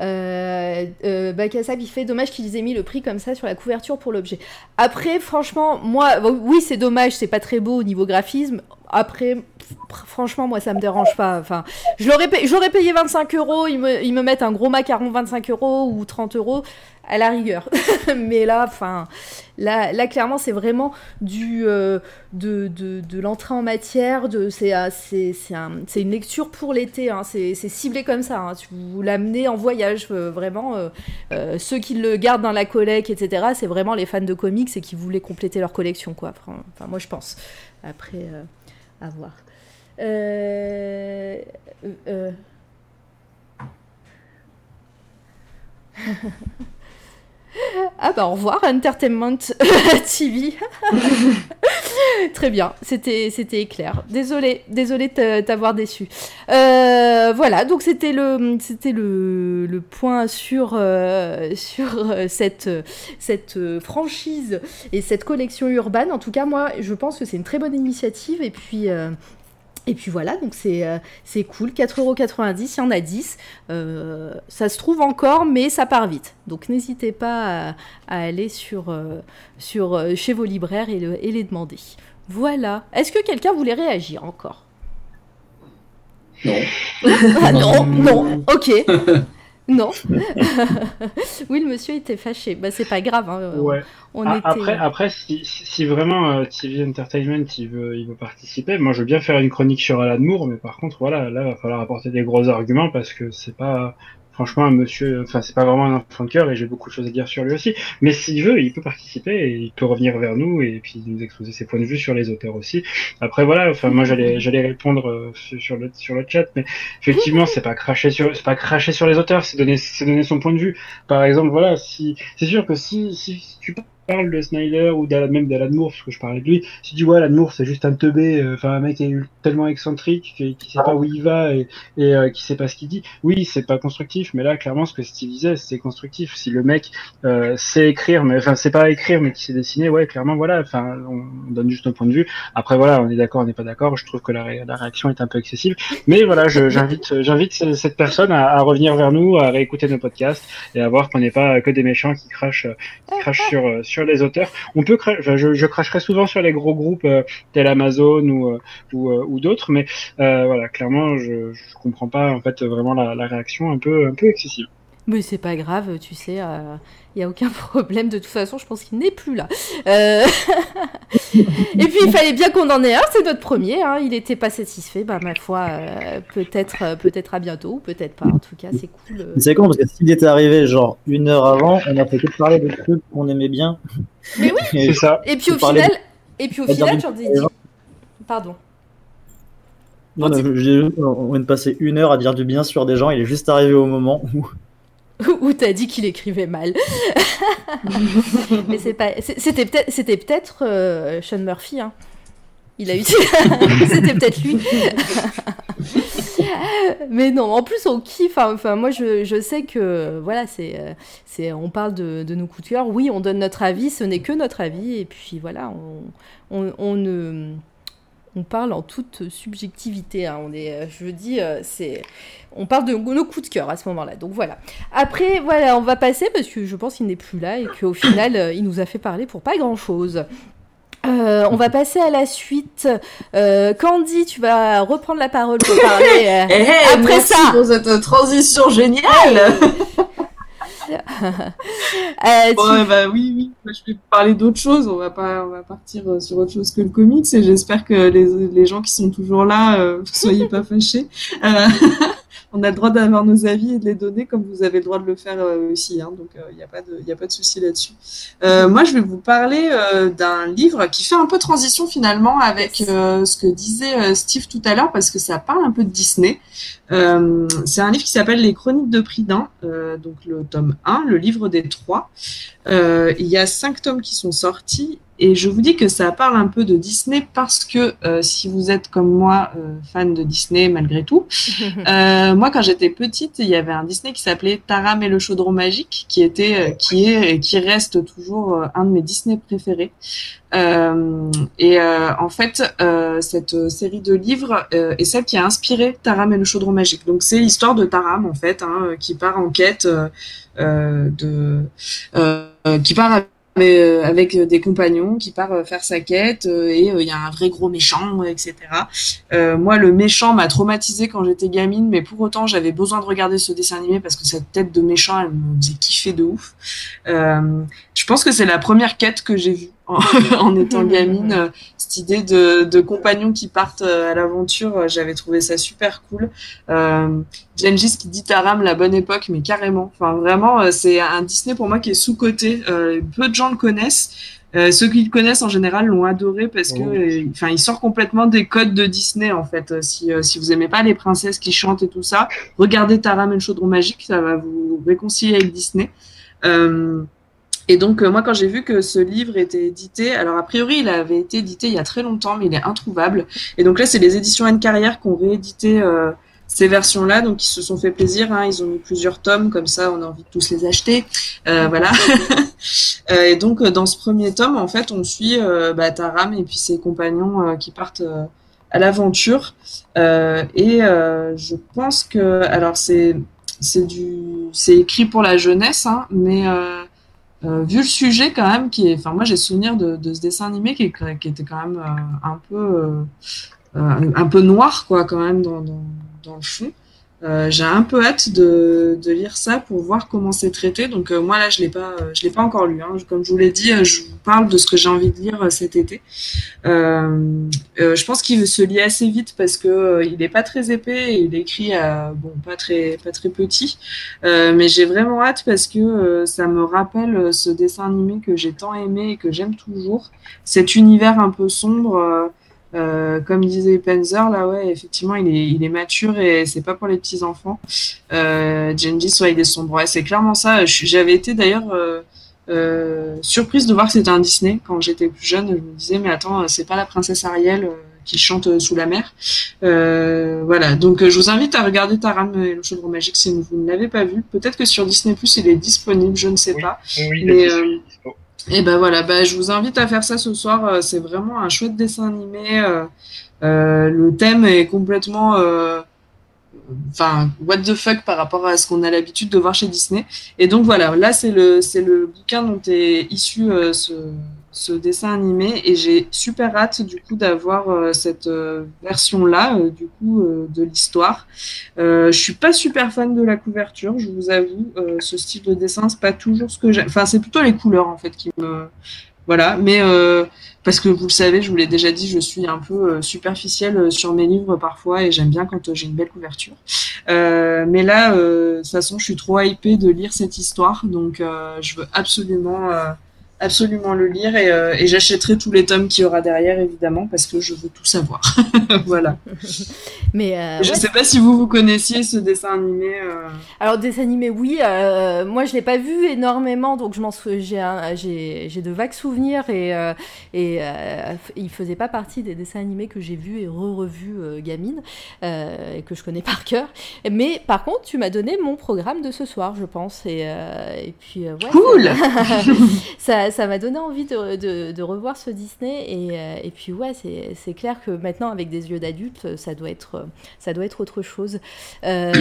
Speaker 1: Euh, euh, Bakassab, il fait dommage qu'ils aient mis le prix comme ça sur la couverture pour l'objet. Après, franchement, moi, oui, c'est dommage, c'est pas très beau au niveau graphisme. Après, franchement, moi, ça me dérange pas. Enfin, j'aurais payé 25 euros, ils me, ils me mettent un gros macaron 25 euros ou 30 euros à la rigueur. Mais là, enfin, là, là, clairement, c'est vraiment du euh, de, de, de l'entrée en matière. C'est, euh, c'est, c'est, un, c'est une lecture pour l'été. Hein, c'est, ciblé comme ça. Hein, vous l'amenez en voyage, euh, vraiment. ceux qui le gardent dans la collecte, etc. C'est vraiment les fans de comics et qui voulaient compléter leur collection, quoi. Enfin, moi, je pense. Après, à voir. Euh, Ah bah au revoir Entertainment TV. Très bien, c'était c'était clair. Désolé, désolé de t'avoir déçu. Euh, voilà, donc c'était le c'était le, le, point sur euh, sur euh, cette cette franchise et cette collection urbaine. En tout cas, moi, je pense que c'est une très bonne initiative et puis et puis voilà, donc c'est euh, cool, 4,90€, il y en a 10. Euh, ça se trouve encore, mais ça part vite. Donc n'hésitez pas à, aller sur, euh, sur, chez vos libraires et, le, et les demander. Voilà. Est-ce que quelqu'un voulait réagir encore?
Speaker 4: Non.
Speaker 1: ah, non, non, ok. Non. oui, le monsieur était fâché. Bah, c'est pas grave. Hein.
Speaker 5: Ouais. On ah, Après, après si, si vraiment euh, TV Entertainment il veut, il veut participer, moi je veux bien faire une chronique sur Alan Moore, mais par contre, voilà, là, il va falloir apporter des gros arguments parce que c'est pas, franchement, un monsieur, enfin, c'est pas vraiment un enfant de cœur et j'ai beaucoup de choses à dire sur lui aussi. Mais s'il veut, il peut participer et il peut revenir vers nous et puis nous exposer ses points de vue sur les auteurs aussi. Après, voilà, enfin, moi, j'allais, j'allais répondre euh, sur le, sur le chat, mais effectivement, c'est pas cracher sur, c'est pas cracher sur les auteurs, c'est donner, c'est donner son point de vue. Par exemple, voilà, si, c'est sûr que si, si tu parle de Snyder ou même d'Alan Moore, parce que je parlais de lui, tu dis ouais, Alan c'est juste un teubé, euh, enfin un mec est tellement excentrique qui, qui sait pas où il va et, et euh, sait pas ce qu'il dit. Oui, c'est pas constructif, mais là clairement ce que Steve disait, c'est constructif. Si le mec euh, sait écrire, mais enfin c'est pas écrire, mais qui sait dessiner, ouais, clairement voilà, enfin on donne juste un point de vue. Après voilà, on est d'accord, on n'est pas d'accord. Je trouve que la, réaction est un peu excessive, mais voilà, j'invite j'invite cette personne à, revenir vers nous, à réécouter nos podcasts et à voir qu'on n'est pas que des méchants qui crachent qui crachent sur sur les auteurs. On peut, je, je, cracherai souvent sur les gros groupes euh, tel Amazon ou euh, euh, ou, d'autres, mais voilà, clairement, je, je comprends pas en fait vraiment la, la réaction un peu un peu excessive.
Speaker 1: Mais c'est pas grave, tu sais, il euh, n'y a aucun problème. De toute façon, je pense qu'il n'est plus là. Euh, et puis, il fallait bien qu'on en ait un, c'est notre premier. Hein. Il n'était pas satisfait. Bah, ma foi, euh, peut-être peut-être à bientôt, ou peut-être pas. En tout cas, c'est cool.
Speaker 2: C'est con, parce que s'il était arrivé genre une heure avant, on a fait que parler de trucs qu'on aimait bien.
Speaker 1: Mais oui, c'est ça. Et puis au final, et puis au final, j'en dit. Pardon.
Speaker 2: Non, non, on vient de passer une heure à dire du bien sur des gens, il est juste arrivé au moment où
Speaker 1: où t'as dit qu'il écrivait mal. Mais c'est pas, c'était peut-être, c'était peut-être euh, Sean Murphy. Hein. Il a eu, c'était peut-être lui. Mais non, en plus on kiffe. Hein. Enfin, moi je, je, sais que voilà, c'est, euh, c'est, on parle de, de, nos coups de cœur. Oui, on donne notre avis. Ce n'est que notre avis. Et puis voilà, on, on, on ne on parle en toute subjectivité. Hein. On est, euh, je dis, euh, c'est, on parle de nos coups de cœur à ce moment-là. Donc voilà. Après, voilà, on va passer parce que je pense qu'il n'est plus là et qu'au final, euh, il nous a fait parler pour pas grand-chose. on va passer à la suite. Candy, tu vas reprendre la parole pour parler.
Speaker 3: Eh, eh, après ça, pour cette transition géniale. euh, bah, oui, oui. je vais parler d'autre chose. On va pas, on va partir euh, sur autre chose que le comics et j'espère que les, les gens qui sont toujours là, euh, soyez pas fâchés. Euh, on a le droit d'avoir nos avis et de les donner comme vous avez le droit de le faire euh, aussi. Hein, donc il n'y a pas de, de souci là-dessus. moi, je vais vous parler d'un livre qui fait un peu transition finalement avec ce que disait Steve tout à l'heure parce que ça parle un peu de Disney. Euh, c'est un livre qui s'appelle Les Chroniques de Pridin, euh, donc le tome 1, le livre des trois. Euh, il y a cinq tomes qui sont sortis et je vous dis que ça parle un peu de Disney parce que euh, si vous êtes comme moi euh, fan de Disney malgré tout, euh, moi quand j'étais petite, il y avait un Disney qui s'appelait Taram et le chaudron magique, qui était, qui est et qui reste toujours un de mes Disney préférés. et en fait, cette série de livres est celle qui a inspiré Taram et le chaudron magique. Donc c'est l'histoire de Taram en fait, hein, qui part en quête de, qui part euh, avec des compagnons qui part euh, faire sa quête euh, et il y a un vrai gros méchant, etc. moi, le méchant m'a traumatisé quand j'étais gamine, mais pour autant, j'avais besoin de regarder ce dessin animé parce que cette tête de méchant, elle me faisait kiffer de ouf. je pense que c'est la première quête que j'ai vue en, étant gamine. Euh, cette idée de, de, compagnons qui partent euh, à l'aventure, euh, j'avais trouvé ça super cool. Euh, Gengis qui dit Taram, la bonne époque, mais carrément. Enfin, vraiment, c'est un Disney pour moi qui est sous-coté. peu de gens le connaissent. ceux qui le connaissent en général l'ont adoré parce que, enfin, il sort complètement des codes de Disney en fait. Si, si vous aimez pas les princesses qui chantent et tout ça, regardez Taram et le chaudron magique, ça va vous réconcilier avec Disney. Euh, et donc, euh, moi, quand j'ai vu que ce livre était édité, alors a priori, il avait été édité il y a très longtemps, mais il est introuvable. Et donc là, c'est les éditions Anne Carrière qui ont réédité euh, ces versions-là, donc ils se sont fait plaisir. Hein, ils ont mis plusieurs tomes, comme ça, on a envie de tous les acheter. Euh, voilà. euh, et donc, dans ce premier tome, en fait, on suit bah, Taram et puis ses compagnons qui partent à l'aventure. et je pense que, alors, c'est c'est du, c'est écrit pour la jeunesse, hein, mais euh, vu le sujet quand même, qui est, enfin moi j'ai souvenir de, de, ce dessin animé qui, qui était quand même euh, un peu euh, un peu noir quoi quand même dans, dans, dans le fond. Euh, j'ai un peu hâte de, de, lire ça pour voir comment c'est traité. Donc euh, moi là, je l'ai pas, je l'ai pas encore lu. Hein. Comme je vous l'ai dit, je vous parle de ce que j'ai envie de lire cet été. je pense qu'il se lit assez vite parce que il est pas très épais et il écrit à, bon pas très pas très petit. mais j'ai vraiment hâte parce que ça me rappelle ce dessin animé que j'ai tant aimé et que j'aime toujours. Cet univers un peu sombre. Euh, comme disait Penzer, là, ouais, effectivement, il est, il est mature et c'est pas pour les petits enfants. Euh, Gengis, ouais, il est sombre. Ouais, c'est clairement ça. J'avais été d'ailleurs euh, euh, surprise de voir que c'était un Disney quand j'étais plus jeune. Je me disais, mais attends, c'est pas la princesse Ariel euh, qui chante sous la mer. Euh, voilà, donc je vous invite à regarder Taram et le chaudron magique si vous ne l'avez pas vu. Peut-être que sur Disney Plus il est disponible, je ne sais pas.
Speaker 5: Oui, mais,
Speaker 3: et ben voilà, ben je vous invite à faire ça ce soir. Euh, c'est vraiment un chouette dessin animé. Euh, euh, le thème est complètement, enfin, what the fuck par rapport à ce qu'on a l'habitude de voir chez Disney. Et donc voilà, là c'est le c'est le bouquin dont est issu ce ce dessin animé et j'ai super hâte du coup d'avoir euh, cette euh, version là euh, du coup de l'histoire. je suis pas super fan de la couverture, je vous avoue. ce style de dessin c'est pas toujours ce que j'aime. Enfin c'est plutôt les couleurs en fait qui me voilà. Mais parce que vous le savez, je vous l'ai déjà dit, je suis un peu superficielle sur mes livres parfois et j'aime bien quand j'ai une belle couverture. mais là, de toute façon, je suis trop hypée de lire cette histoire, donc je veux absolument absolument le lire et, euh, et j'achèterai tous les tomes qu'il y aura derrière évidemment parce que je veux tout savoir. voilà.
Speaker 1: Mais euh,
Speaker 3: je ne sais pas si vous vous connaissiez ce dessin animé. Euh...
Speaker 1: Alors dessin animé oui, moi je l'ai pas vu énormément donc je m'en j'ai j'ai de vagues souvenirs et et il faisait pas partie des dessins animés que j'ai vus et re-revus gamine et que je connais par cœur. Mais par contre tu m'as donné mon programme de ce soir je pense et et puis ouais,
Speaker 3: cool.
Speaker 1: ça ça m'a donné envie de, revoir ce Disney. Et, euh, puis, ouais, c'est clair que maintenant, avec des yeux d'adulte, ça, doit être, autre chose. Euh,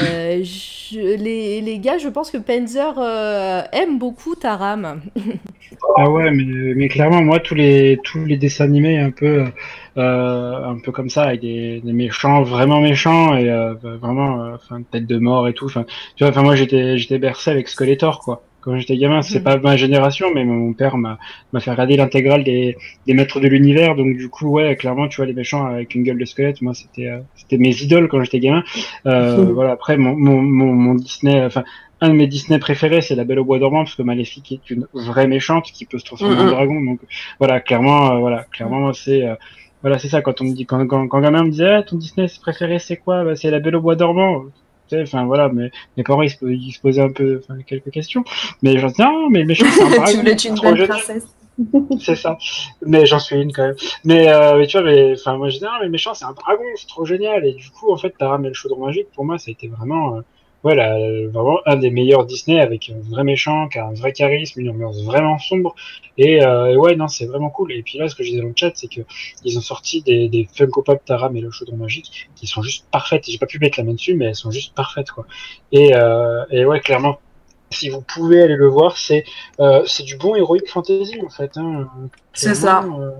Speaker 1: les, gars, je pense que Penzer euh, aime beaucoup Taram.
Speaker 5: ah ouais, mais, clairement, moi, tous les, dessins animés un peu, comme ça, avec des, méchants, vraiment méchants, et vraiment, tête de mort et tout. Tu vois, moi, j'étais bercé avec Skeletor, quoi quand j'étais gamin. C'est mm. pas ma génération, mais mon père m'a fait regarder l'intégrale des, des maîtres de l'univers. Donc du coup, ouais, clairement, tu vois les méchants avec une gueule de squelette. Moi, c'était euh, c'était mes idoles quand j'étais gamin. Euh, mm. Voilà. Après, mon, mon, mon, Disney, enfin. Un de mes Disney préférés, c'est La Belle au Bois dormant, parce que Maléfique est une vraie méchante qui peut se transformer en dragon. Donc voilà, clairement, euh, voilà, clairement, c'est voilà, c'est ça. Quand on me dit, quand, quand, quand gamin me disait, ah, ton Disney préféré, c'est quoi? Bah, C'est La Belle au Bois dormant enfin voilà, mais mes parents ils se, posaient un peu quelques questions, mais j'en dis non, mais méchant c'est un dragon.
Speaker 3: tu voulais une belle princesse.
Speaker 5: c'est ça, mais j'en suis une quand même. Mais, euh, mais tu vois, mais enfin moi je dis non, mais méchant c'est un dragon, c'est trop génial. Et du coup en fait, t'as ramené le chaudron magique. Pour moi, ça a été vraiment euh, voilà, vraiment un des meilleurs Disney avec un vrai méchant, qui a un vrai charisme, une ambiance vraiment sombre. Et euh, ouais, non, c'est vraiment cool. Et puis là, ce que je disais dans le chat, c'est que ils ont sorti des, des Funko Pop Taram et le chaudron magique qui sont juste parfaites. J'ai pas pu mettre la main dessus, mais elles sont juste parfaites, quoi. Et, euh, et ouais, clairement, si vous pouvez aller le voir, c'est euh, c'est du bon Heroic Fantasy en fait. Hein.
Speaker 3: C'est ça.
Speaker 5: Euh,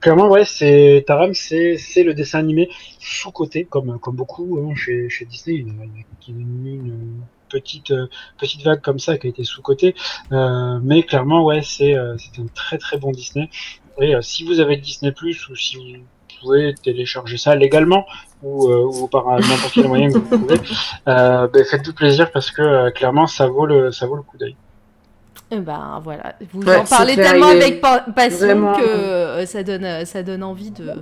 Speaker 5: Clairement, ouais, c'est Taram, c'est le dessin animé sous côté comme comme beaucoup hein, chez, chez Disney. Il y a, une, petite petite vague comme ça qui a été sous côté, euh, mais clairement, ouais, c'est euh, c'est un très très bon Disney. Et euh, si vous avez Disney Plus ou si vous pouvez télécharger ça légalement ou, ou par n'importe quel moyen que vous pouvez, ben, faites-vous plaisir parce que clairement ça vaut le ça vaut le coup d'œil.
Speaker 1: Eh ben voilà, vous en parlez tellement avec passion que euh, ça donne, euh, ça donne envie de,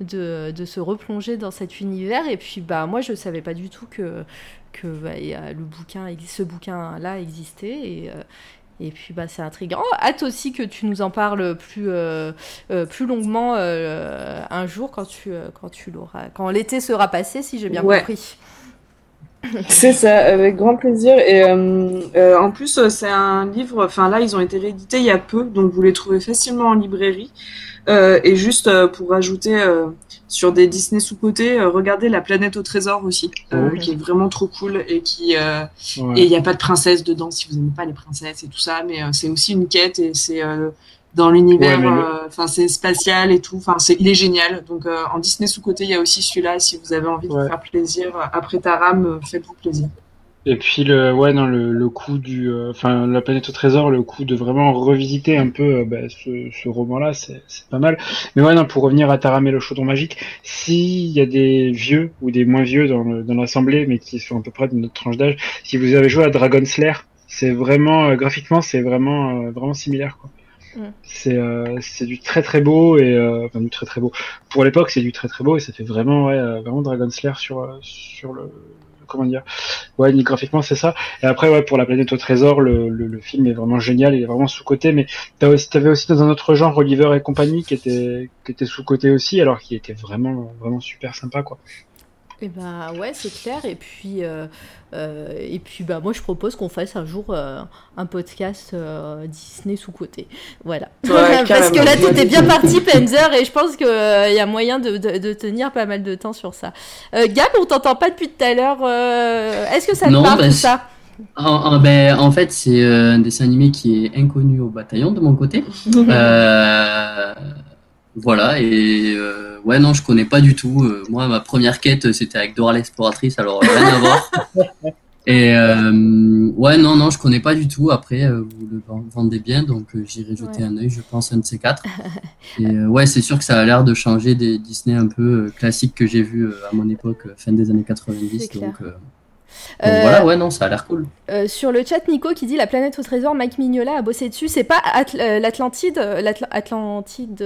Speaker 1: de, de, se replonger dans cet univers. Et puis bah moi je savais pas du tout que, que bah, le bouquin, ce bouquin-là existait. Et, euh, et puis bah c'est intriguant. Hâte aussi que tu nous en parles plus, plus longuement un jour quand tu, quand tu l'auras, quand l'été sera passé, si j'ai bien compris.
Speaker 3: C'est ça, avec grand plaisir. Et euh, euh, en plus, euh, c'est un livre. Enfin là, ils ont été réédités il y a peu, donc vous les trouvez facilement en librairie. et juste pour ajouter sur des Disney sous côté, regardez La planète au trésor aussi, qui est vraiment trop cool et qui et il n'y a pas de princesse dedans si vous n'aimez pas les princesses et tout ça, mais c'est aussi une quête et c'est dans l'univers. Enfin, c'est spatial et tout. Enfin, c'est il est génial. Donc en Disney sous côté, il y a aussi celui-là. Si vous avez envie de vous faire plaisir après Taram, faites-vous plaisir.
Speaker 5: Et puis le ouais non le, le coup du euh, enfin la planète au trésor le coup de vraiment revisiter un peu euh, bah, ce, ce roman là c'est pas mal mais ouais non pour revenir à Taram et le chaudron magique s'il y a des vieux ou des moins vieux dans dans l'assemblée mais qui sont à peu près de notre tranche d'âge si vous avez joué à Dragon Slayer c'est vraiment euh, graphiquement c'est vraiment vraiment similaire quoi mm. c'est c'est du très très beau et enfin du très très beau. Pour l'époque c'est du très très beau et ça fait vraiment ouais vraiment Dragon Slayer sur sur le comment dire ouais graphiquement c'est ça. Et après ouais pour la planète au trésor le, le, film est vraiment génial il est vraiment sous côté mais t'avais aussi dans un autre genre Oliver et compagnie qui était qui était sous côté aussi alors qui était vraiment vraiment super sympa quoi
Speaker 1: et eh bah ouais, c'est clair. Et puis, euh, euh, et puis bah, moi, je propose qu'on fasse un jour euh, un podcast Disney sous-côté. Voilà. Parce que là, tu es bien parti, Penzer, et je pense qu'il y a moyen de, de, tenir pas mal de temps sur ça. Gab, on t'entend pas depuis tout à l'heure. Est-ce que ça te parle, bah, tout ça?
Speaker 4: en, ben, en, fait, c'est un dessin animé qui est inconnu au bataillon de mon côté. Voilà, et Ouais, non, je connais pas du tout. Euh, moi, ma première quête, c'était avec Dora l'exploratrice, alors rien à voir. Et euh, ouais, non, non, je connais pas du tout. Après, euh, vous le vendez bien, donc j'irai jeter un œil, je pense, un de ces quatre. Et ouais, c'est sûr que ça a l'air de changer des Disney un peu classiques que j'ai vus à mon époque, fin des années 90. Donc, voilà, ouais, non, ça a l'air cool.
Speaker 1: sur le chat, Nico qui dit La planète au trésor, Mike Mignola a bossé dessus. C'est pas l'Atlantide L'Atlantide.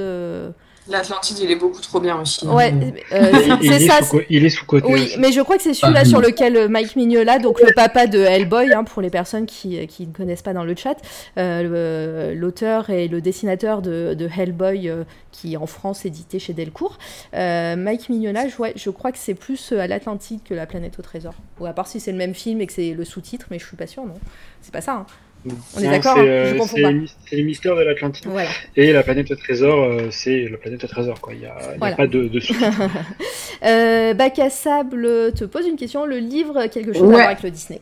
Speaker 3: L'Atlantide, il est beaucoup trop bien aussi.
Speaker 1: Ouais,
Speaker 5: euh, c'est ça. il est sous côté.
Speaker 1: Oui, mais je crois que c'est celui-là sur lequel euh, Mike Mignola, donc le papa de Hellboy, hein, pour les personnes qui, qui ne connaissent pas dans le chat, euh, l'auteur et le dessinateur de, de Hellboy, qui en France édité chez Delcourt. Mike Mignola, je, je crois que c'est plus à l'Atlantide que la planète au trésor. Ou à part si c'est le même film et que c'est le sous-titre, mais je suis pas sûre, non. C'est pas ça. Hein. On est d'accord
Speaker 5: euh, C'est les mystères de l'Atlantide. Et la planète au trésor, euh, c'est la planète au trésor. Quoi. Il n'y a, pas de, de
Speaker 1: euh, Bac à sable te pose une question. Le livre, quelque chose à voir avec le Disney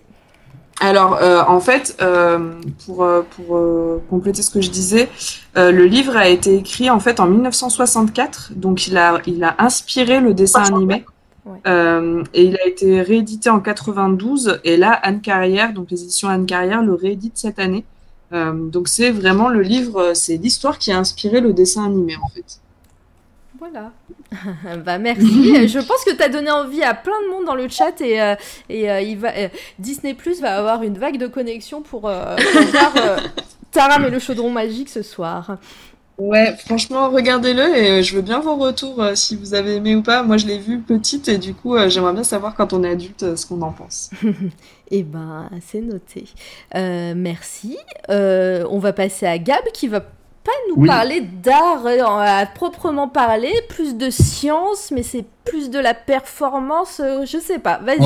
Speaker 3: alors, en fait, pour, pour compléter ce que je disais, le livre a été écrit en fait en 1964, donc il a, il a inspiré le dessin animé. Euh, et il a été réédité en 92. Et là, Anne Carrière, donc les éditions Anne Carrière, le réédite cette année. Euh, donc c'est vraiment le livre, c'est l'histoire qui a inspiré le dessin animé en fait.
Speaker 1: Voilà. bah merci. Je pense que tu as donné envie à plein de monde dans le chat et, euh, et il va, Disney Plus va avoir une vague de connexion pour, pour voir Taram et le chaudron magique ce soir.
Speaker 3: Ouais, franchement, regardez-le et euh, je veux bien vos retours euh, si vous avez aimé ou pas. Moi, je l'ai vu petite et du coup, euh, j'aimerais bien savoir quand on est adulte ce qu'on en pense.
Speaker 1: eh ben, c'est noté. merci. on va passer à Gab qui va pas nous parler d'art euh, à proprement parler, plus de science, mais c'est plus de la performance, euh, je sais pas. Vas-y.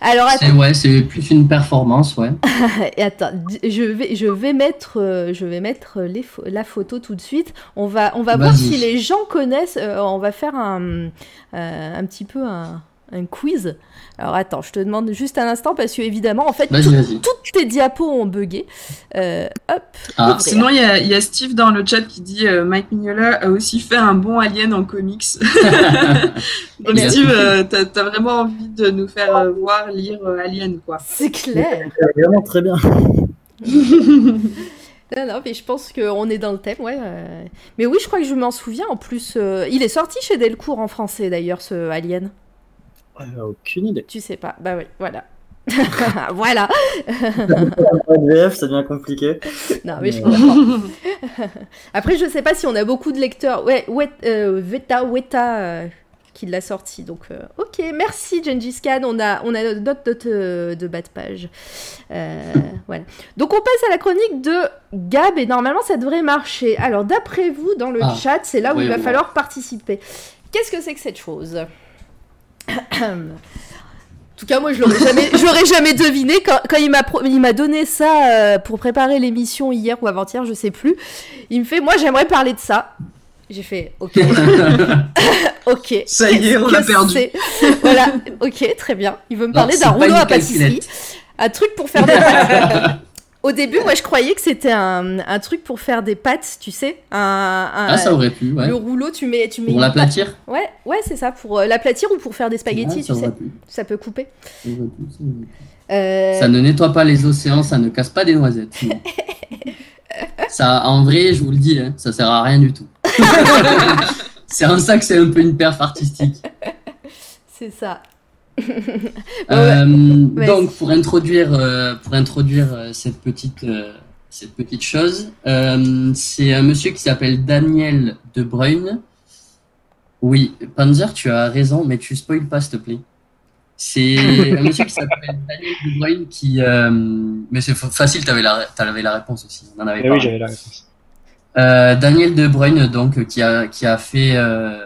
Speaker 4: Alors c'est ouais, c'est plus une performance, ouais.
Speaker 1: Et attends, je vais je vais mettre euh, je vais mettre les la photo tout de suite. On va on va voir si les gens connaissent. on va faire un un petit peu un un quiz. Alors attends, je te demande juste un instant parce que évidemment, en fait, toutes tes diapos ont bugué. Euh, hop.
Speaker 3: Ah. Sinon, il y, a Steve dans le chat qui dit euh, Mike Mignola a aussi fait un bon Alien en comics. Donc Steve, euh, t'as as vraiment envie de nous faire voir lire Alien, quoi.
Speaker 1: C'est clair.
Speaker 2: Vraiment très bien.
Speaker 1: Non, non, mais je pense qu'on est dans le thème, ouais. Mais oui, je crois que je m'en souviens. En plus, il est sorti chez Delcourt en français, d'ailleurs, ce Alien.
Speaker 2: Aucune idée.
Speaker 1: Tu sais pas. Bah oui, voilà. voilà.
Speaker 2: ça devient compliqué.
Speaker 1: Non, mais je comprends. Après, je sais pas si on a beaucoup de lecteurs. Ouais, euh, Veta, Weta euh, qui l'a sorti. Donc, euh, ok, merci Gengis Khan. On a, on a d'autres notes de bas de page. voilà. Donc, on passe à la chronique de Gab et normalement, ça devrait marcher. Alors, d'après vous, dans le ah. chat, c'est là où il va falloir participer. Qu'est-ce que c'est que cette chose? En tout cas, moi, je l'aurais jamais, j'aurais jamais deviné quand, quand il m'a, il m'a donné ça euh, pour préparer l'émission hier ou avant-hier, je sais plus. Il me fait, moi, j'aimerais parler de ça. J'ai fait, ok, ok.
Speaker 3: Ça y est, on l'a perdu.
Speaker 1: voilà, ok, très bien. Il veut me parler d'un rouleau à pâtisserie, un truc pour faire des Au début, moi, je croyais que c'était un, un, truc pour faire des pâtes, tu sais. Un,
Speaker 4: ah, ça aurait pu, ouais.
Speaker 1: Le rouleau, tu mets. Tu mets
Speaker 4: pour l'aplatir
Speaker 1: Ouais, ouais, c'est ça. Pour euh, l'aplatir ou pour faire des spaghettis, tu sais. Ça peut couper. Ça,
Speaker 4: euh... ça ne nettoie pas les océans, ça ne casse pas des noisettes. ça, en vrai, je vous le dis, hein, ça sert à rien du tout. c'est en ça que c'est un peu une perf artistique.
Speaker 1: C'est ça.
Speaker 4: Euh, donc pour introduire, euh, pour introduire euh, cette petite, cette petite chose, c'est un monsieur qui s'appelle Daniel De Bruyne. Oui, Panzer, tu as raison, mais tu spoil pas, s'il te plaît. C'est un monsieur qui s'appelle Daniel De Bruyne qui. mais c'est facile, tu avais, la, avais la réponse aussi. On en avait
Speaker 5: eh oui, j'avais la réponse.
Speaker 4: Daniel De Bruyne, donc, qui a, qui a fait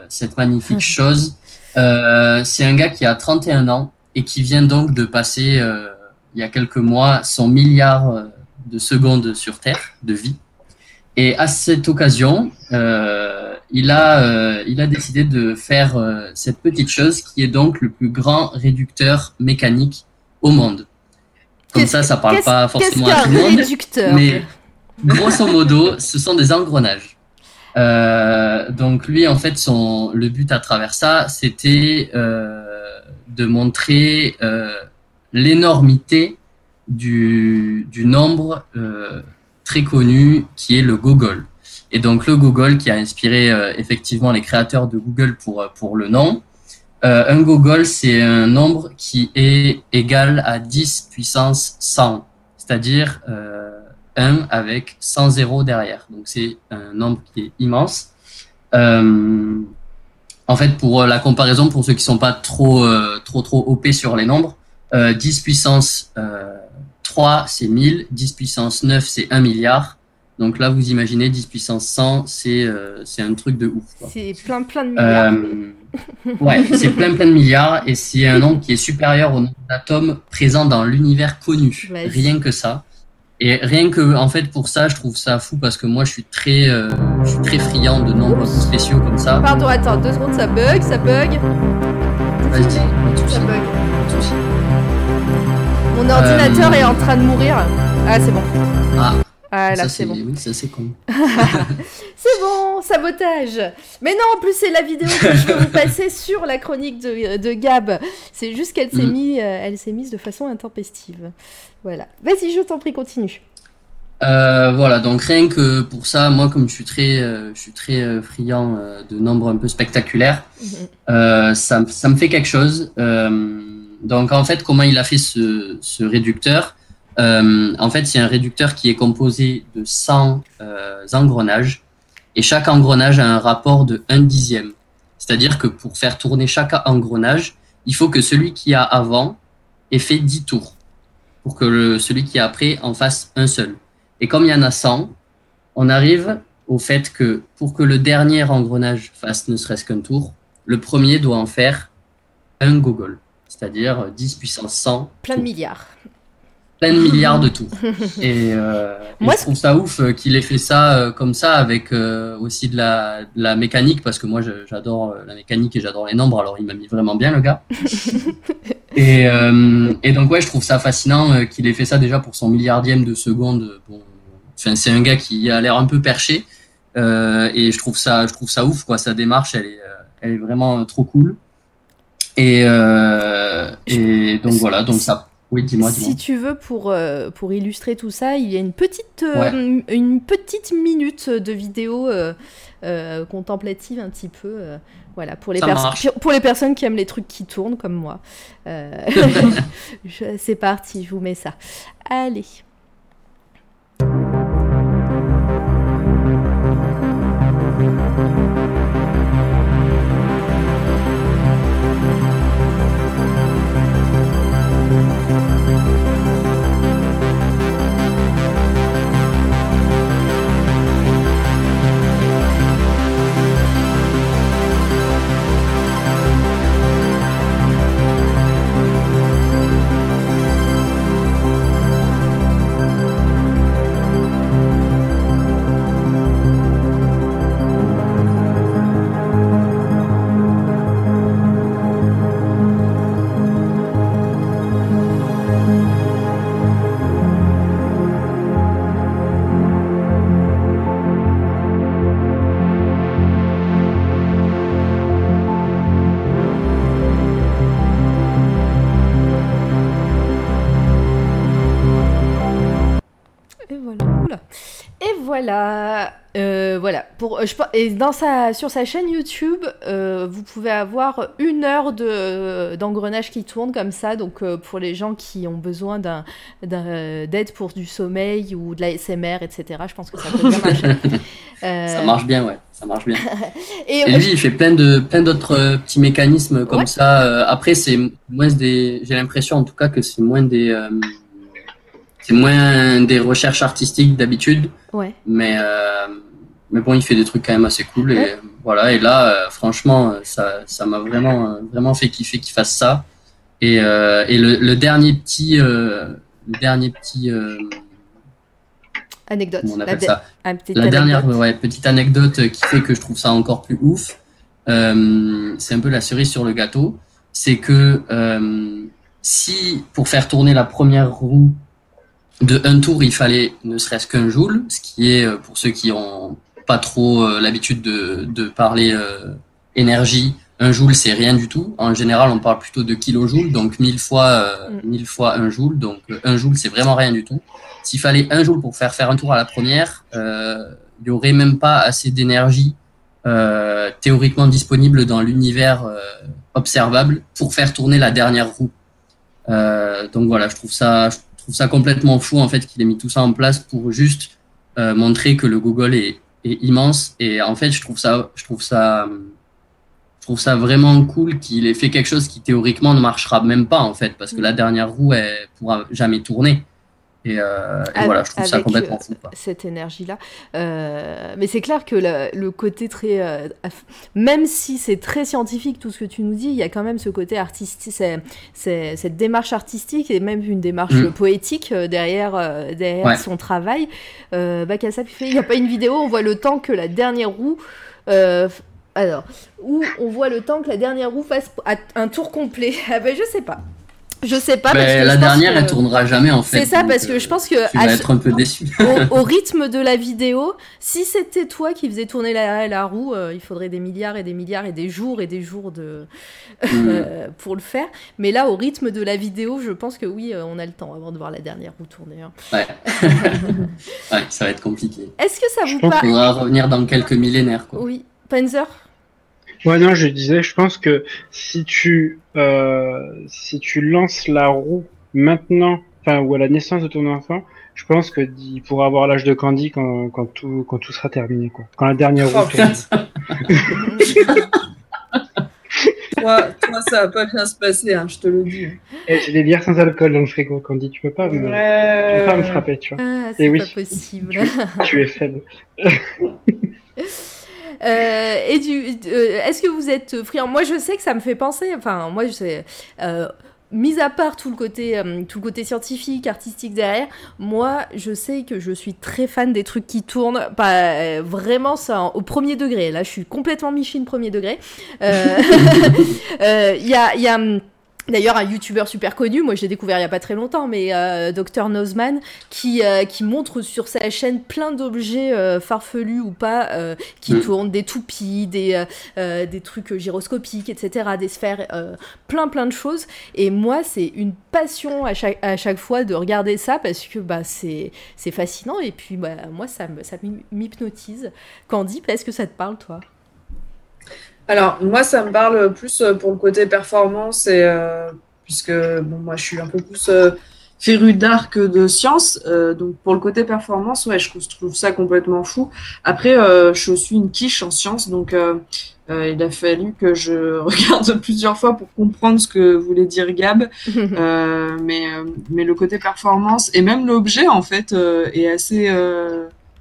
Speaker 4: cette magnifique chose. Euh, c'est un gars qui a 31 ans et qui vient donc de passer, euh, il y a quelques mois, son milliard euh, de secondes sur Terre de vie. Et à cette occasion, euh, il, a, euh, il a décidé de faire cette petite chose qui est donc le plus grand réducteur mécanique au monde. Comme ça, ça parle pas forcément à tout le monde.
Speaker 1: Réducteur?
Speaker 4: mais grosso modo, ce sont des engrenages. Euh, donc lui, en fait, son le but à travers ça, c'était euh, de montrer euh, l'énormité du, du nombre euh, très connu qui est le Google. Et donc le Google qui a inspiré euh, effectivement les créateurs de Google pour pour le nom. un Google, c'est un nombre qui est égal à 10 puissance 100, c'est-à-dire euh, 1 avec 100 zéros derrière. Donc c'est un nombre qui est immense. Euh, en fait, pour la comparaison, pour ceux qui sont pas trop euh, trop trop OP sur les nombres, 10 euh, puissance 3 c'est 1000, 10 puissance 9 c'est 1 milliard. Donc là, vous imaginez 10 puissance 100, c'est c'est un truc de ouf.
Speaker 1: C'est plein plein de milliards.
Speaker 4: ouais, c'est plein plein de milliards et c'est un nombre qui est supérieur au nombre d'atomes présents dans l'univers connu. Rien que ça. Et rien que, en fait, pour ça, je trouve ça fou parce que moi, je suis très, euh, je suis très friand de nombres spéciaux comme ça.
Speaker 1: Pardon, attends, deux secondes, ça bug, ça bug.
Speaker 4: Vas-y,
Speaker 1: ça bug. Mon ordinateur est en train de mourir. Ah, c'est bon.
Speaker 4: Ah.
Speaker 1: Ah là, c'est bon.
Speaker 4: Oui, ça c'est con.
Speaker 1: c'est bon, sabotage. Mais non, en plus c'est la vidéo que je vais vous passer sur la chronique de, de Gab. C'est juste qu'elle s'est mm. mis, euh, elle s'est mise de façon intempestive. Voilà. Vas-y, je t'en prie, continue.
Speaker 4: Euh, voilà, donc rien que pour ça, moi comme je suis très, euh, je suis très euh, friand de nombres un peu spectaculaires, mm-hmm. ça, ça, me fait quelque chose. donc en fait, comment il a fait ce, ce réducteur? Euh, en fait, a un réducteur qui est composé de 100 euh, engrenages et chaque engrenage a un rapport de 1 dixième. C'est-à-dire que pour faire tourner chaque engrenage, il faut que celui qui a avant ait fait 10 tours pour que celui qui a après en fasse un seul. Et comme il y en a 100, on arrive au fait que pour que le dernier engrenage fasse ne serait-ce qu'un tour, le premier doit en faire un gogol, c'est-à-dire 10 puissance 100.
Speaker 1: Plein de milliards
Speaker 4: plein de milliards de tout. Et, euh, Moi, je trouve ça ouf euh, qu'il ait fait ça euh, comme ça avec euh, aussi de la, de la, mécanique parce que moi j'adore la mécanique et j'adore les nombres. Alors il m'a mis vraiment bien le gars. et, et donc ouais, je trouve ça fascinant qu'il ait fait ça déjà pour son milliardième de seconde. Bon, enfin c'est un gars qui a l'air un peu perché et je trouve ça, je trouve ça ouf quoi. Sa démarche, elle est, elle est vraiment trop cool. Et, et donc voilà, donc ça oui, dis-moi.
Speaker 1: si tu veux, pour, euh, pour illustrer tout ça, il y a une petite, euh, une petite minute de vidéo euh, contemplative un petit peu. voilà, pour les, pour les personnes qui aiment les trucs qui tournent comme moi. C'est parti, je vous mets ça. Allez. Voilà. Euh, voilà. Pour, je, et dans sa, sur sa chaîne YouTube, euh, vous pouvez avoir une heure de, d'engrenage qui tourne comme ça. Donc, euh, pour les gens qui ont besoin d'un, d'aide pour du sommeil ou de la SMR, etc., je pense que ça peut bien marcher.
Speaker 4: ça marche bien, ouais. Ça marche bien. et, lui, il fait plein, de, plein d'autres petits mécanismes comme ça. après, c'est moins des. J'ai l'impression, en tout cas, que c'est moins des c'est moins des recherches artistiques d'habitude.
Speaker 1: Ouais.
Speaker 4: Mais, euh, mais bon, il fait des trucs quand même assez cool. Et voilà. Et là, euh, franchement, ça, ça m'a vraiment, vraiment fait kiffer qu'il fasse ça. Et, euh, et le, le, dernier petit, le dernier petit.
Speaker 1: anecdote.
Speaker 4: on appelle ça? La dernière ouais, petite anecdote qui fait que je trouve ça encore plus ouf. c'est un peu la cerise sur le gâteau. C'est que si pour faire tourner la première roue de un tour, il fallait ne serait-ce qu'un joule, ce qui est, euh, pour ceux qui ont pas trop euh, l'habitude de, de parler euh, énergie, un joule, c'est rien du tout. En général, on parle plutôt de kilojoules, donc mille fois, mille fois un joule. Donc, un joule, c'est vraiment rien du tout. S'il fallait un joule pour faire faire un tour à la première, il n'y aurait même pas assez d'énergie théoriquement disponible dans l'univers observable pour faire tourner la dernière roue. donc voilà, je trouve ça, trouve ça complètement fou en fait qu'il ait mis tout ça en place pour juste euh, montrer que le Google est, immense. Et en fait, je trouve ça, je trouve ça, je trouve ça vraiment cool qu'il ait fait quelque chose qui théoriquement ne marchera même pas en fait, parce que la dernière roue elle pourra jamais tourner. Et, euh, voilà, je trouve ça complètement fou.
Speaker 1: Cette énergie-là. Euh, mais c'est clair que le, côté très. Euh, même si c'est très scientifique tout ce que tu nous dis, il y a quand même ce côté artistique, cette démarche artistique et même une démarche mm. poétique derrière, derrière son travail. Euh, il n'y a pas une vidéo, on voit le temps que la dernière roue. alors, où on voit le temps que la dernière roue fasse un tour complet. Ah ben, je sais pas. Je sais pas.
Speaker 4: parce que la dernière, elle tournera jamais en fait.
Speaker 1: C'est ça, parce que je pense que.
Speaker 4: Tu vas être un peu déçu.
Speaker 1: au, rythme de la vidéo, si c'était toi qui faisais tourner la, la roue, euh, il faudrait des milliards et des milliards et des jours et des jours de mm. pour le faire. Mais là, au rythme de la vidéo, je pense que oui, euh, on a le temps avant de voir la dernière roue tourner. Hein.
Speaker 4: Ouais. ouais. ça va être compliqué.
Speaker 1: Est-ce que ça vous
Speaker 4: parle Il faudra revenir dans quelques millénaires. Quoi.
Speaker 1: Oui. Panzer?
Speaker 5: Ouais, non, je disais, je pense que si tu, euh, si tu lances la roue maintenant, enfin, ou à la naissance de ton enfant, je pense que il pourra avoir l'âge de Candy quand, quand tout, quand tout sera terminé, quoi. Quand la dernière roue oh, tourne.
Speaker 3: toi, toi, ça va pas bien se passer, hein, je te le dis.
Speaker 5: Et j'ai des bières sans alcool dans le frigo, Candy, tu peux pas me, tu peux pas me frapper, tu vois.
Speaker 1: Ah, c'est pas possible.
Speaker 5: Tu, tu es faible.
Speaker 1: Euh, euh, est-ce que vous êtes friand? Moi, je sais que ça me fait penser. Enfin, moi, je sais. Euh, mis à part tout le côté tout côté scientifique artistique derrière moi je sais que je suis très fan des trucs qui tournent pas vraiment ça au premier degré là je suis complètement michine premier degré il y a D'ailleurs, un youtubeur super connu, moi je l'ai découvert il n'y a pas très longtemps, mais euh, Dr Nozman, qui, euh, qui montre sur sa chaîne plein d'objets euh, farfelus ou pas, qui tournent des toupies, des, des trucs gyroscopiques, etc., des sphères, plein plein de choses. Et moi, c'est une passion à chaque, à chaque fois de regarder ça parce que bah, c'est fascinant et puis bah, moi, ça m'hypnotise. Candy, est-ce que ça te parle, toi?
Speaker 3: Alors, moi, ça me parle plus euh, pour le côté performance, et, euh, puisque bon, moi, je suis un peu plus euh, féru d'art que de science. donc, pour le côté performance, ouais, je trouve, ça complètement fou. Après, je suis une quiche en science, donc il a fallu que je regarde plusieurs fois pour comprendre ce que voulait dire Gab. mais, mais le côté performance, et même l'objet, en fait, est assez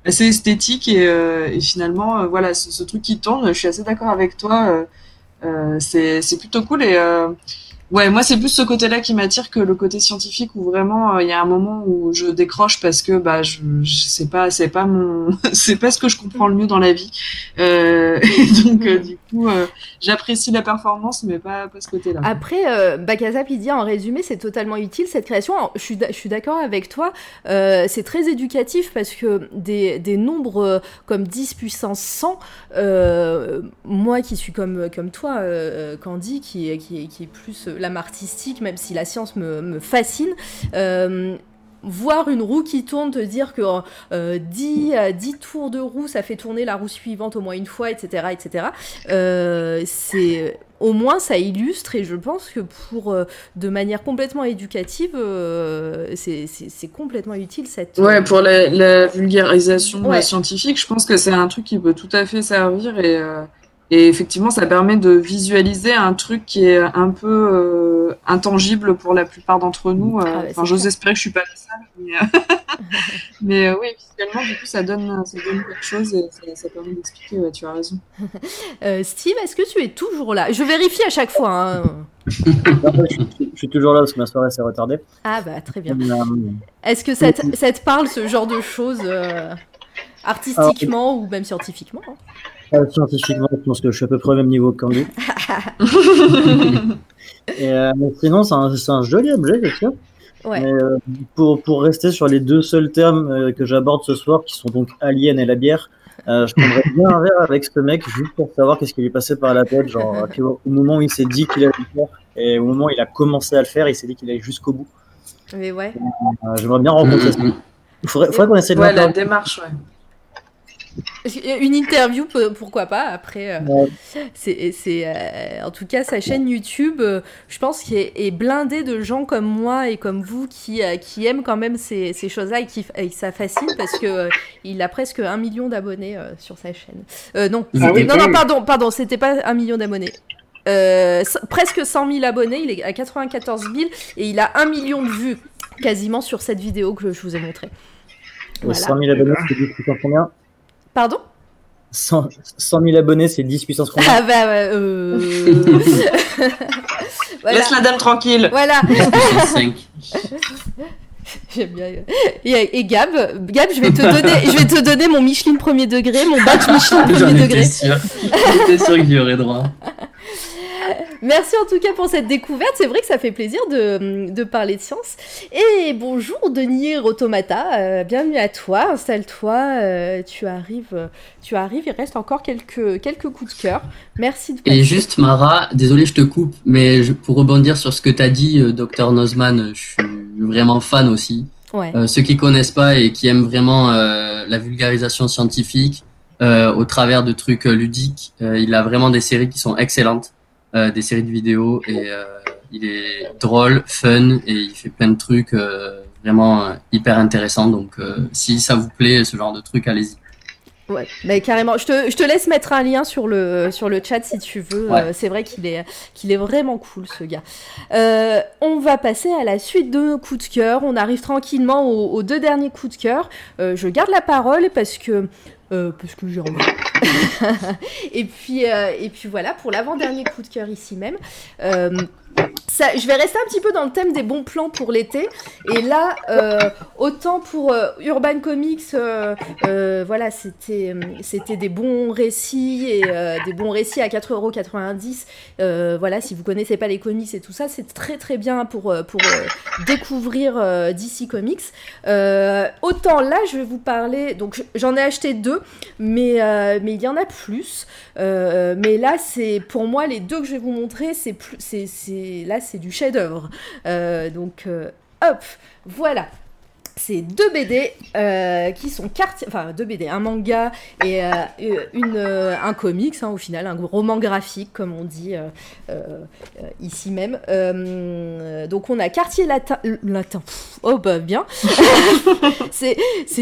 Speaker 3: assez esthétique et, euh, finalement euh, voilà ce, ce, truc qui tourne je suis assez d'accord avec toi euh, c'est plutôt cool et Ouais, moi c'est plus ce côté-là qui m'attire que le côté scientifique où vraiment il y a un moment où je décroche parce que bah je, je sais pas c'est pas mon c'est pas ce que je comprends le mieux dans la vie euh, et donc du coup j'apprécie la performance mais pas pas ce côté-là.
Speaker 1: Après euh, Bakazap il dit en résumé c'est totalement utile cette création. je suis je suis d'accord avec toi c'est très éducatif parce que des, des nombres comme 10 puissance 100 moi qui suis comme comme toi Candy qui qui qui est plus l'âme artistique, même si la science me, fascine, euh, voir une roue qui tourne, te dire que 10, 10, tours de roue, ça fait tourner la roue suivante au moins une fois, etc. etc. c'est au moins ça illustre et je pense que pour de manière complètement éducative c'est complètement utile cette
Speaker 3: ouais pour la, vulgarisation scientifique je pense que c'est un truc qui peut tout à fait servir et et effectivement, ça permet de visualiser un truc qui est un peu euh, intangible pour la plupart d'entre nous. Euh, ah enfin, j'ose espérer que je suis pas la seule, mais, euh, oui, visuellement, du coup, ça donne, ça donne quelque chose et ça, permet d'expliquer. Ouais, tu as raison.
Speaker 1: Steve, est-ce que tu es toujours là? Je vérifie à chaque fois. Hein.
Speaker 2: je, suis toujours là parce que ma soirée s'est retardée.
Speaker 1: Ah bah très bien. Est-ce que ça te, ça te, parle ce genre de choses artistiquement ou même scientifiquement hein?
Speaker 2: Scientifiquement, je pense que je suis à peu près au même niveau que Candy. Et, euh, sinon, c'est un, un, joli objet, c'est sûr. Ouais. Mais, euh, pour, pour rester sur les deux seuls termes euh, que j'aborde ce soir, qui sont donc Alien et la bière, je prendrais bien un verre avec ce mec juste pour savoir qu'est-ce qui lui passait par la tête. Genre, au moment où il s'est dit qu'il allait le faire et au moment où il a commencé à le faire, il s'est dit qu'il allait jusqu'au bout.
Speaker 1: Mais ouais.
Speaker 2: J'aimerais bien rencontrer ça. Il faudrait, faudrait qu'on essaie de
Speaker 3: Ouais, la démarche, ouais.
Speaker 1: Une interview, pourquoi pas. Après, euh, c'est, euh, en tout cas sa chaîne YouTube, euh, je pense qu'il est, blindé de gens comme moi et comme vous qui, qui aiment quand même ces, ces choses-là et qui et ça fascine parce que il a presque un million d'abonnés sur sa chaîne. non, ah non, non, pardon, pardon, c'était pas un million d'abonnés. presque 100 000 abonnés, il est à 94 000 et il a un million de vues quasiment sur cette vidéo que je vous ai montrée.
Speaker 2: 100 000 abonnés, c'est combien?
Speaker 1: Pardon?
Speaker 2: 100, 000 abonnés, c'est 10 puissance combien?
Speaker 1: Ah bah ouais. Euh...
Speaker 3: Laisse la dame tranquille.
Speaker 1: Voilà. J'aime bien. Et, Gab, Gab, je vais te donner, je vais te donner mon Michelin premier degré, mon badge Michelin premier degré.
Speaker 4: J'étais sûr que j'y aurais droit.
Speaker 1: Merci en tout cas pour cette découverte. C'est vrai que ça fait plaisir de, de parler de science. Et bonjour Denis Automata, euh, bienvenue à toi. Installe-toi. Euh, tu arrives, tu arrives. Il reste encore quelques quelques coups de cœur. Merci de.
Speaker 4: Et juste Mara, désolé, je te coupe, mais pour rebondir sur ce que tu as dit, euh, Docteur Nozman, je suis vraiment fan aussi. ceux qui connaissent pas et qui aiment vraiment la vulgarisation scientifique au travers de trucs ludiques, il a vraiment des séries qui sont excellentes. Euh, des séries de vidéos et euh, il est drôle, fun et il fait plein de trucs euh, vraiment hyper intéressants. Donc si ça vous plaît, ce genre de truc, allez-y.
Speaker 1: Ouais, mais carrément. Je te, je te, laisse mettre un lien sur le, sur le chat si tu veux. c'est vrai qu'il est, qu'il est vraiment cool, ce gars. on va passer à la suite de nos coups de cœur. On arrive tranquillement aux, aux deux derniers coups de cœur. je garde la parole parce que euh, parce que j'ai envie. et, puis, euh, et puis voilà, pour l'avant-dernier coup de cœur ici même. Euh, je vais rester un petit peu dans le thème des bons plans pour l'été. Et là, autant pour Urban Comics, voilà, c'était c'était des bons récits et des bons récits à 4,90€. voilà, si vous connaissez pas les comics et tout ça, c'est très très bien pour pour découvrir DC Comics. autant là, je vais vous parler. Donc j'en ai acheté deux, mais mais il y en a plus. mais là, c'est pour moi les deux que je vais vous montrer, c'est plus c'est là c'est du chef-d'œuvre. Euh, donc, euh, hop, voilà c'est deux BD euh, qui sont quartier, enfin deux BD, un manga et euh, euh, un comics hein, au final, un roman graphique comme on dit ici même. donc on a quartier latin, oh bah bien, c'est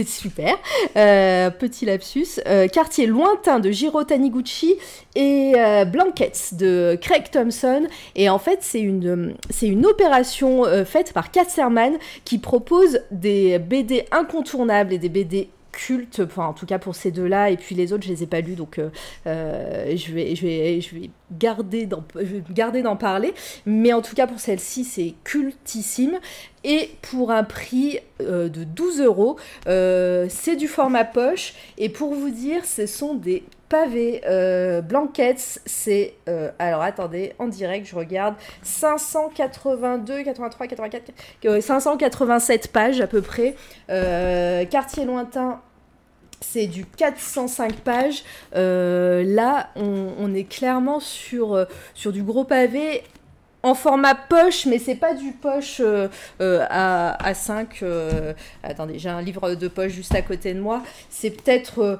Speaker 1: super. petit lapsus, quartier lointain de Jiro Taniguchi et Blankets de Craig Thompson et en fait c'est une une opération faite par Kasserman qui propose des BD incontournables et des BD cultes, enfin, en tout cas pour ces deux-là, et puis les autres, je les ai pas lus, donc euh, euh, je, vais, je, garder d'en parler. Mais en tout cas, pour celle-ci, c'est cultissime. Et pour un prix euh, de 12 euros, c'est du format poche. Et pour vous dire, ce sont des pavé euh, Blankets, c'est. Euh, alors attendez, en direct, je regarde. 582, 83, 84, 587 pages à peu près. Euh, quartier lointain. C'est du 405 pages. là, on, est clairement sur, du gros pavé en format poche, mais c'est pas du poche euh, euh, à, 5. Euh, attendez, j'ai un livre de poche juste à côté de moi. C'est peut-être.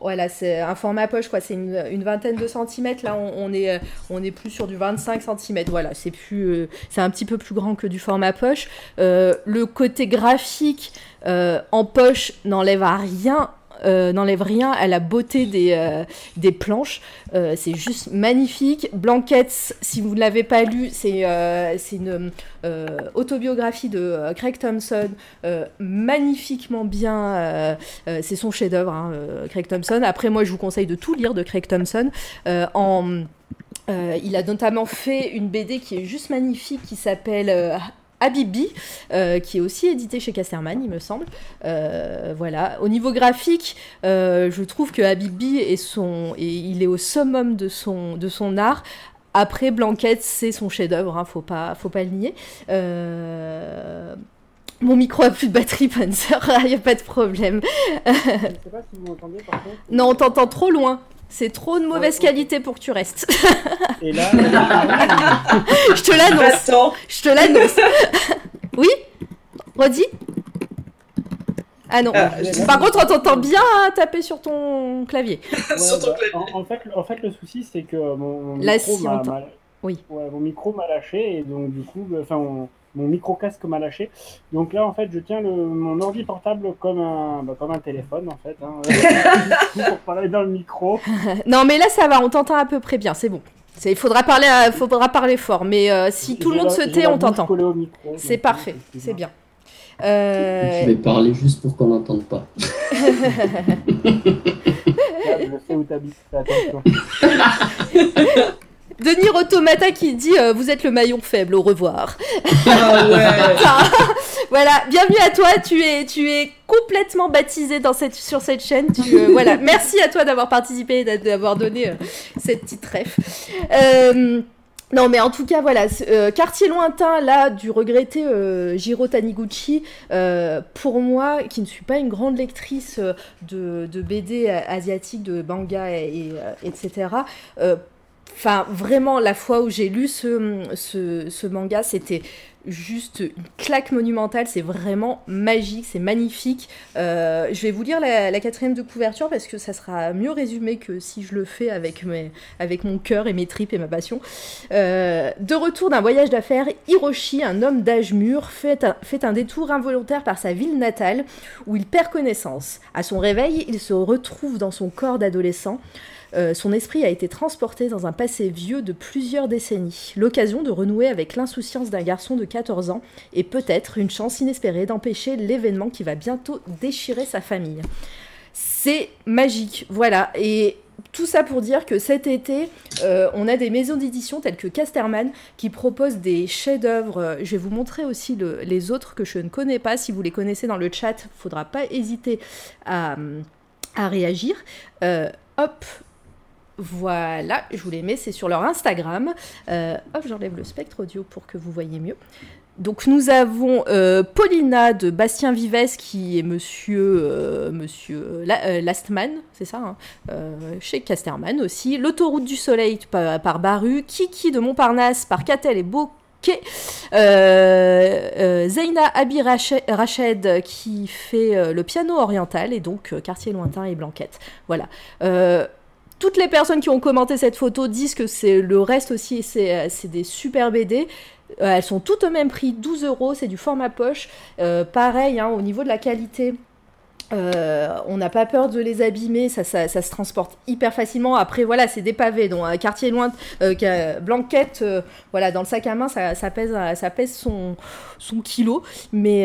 Speaker 1: Voilà, c'est un format poche, quoi. C'est une, vingtaine de centimètres. Là, on, est, on est plus sur du 25 centimètres. Voilà, c'est plus, c'est un petit peu plus grand que du format poche. le côté graphique en poche n'enlève à rien euh, n'enlève rien à la beauté des, euh, planches. Euh, c'est juste magnifique. Blankets, si vous ne l'avez pas lu, c'est une autobiographie de Craig Thompson, magnifiquement bien. c'est son chef-d'œuvre, hein, Craig Thompson. Après, moi, je vous conseille de tout lire de Craig Thompson. il a notamment fait une BD qui est juste magnifique qui s'appelle Habibi, euh, qui est aussi édité chez Casterman, il me semble. Euh, voilà. Au niveau graphique, euh, je trouve que Habibi est son, et il est au summum de son, de son art. Après, Blanquette, c'est son chef-d'œuvre, hein, faut pas, faut pas le nier. Mon micro a plus de batterie, Panzer, il n'y a pas de problème. je sais pas si vous m'entendez par contre. Non, on t'entend trop loin. C'est trop de mauvaise qualité pour que tu restes. Et là, je te l'annonce. Je te l'annonce. oui? Redis? Ah non. Ah, Par contre, on t'entend bien taper sur ton clavier.
Speaker 5: sur ton bah, clavier. En, fait, en, fait, le souci, c'est que mon, micro m'a oui. mon micro m'a lâché et donc du coup, bah, enfin, mon micro casque m'a lâché. Donc là, en fait, je tiens le, mon ordi portable comme un, bah, comme un téléphone, en fait, hein, pour parler dans le micro.
Speaker 1: non, mais là, ça va, on t'entend à peu près bien, c'est bon. Il faudra parler, faudra parler fort, mais euh, si tout le monde se tait, on t'entend. C'est parfait, c'est bien.
Speaker 4: Euh... Je vais parler juste pour qu'on n'entende pas.
Speaker 5: je sais où t'habites, attention.
Speaker 1: Denis Automata qui dit euh, Vous êtes le maillon faible, au revoir. Ah ouais. voilà, bienvenue à toi. Tu es, tu es complètement baptisé dans cette, sur cette chaîne. Tu, euh, voilà, merci à toi d'avoir participé et d'avoir donné euh, cette petite ref. non, mais en tout cas, voilà, quartier lointain, là, du regretté Jiro Taniguchi, pour moi, qui ne suis pas une grande lectrice de, de BD asiatique, de manga, et, et etc., Enfin, vraiment, la fois où j'ai lu ce, manga, c'était juste une claque monumentale. C'est vraiment magique, c'est magnifique. Euh, je vais vous lire la, quatrième de couverture parce que ça sera mieux résumé que si je le fais avec, mes, avec mon cœur et mes tripes et ma passion. Euh, de retour d'un voyage d'affaires, Hiroshi, un homme d'âge mûr, fait un, fait un détour involontaire par sa ville natale où il perd connaissance. À son réveil, il se retrouve dans son corps d'adolescent. Euh, son esprit a été transporté dans un passé vieux de plusieurs décennies, l'occasion de renouer avec l'insouciance d'un garçon de 14 ans et peut-être une chance inespérée d'empêcher l'événement qui va bientôt déchirer sa famille. C'est magique, voilà. Et tout ça pour dire que cet été, euh, on a des maisons d'édition telles que Casterman qui proposent des chefs-d'œuvre. Je vais vous montrer aussi les autres que je ne connais pas. Si vous les connaissez dans le chat, il faudra pas hésiter à, réagir. Euh, hop, voilà, je vous les mets, c'est sur leur Instagram. Euh, hop, j'enlève le spectre audio pour que vous voyez mieux. Donc nous avons euh, Paulina de Bastien Vives qui est monsieur, euh, monsieur Lastman, c'est ça, hein, chez Casterman aussi. L'autoroute du soleil par, Baru, Kiki de Montparnasse par Catel et Bokeh, Zeina Abi Rached qui fait le piano oriental et donc quartier lointain et Blanquette. Voilà toutes les personnes qui ont commenté cette photo disent que c'est le reste aussi, c'est euh, des super BD. Euh, elles sont toutes au même prix, 12 euros, c'est du format poche. Euh, pareil, hein, au niveau de la qualité, euh, on n'a pas peur de les abîmer, ça, se transporte hyper facilement. Après, voilà, c'est des pavés, donc un quartier loin, euh, Blanquette, euh, voilà, dans le sac à main, ça, pèse, ça pèse son, son kilo. Mais,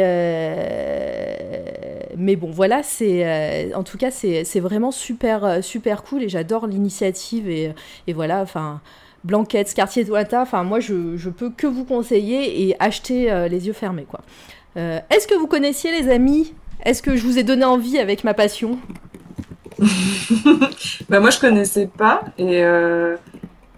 Speaker 1: mais bon, voilà, c'est, en tout cas, c'est, vraiment super, super cool et j'adore l'initiative et, voilà, enfin. Blanquette, quartier Douata, enfin moi je, je, peux que vous conseiller et acheter les yeux fermés quoi. Est-ce que vous connaissiez les amis est-ce que je vous ai donné envie avec ma passion?
Speaker 3: Bah moi je connaissais pas et, euh,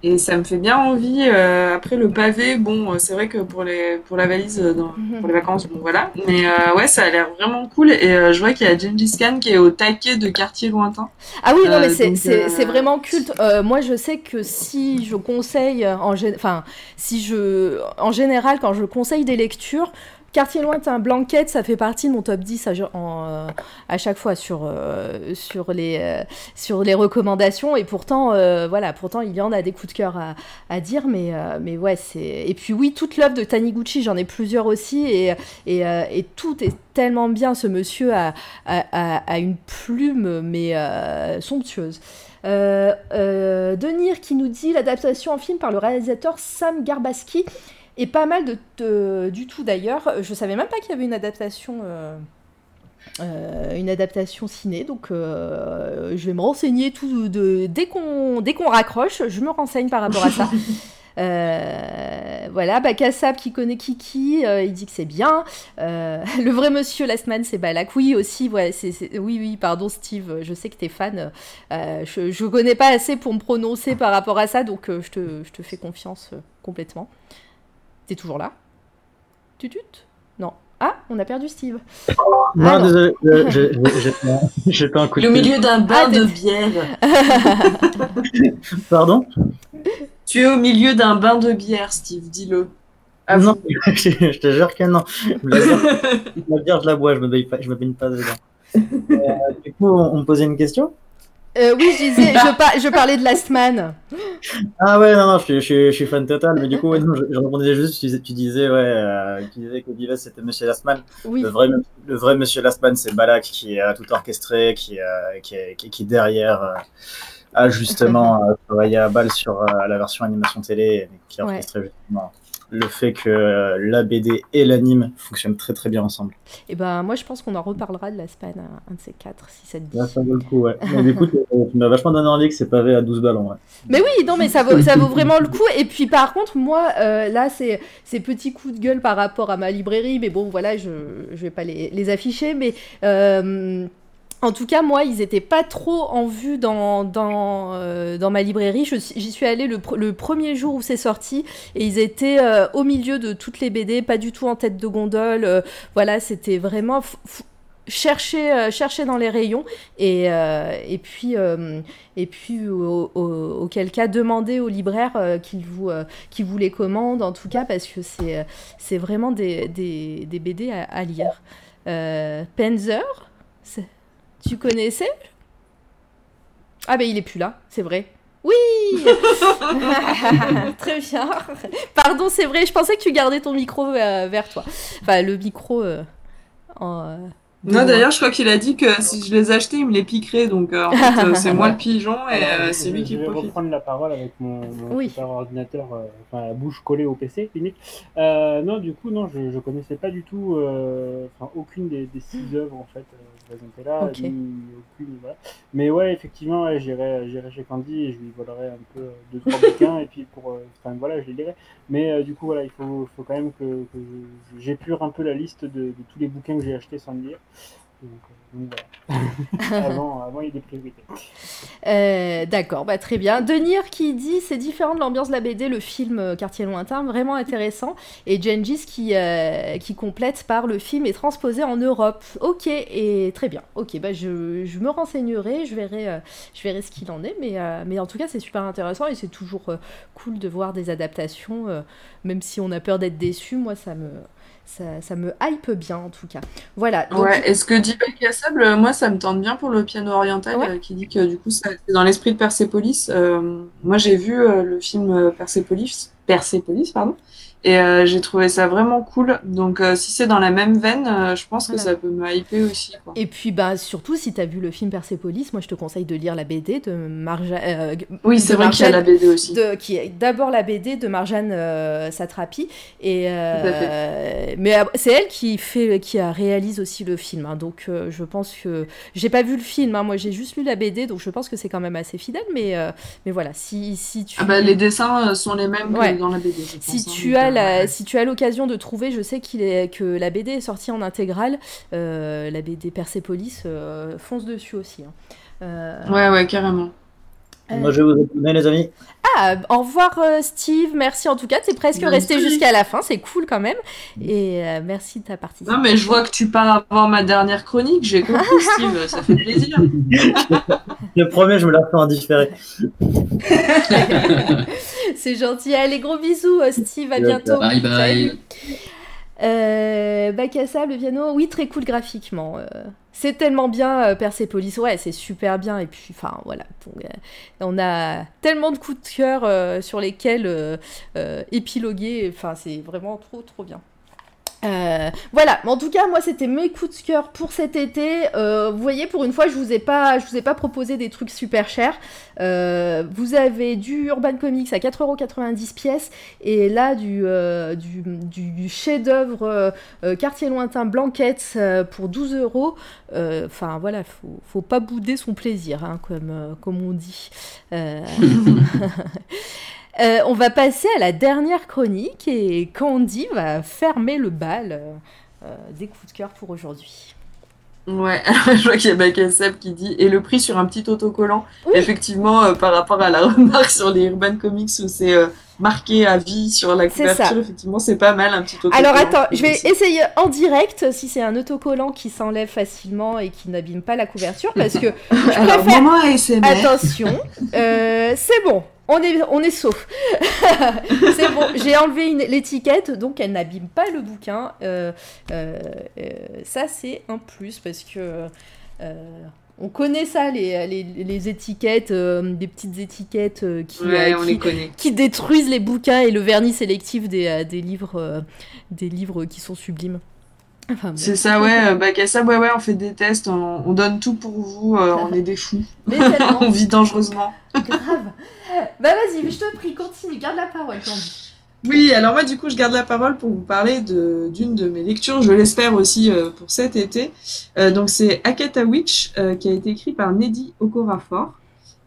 Speaker 3: et ça me fait bien envie. Euh, après le pavé, bon, euh, c'est vrai que pour les pour la valise dans, pour les vacances, bon voilà. Mais ouais, ça a l'air vraiment cool. Et je vois qu'il y a Gengis Khan qui est au taquet de quartier lointain.
Speaker 1: Ah oui, non mais c'est vraiment culte. moi, je sais que si je conseille en enfin si je en général quand je conseille des lectures, Quartier lointain, Blanquette, ça fait partie de mon top 10 à, euh, à chaque fois sur, euh, euh, sur les recommandations. Et pourtant, voilà, pourtant, il y en a des coups de cœur à, dire. Mais, mais ouais, c'est. Et puis, oui, toute l'œuvre de Taniguchi, j'en ai plusieurs aussi. Et, tout est tellement bien. Ce monsieur a, a, a une plume, mais somptueuse. Denir qui nous dit l'adaptation en film par le réalisateur Sam Garbaski et pas mal de, du tout d'ailleurs. Je savais même pas qu'il y avait une adaptation. Euh, euh, une adaptation ciné, donc euh, je vais me renseigner tout de, dès qu'on dès qu'on raccroche, je me renseigne par rapport à ça. voilà, bah, Kassab qui connaît Kiki, il dit que c'est bien. le vrai monsieur Lastman, c'est Balak. Oui, aussi, ouais, c'est, oui, oui, pardon Steve, je sais que t'es fan. je, je connais pas assez pour me prononcer par rapport à ça, donc je, te, je te fais confiance complètement toujours là? Tutut? Non. Ah, on a perdu Steve.
Speaker 2: Non, ah, désolé, j'ai pas un coup
Speaker 3: de Au milieu d'un bain ah, de bière.
Speaker 2: Pardon?
Speaker 3: Tu es au milieu d'un bain de bière, Steve, dis-le.
Speaker 2: Ah non, je te jure que non. La bière, je la bois, je me baigne pas, je me baigne pas dedans. Euh, du coup, on me posait une question?
Speaker 1: Euh, oui, je disais, je, je, parlais de Last Man.
Speaker 2: Ah ouais, non, non, je, je, je suis fan total, mais du coup, non, je, répondais juste, tu, disais, ouais, euh, tu disais que Vives c'était Monsieur Lastman. Oui. Le vrai, le vrai Monsieur Lastman, c'est Balak qui a tout orchestré, qui, euh, qui, qui, derrière euh, a justement travaillé à balle sur la version animation télé, qui a orchestré justement le fait que euh, la BD et l'anime fonctionnent très très bien ensemble.
Speaker 1: Et eh ben moi je pense qu'on en reparlera de la span, un de ces quatre, si ça te dit.
Speaker 2: ça vaut le coup, ouais. mais écoute, euh, tu m'as vachement donné envie que c'est pavé à 12 balles en vrai.
Speaker 1: Mais oui, non mais ça vaut, ça vaut vraiment le coup. Et puis par contre, moi, euh, là, c'est ces petits coups de gueule par rapport à ma librairie, mais bon, voilà, je ne vais pas les, les afficher, mais... En tout cas, moi, ils n'étaient pas trop en vue dans, dans, euh, ma librairie. J'y suis allée le, premier jour où c'est sorti et ils étaient euh, au milieu de toutes les BD, pas du tout en tête de gondole. Euh, voilà, c'était vraiment chercher, chercher dans les rayons et, et puis, et puis auquel cas demander au libraire qu'il vous, qu vous les commande, en tout cas, parce que c'est vraiment des, des, des BD à, à lire. Penzer tu connaissais? Ah ben il est plus là, c'est vrai. Oui Très bien. Pardon, c'est vrai, je pensais que tu gardais ton micro euh, vers toi. Enfin, le micro euh, en, euh,
Speaker 3: non, d'ailleurs, je crois qu'il a dit que si je les achetais, il me les piquerait. Donc, euh, en fait, euh, c'est moi le pigeon et euh, c'est lui qui
Speaker 5: profite. Je vais reprendre la parole avec mon, mon ordinateur, enfin, la bouche collée au PC, limite. non, du coup, non, je, ne connaissais pas du tout, enfin, aucune des, des, six œuvres, en fait, présentées là. aucune, voilà. Mais ouais, effectivement, ouais, j'irai chez Candy et je lui volerai un peu deux, trois bouquins. Et puis, pour, enfin, voilà, je les lirai. Mais du coup, voilà, il faut, faut quand même que, que j'épure un peu la liste de, de tous les bouquins que j'ai achetés sans avant, avant, il y a des priorités.
Speaker 1: Euh, d'accord, bah, très bien. Denir qui dit c'est différent de l'ambiance de la BD, le film euh, Quartier Lointain, vraiment intéressant. Et Gengis qui, euh, qui complète par le film est transposé en Europe. Ok, et très bien. Ok, bah, je, je me renseignerai, je verrai, je verrai ce qu'il en est. Mais, mais en tout cas, c'est super intéressant et c'est toujours cool de voir des adaptations, même si on a peur d'être déçu. Moi, ça me ça, me hype bien en tout cas. Voilà.
Speaker 3: Ouais, est-ce que Deepak Kassab, moi ça me tente bien pour le piano oriental, euh, qui dit que du coup c'est dans l'esprit de Persepolis. Euh, moi j'ai vu euh, le film Persepolis, Persepolis pardon, et euh, j'ai trouvé ça vraiment cool. Donc, euh, si c'est dans la même veine, euh, je pense que ça peut me hyper aussi. Quoi.
Speaker 1: Et puis, bah, surtout, si tu as vu le film Persepolis, moi, je te conseille de lire la BD de Marjane.
Speaker 3: oui, c'est vrai qu'il y a la BD aussi.
Speaker 1: De, qui est d'abord la BD de Marjane Satrapi. Et, mais c'est elle qui, fait, qui a réalise aussi le film. Hein. donc, je pense que. J'ai pas vu le film, hein. moi, j'ai juste lu la BD, donc je pense que c'est quand même assez fidèle. Mais, mais voilà, si, si tu.
Speaker 3: Ah bah, les dessins sont les mêmes que dans la BD.
Speaker 1: si hein. tu as si tu as l'occasion de trouver, je sais qu'il est, que la BD est sortie en intégrale, euh, la BD Persepolis, euh, fonce dessus aussi. Hein.
Speaker 3: Euh, ouais, ouais, carrément.
Speaker 2: Moi, je vais vous retourner, les amis.
Speaker 1: Ah, au revoir Steve, merci en tout cas, t'es presque resté jusqu'à la fin, c'est cool quand même. Et merci de ta participation.
Speaker 3: Non mais je vois que tu pars avant ma dernière chronique, j'ai compris Steve, ça fait plaisir.
Speaker 2: le premier, je me la fais en différé.
Speaker 1: c'est gentil, allez gros bisous Steve, à bientôt.
Speaker 4: Bye bye.
Speaker 1: Euh, Bacassa, le piano, oui, très cool graphiquement. Euh, c'est tellement bien, euh, Persepolis, ouais, c'est super bien. Et puis, enfin, voilà. Euh, on a tellement de coups de cœur sur lesquels épiloguer. Enfin, c'est vraiment trop, trop bien. Euh, voilà, en tout cas, moi, c'était mes coups de cœur pour cet été. Euh, vous voyez, pour une fois, je vous ai pas, je vous ai pas proposé des trucs super chers. Euh, vous avez du Urban Comics à 4,90€ pièces et là du, du, du, chef-d'œuvre Quartier lointain Blanquette pour 12 euros. Enfin, voilà, faut, faut pas bouder son plaisir, hein, comme, comme on dit. Euh, on va passer à la dernière chronique et Candy va fermer le bal euh, euh, des coups de cœur pour aujourd'hui.
Speaker 3: Ouais, je vois qu'il y a Bakaseb qui dit et le prix sur un petit autocollant. Effectivement, par rapport à la remarque sur les Urban Comics où c'est marqué à vie sur la couverture, effectivement, c'est pas mal un petit autocollant.
Speaker 1: Alors attends, je vais essayer en direct si c'est un autocollant qui s'enlève facilement et qui n'abîme pas la couverture parce que je préfère. Attention, c'est bon on est, on est sauf. c'est bon, j'ai enlevé l'étiquette, donc elle n'abîme pas le bouquin. Euh, euh, euh, ça, c'est un plus parce que on connaît ça, les, les, étiquettes, des petites étiquettes qui, qui, détruisent les bouquins et le vernis sélectif des, des livres, des livres qui sont sublimes.
Speaker 3: C'est ça, ouais. Bah, ça, ouais, ouais, on fait des tests, on, donne tout pour vous, on est des fous. on vit dangereusement.
Speaker 1: Grave. Bah vas-y, je te prie, continue, garde la parole, Candy.
Speaker 3: Oui, alors moi du coup je garde la parole pour vous parler d'une de, mes lectures, je l'espère aussi euh, pour cet été. Euh, donc c'est Akata Witch euh, qui a été écrit par Neddy Okorafor.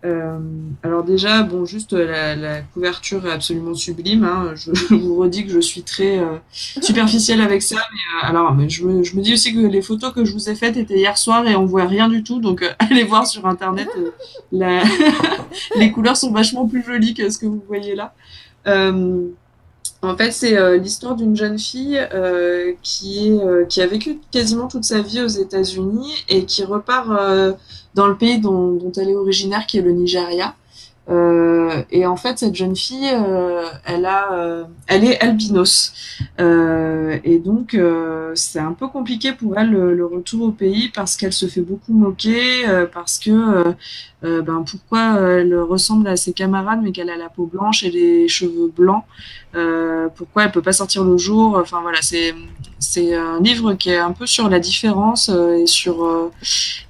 Speaker 3: Euh, alors déjà, bon, juste euh, la, couverture est absolument sublime. Hein. Je, vous redis que je suis très euh, superficielle avec ça. Mais, alors, mais je, me, je, me, dis aussi que les photos que je vous ai faites étaient hier soir et on voit rien du tout. Donc allez voir sur internet. La... les couleurs sont vachement plus jolies que ce que vous voyez là. En fait, c'est l'histoire d'une jeune fille qui, est, qui a vécu quasiment toute sa vie aux États-Unis et qui repart dans le pays dont, elle est originaire, qui est le Nigeria. Euh, et en fait, cette jeune fille, euh, elle a, euh, elle est albinos, euh, et donc euh, c'est un peu compliqué pour elle le, retour au pays parce qu'elle se fait beaucoup moquer, parce que ben pourquoi elle ressemble à ses camarades mais qu'elle a la peau blanche et les cheveux blancs, pourquoi elle peut pas sortir le jour, enfin voilà, c'est c'est un livre qui est un peu sur la différence et sur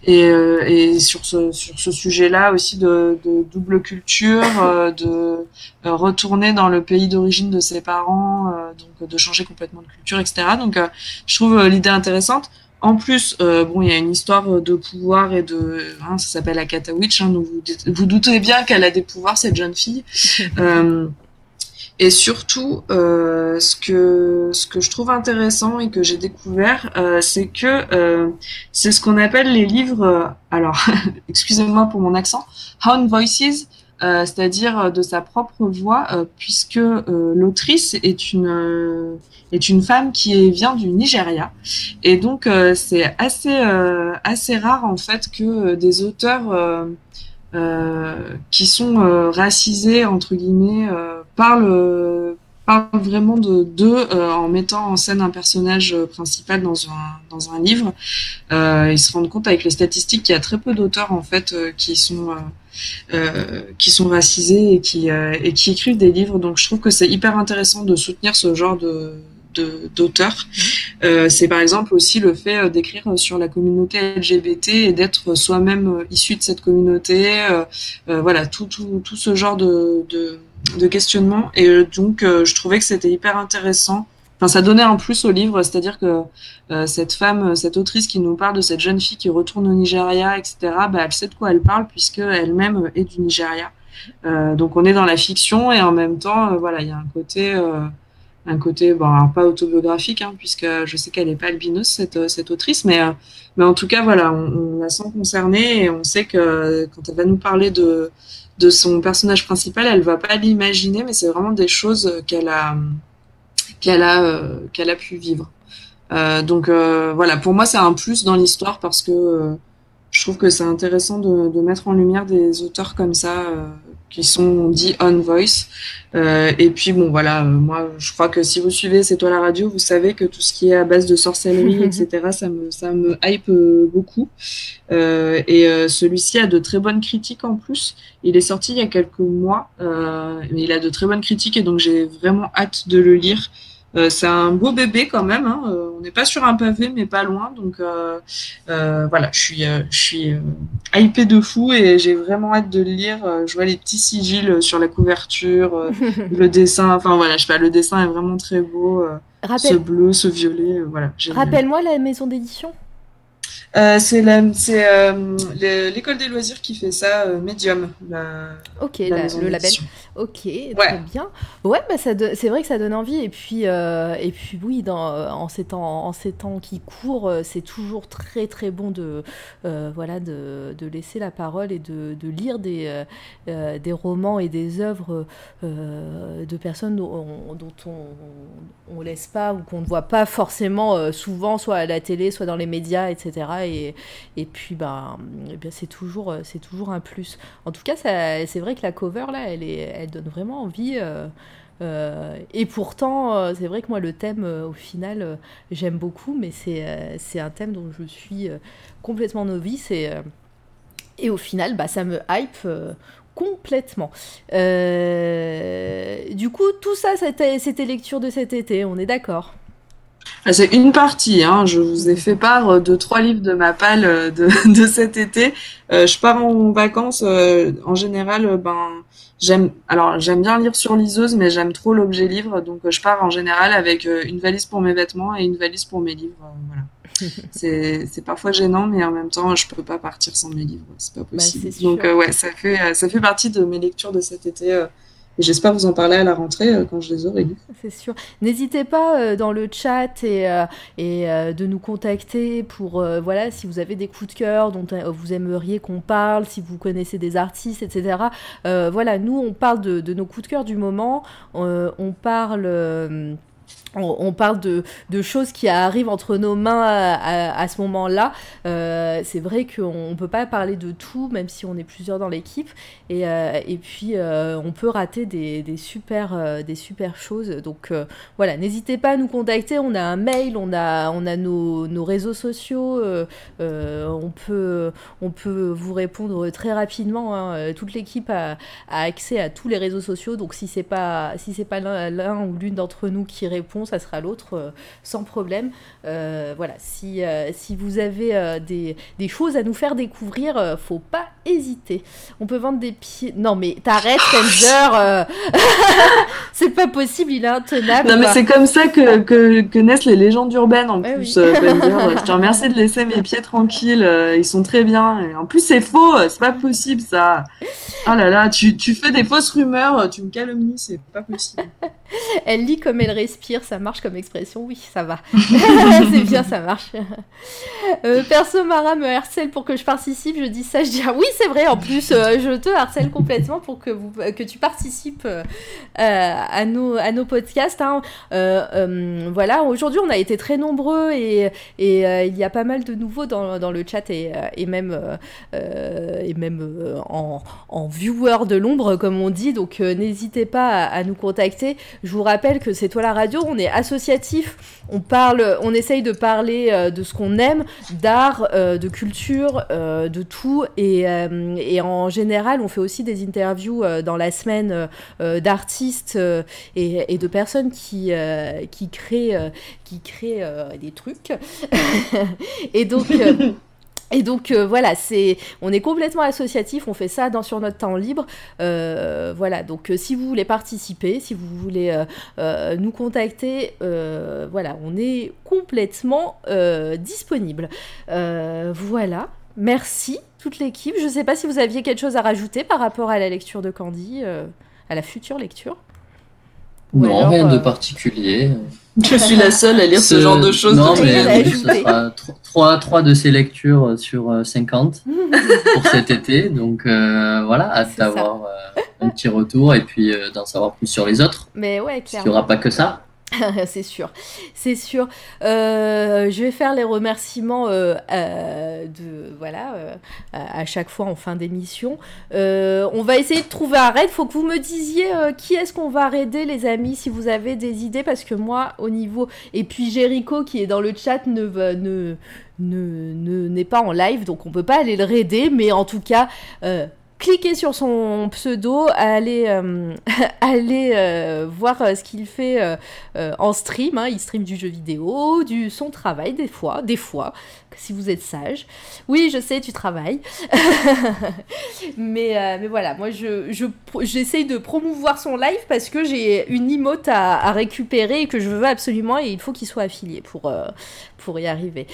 Speaker 3: et, et sur ce sur ce sujet-là aussi de, de double culture euh, de euh, retourner dans le pays d'origine de ses parents, euh, donc de changer complètement de culture, etc. Donc je trouve l'idée intéressante. En plus, bon, il y a une histoire de pouvoir et de, hein, ça s'appelle Akata Witch. Hein, donc vous, vous, doutez bien qu'elle a des pouvoirs cette jeune fille. Et surtout, euh, ce que ce que je trouve intéressant et que j'ai découvert, euh, c'est que euh, c'est ce qu'on appelle les livres. alors, excusez-moi pour mon accent, Hound Voices, euh, c'est-à-dire de sa propre voix, euh, puisque euh, l'autrice est une est une femme qui vient du Nigeria, et donc c'est assez assez rare en fait que des auteurs qui sont racisés entre guillemets parlent parle vraiment de d'eux en mettant en scène un personnage principal dans un dans un livre. Euh, ils se rendent compte avec les statistiques qu'il y a très peu d'auteurs en fait qui sont euh, qui sont racisés et qui, euh, et qui écrivent des livres. Donc je trouve que c'est hyper intéressant de soutenir ce genre de, d'auteurs. Euh, c'est par exemple aussi le fait d'écrire sur la communauté LGBT et d'être soi-même issu de cette communauté. voilà, tout, tout, tout ce genre de, de, questionnement. Et donc, je trouvais que c'était hyper intéressant Enfin, ça donnait un plus au livre, c'est-à-dire que euh, cette femme, cette autrice qui nous parle de cette jeune fille qui retourne au Nigeria, etc., bah, elle sait de quoi elle parle puisque elle-même est du Nigeria. Euh, donc on est dans la fiction et en même temps, euh, voilà, il y a un côté un côté bon, pas autobiographique, hein, puisque je sais qu'elle n'est pas albinos, cette, cette autrice, mais, mais en tout cas, voilà, on, la sent concernée et on sait que quand elle va nous parler de, de son personnage principal, elle va pas l'imaginer, mais c'est vraiment des choses qu'elle a, qu'elle a, qu'elle a pu vivre. donc voilà, pour moi, c'est un plus dans l'histoire parce que je trouve que c'est intéressant de, de, mettre en lumière des auteurs comme ça euh, qui sont dits on voice. Euh, et puis bon voilà, euh, moi je crois que si vous suivez C'est toi la radio, vous savez que tout ce qui est à base de sorcellerie, etc., ça me ça me hype euh, beaucoup. Et celui-ci a de très bonnes critiques en plus. Il est sorti il y a quelques mois, mais il a de très bonnes critiques et donc j'ai vraiment hâte de le lire. Euh, c'est un beau bébé quand même. Hein. Euh, on n'est pas sur un pavé, mais pas loin. Donc euh, voilà, je suis, je suis hypée de fou et j'ai vraiment hâte de le lire. je vois les petits sigils sur la couverture, le dessin. Enfin voilà, je sais pas, le dessin est vraiment très beau. ce bleu, ce violet, voilà.
Speaker 1: Rappelle-moi la maison d'édition.
Speaker 3: Euh, c'est euh, l'école des loisirs qui fait ça, euh, Medium.
Speaker 1: ok, le label. Ok, très bien. Ouais, bah ça c'est vrai que ça donne envie. Et puis, et puis oui, dans, en, ces temps, en ces temps qui courent, c'est toujours très très bon de, voilà, de, de, laisser la parole et de, de lire des, des romans et des œuvres de personnes dont, on, ne laisse pas ou qu'on ne voit pas forcément souvent, soit à la télé, soit dans les médias, etc et, puis bah, eh bien c'est toujours, c'est toujours un plus. En tout cas, c'est vrai que la cover là, elle, est, elle donne vraiment envie. Euh, euh, et pourtant, euh, c'est vrai que moi, le thème, au final, j'aime beaucoup, mais c'est un thème dont je suis complètement novice. Et, et au final, bah, ça me hype complètement. du coup, tout ça, c'était lecture de cet été, on est d'accord
Speaker 3: ah, c'est une partie. Hein. Je vous ai fait part de trois livres de ma palle euh, de, de cet été. Euh, je pars en vacances. Euh, en général, ben j'aime. Alors j'aime bien lire sur liseuse, mais j'aime trop l'objet livre. Donc je pars en général avec une valise pour mes vêtements et une valise pour mes livres. voilà. c'est parfois gênant, mais en même temps, je peux pas partir sans mes livres. C'est pas bah, possible. Donc ouais, ça fait ça fait partie de mes lectures de cet été et j'espère vous en parler à la rentrée euh, quand je les aurai.
Speaker 1: C'est sûr. N'hésitez pas euh, dans le chat et, euh, de nous contacter pour, voilà, si vous avez des coups de cœur dont vous aimeriez qu'on parle, si vous connaissez des artistes, etc. voilà, nous, on parle de, de, nos coups de cœur du moment. on parle on, parle de, choses qui arrivent entre nos mains à, ce moment-là. Euh, c'est vrai qu'on ne peut pas parler de tout, même si on est plusieurs dans l'équipe. Et, euh, puis, euh, on peut rater des, super, des super choses. Donc voilà, n'hésitez pas à nous contacter. On a un mail, on a, nos, réseaux sociaux. on, peut, vous répondre très rapidement. Hein. Toute l'équipe a, accès à tous les réseaux sociaux. Donc si ce n'est pas l'un ou l'une d'entre nous qui répond, ça sera l'autre euh, sans problème. Euh, voilà, si, euh, si vous avez des, des, choses à nous faire découvrir, faut pas hésiter. On peut vendre des pieds. Non, mais t'arrêtes, Spencer C'est pas possible, il est intenable.
Speaker 3: Non, mais c'est comme ça que, que, que, naissent les légendes urbaines en plus. Je te remercie de laisser mes pieds tranquilles, ils sont très bien. Et en plus, c'est faux, c'est pas possible ça. Oh là là, tu, tu fais des fausses rumeurs, tu me calomnies, c'est pas possible.
Speaker 1: elle lit comme elle respire, ça marche comme expression, oui, ça va. c'est bien, ça marche. Euh, perso, Mara me harcèle pour que je participe, je dis ça, je dis ah oui, c'est vrai, en plus, euh, je te harcèle complètement pour que, vous, que tu participes euh, à, nos, à nos podcasts. Hein. voilà, aujourd'hui, on a été très nombreux et, et il y a pas mal de nouveaux dans, dans le chat et, et même, et même en, en viewer de l'ombre, comme on dit, donc n'hésitez pas à, à nous contacter. Je vous rappelle que c'est toi la radio, on est associatif, on parle, on essaye de parler euh, de ce qu'on aime, d'art, euh, de culture, euh, de tout, et, en général, on fait aussi des interviews dans la semaine d'artistes et, de personnes qui, qui créent, qui créent des trucs. et donc. Et donc euh, voilà, c'est, on est complètement associatif, on fait ça dans, sur notre temps libre. Euh, voilà, donc euh, si vous voulez participer, si vous voulez nous contacter, voilà, on est complètement disponible. voilà, merci toute l'équipe. Je ne sais pas si vous aviez quelque chose à rajouter par rapport à la lecture de Candy, à la future lecture.
Speaker 4: Non, rien de particulier.
Speaker 7: Je suis la seule à lire ce, genre de choses.
Speaker 4: Non, mais ce sera 3, de ces lectures sur 50 pour cet été. Donc voilà, hâte d'avoir un petit retour et puis d'en savoir plus sur les autres.
Speaker 1: Mais ouais, clairement.
Speaker 4: Il n'y aura pas que ça.
Speaker 1: c'est sûr, c'est sûr. Euh, je vais faire les remerciements euh, euh, de voilà à chaque fois en fin d'émission. on va essayer de trouver un raid. Faut que vous me disiez qui est-ce qu'on va raider, les amis, si vous avez des idées, parce que moi, au niveau et puis Jericho qui est dans le chat ne ne ne n'est pas en live, donc on peut pas aller le raider, mais en tout cas cliquez sur son pseudo, allez, euh, euh, voir euh, ce qu'il fait en stream. Hein. Il stream du jeu vidéo, du son travail des fois, des fois, si vous êtes sage. Oui, je sais, tu travailles. mais, mais voilà, moi je, j'essaye de promouvoir son live parce que j'ai une emote à, à, récupérer et que je veux absolument et il faut qu'il soit affilié pour, pour y arriver.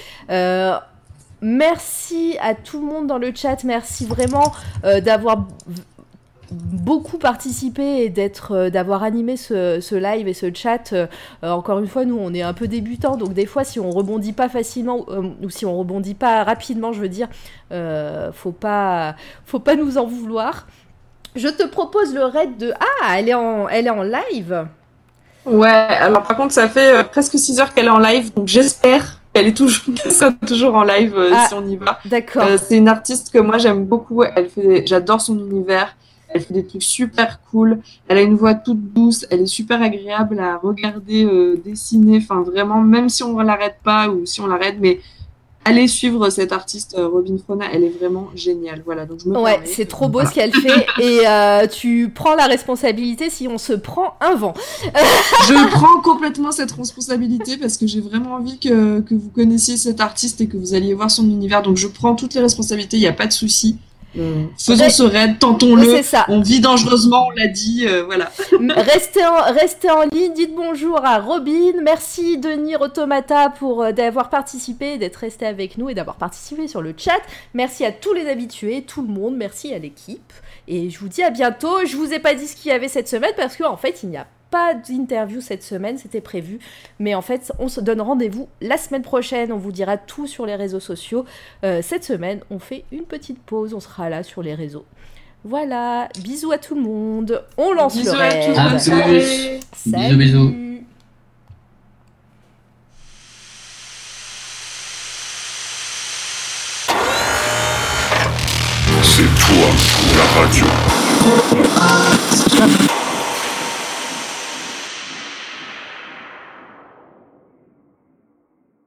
Speaker 1: Merci à tout le monde dans le chat. Merci vraiment euh, d'avoir beaucoup participé et euh, d'avoir animé ce, live et ce chat. Euh, encore une fois, nous on est un peu débutants, donc des fois si on rebondit pas facilement ou si on rebondit pas rapidement, je veux dire, faut pas faut pas nous en vouloir. Je te propose le raid de ah elle est en elle est en live.
Speaker 3: Ouais, alors par contre ça fait presque 6 heures qu'elle est en live, donc j'espère elle est toujours, toujours en live euh, ah, si on y va.
Speaker 1: D'accord.
Speaker 3: Euh, c'est une artiste que moi j'aime beaucoup. Elle fait, j'adore son univers. Elle fait des trucs super cool. Elle a une voix toute douce. Elle est super agréable à regarder euh, dessiner. Enfin, vraiment, même si on l'arrête pas ou si on l'arrête, mais allez suivre cette artiste euh, Robin Frona, elle est vraiment géniale. Voilà, donc je me
Speaker 1: Ouais, c'est trop beau ce qu'elle fait et euh, tu prends la responsabilité si on se prend un vent.
Speaker 3: je prends complètement cette responsabilité parce que j'ai vraiment envie que, que, vous connaissiez cette artiste et que vous alliez voir son univers. Donc je prends toutes les responsabilités, il n'y a pas de souci. Mm. Faisons ce raid, tentons-le. On vit dangereusement, on l'a dit, euh, voilà.
Speaker 1: restez, en, restez en ligne, dites bonjour à Robin. Merci Denis Automata pour euh, d'avoir participé, d'être resté avec nous et d'avoir participé sur le chat. Merci à tous les habitués, tout le monde. Merci à l'équipe. Et je vous dis à bientôt. Je vous ai pas dit ce qu'il y avait cette semaine parce qu'en en fait, il n'y a pas d'interview cette semaine, c'était prévu. Mais en fait, on se donne rendez-vous la semaine prochaine. On vous dira tout sur les réseaux sociaux. Euh, cette semaine, on fait une petite pause. On sera là sur les réseaux. Voilà, bisous à tout le monde. On lance
Speaker 3: bisous
Speaker 1: le
Speaker 3: raid.
Speaker 4: À tous. Bisous, bisous.
Speaker 8: C'est toi la radio.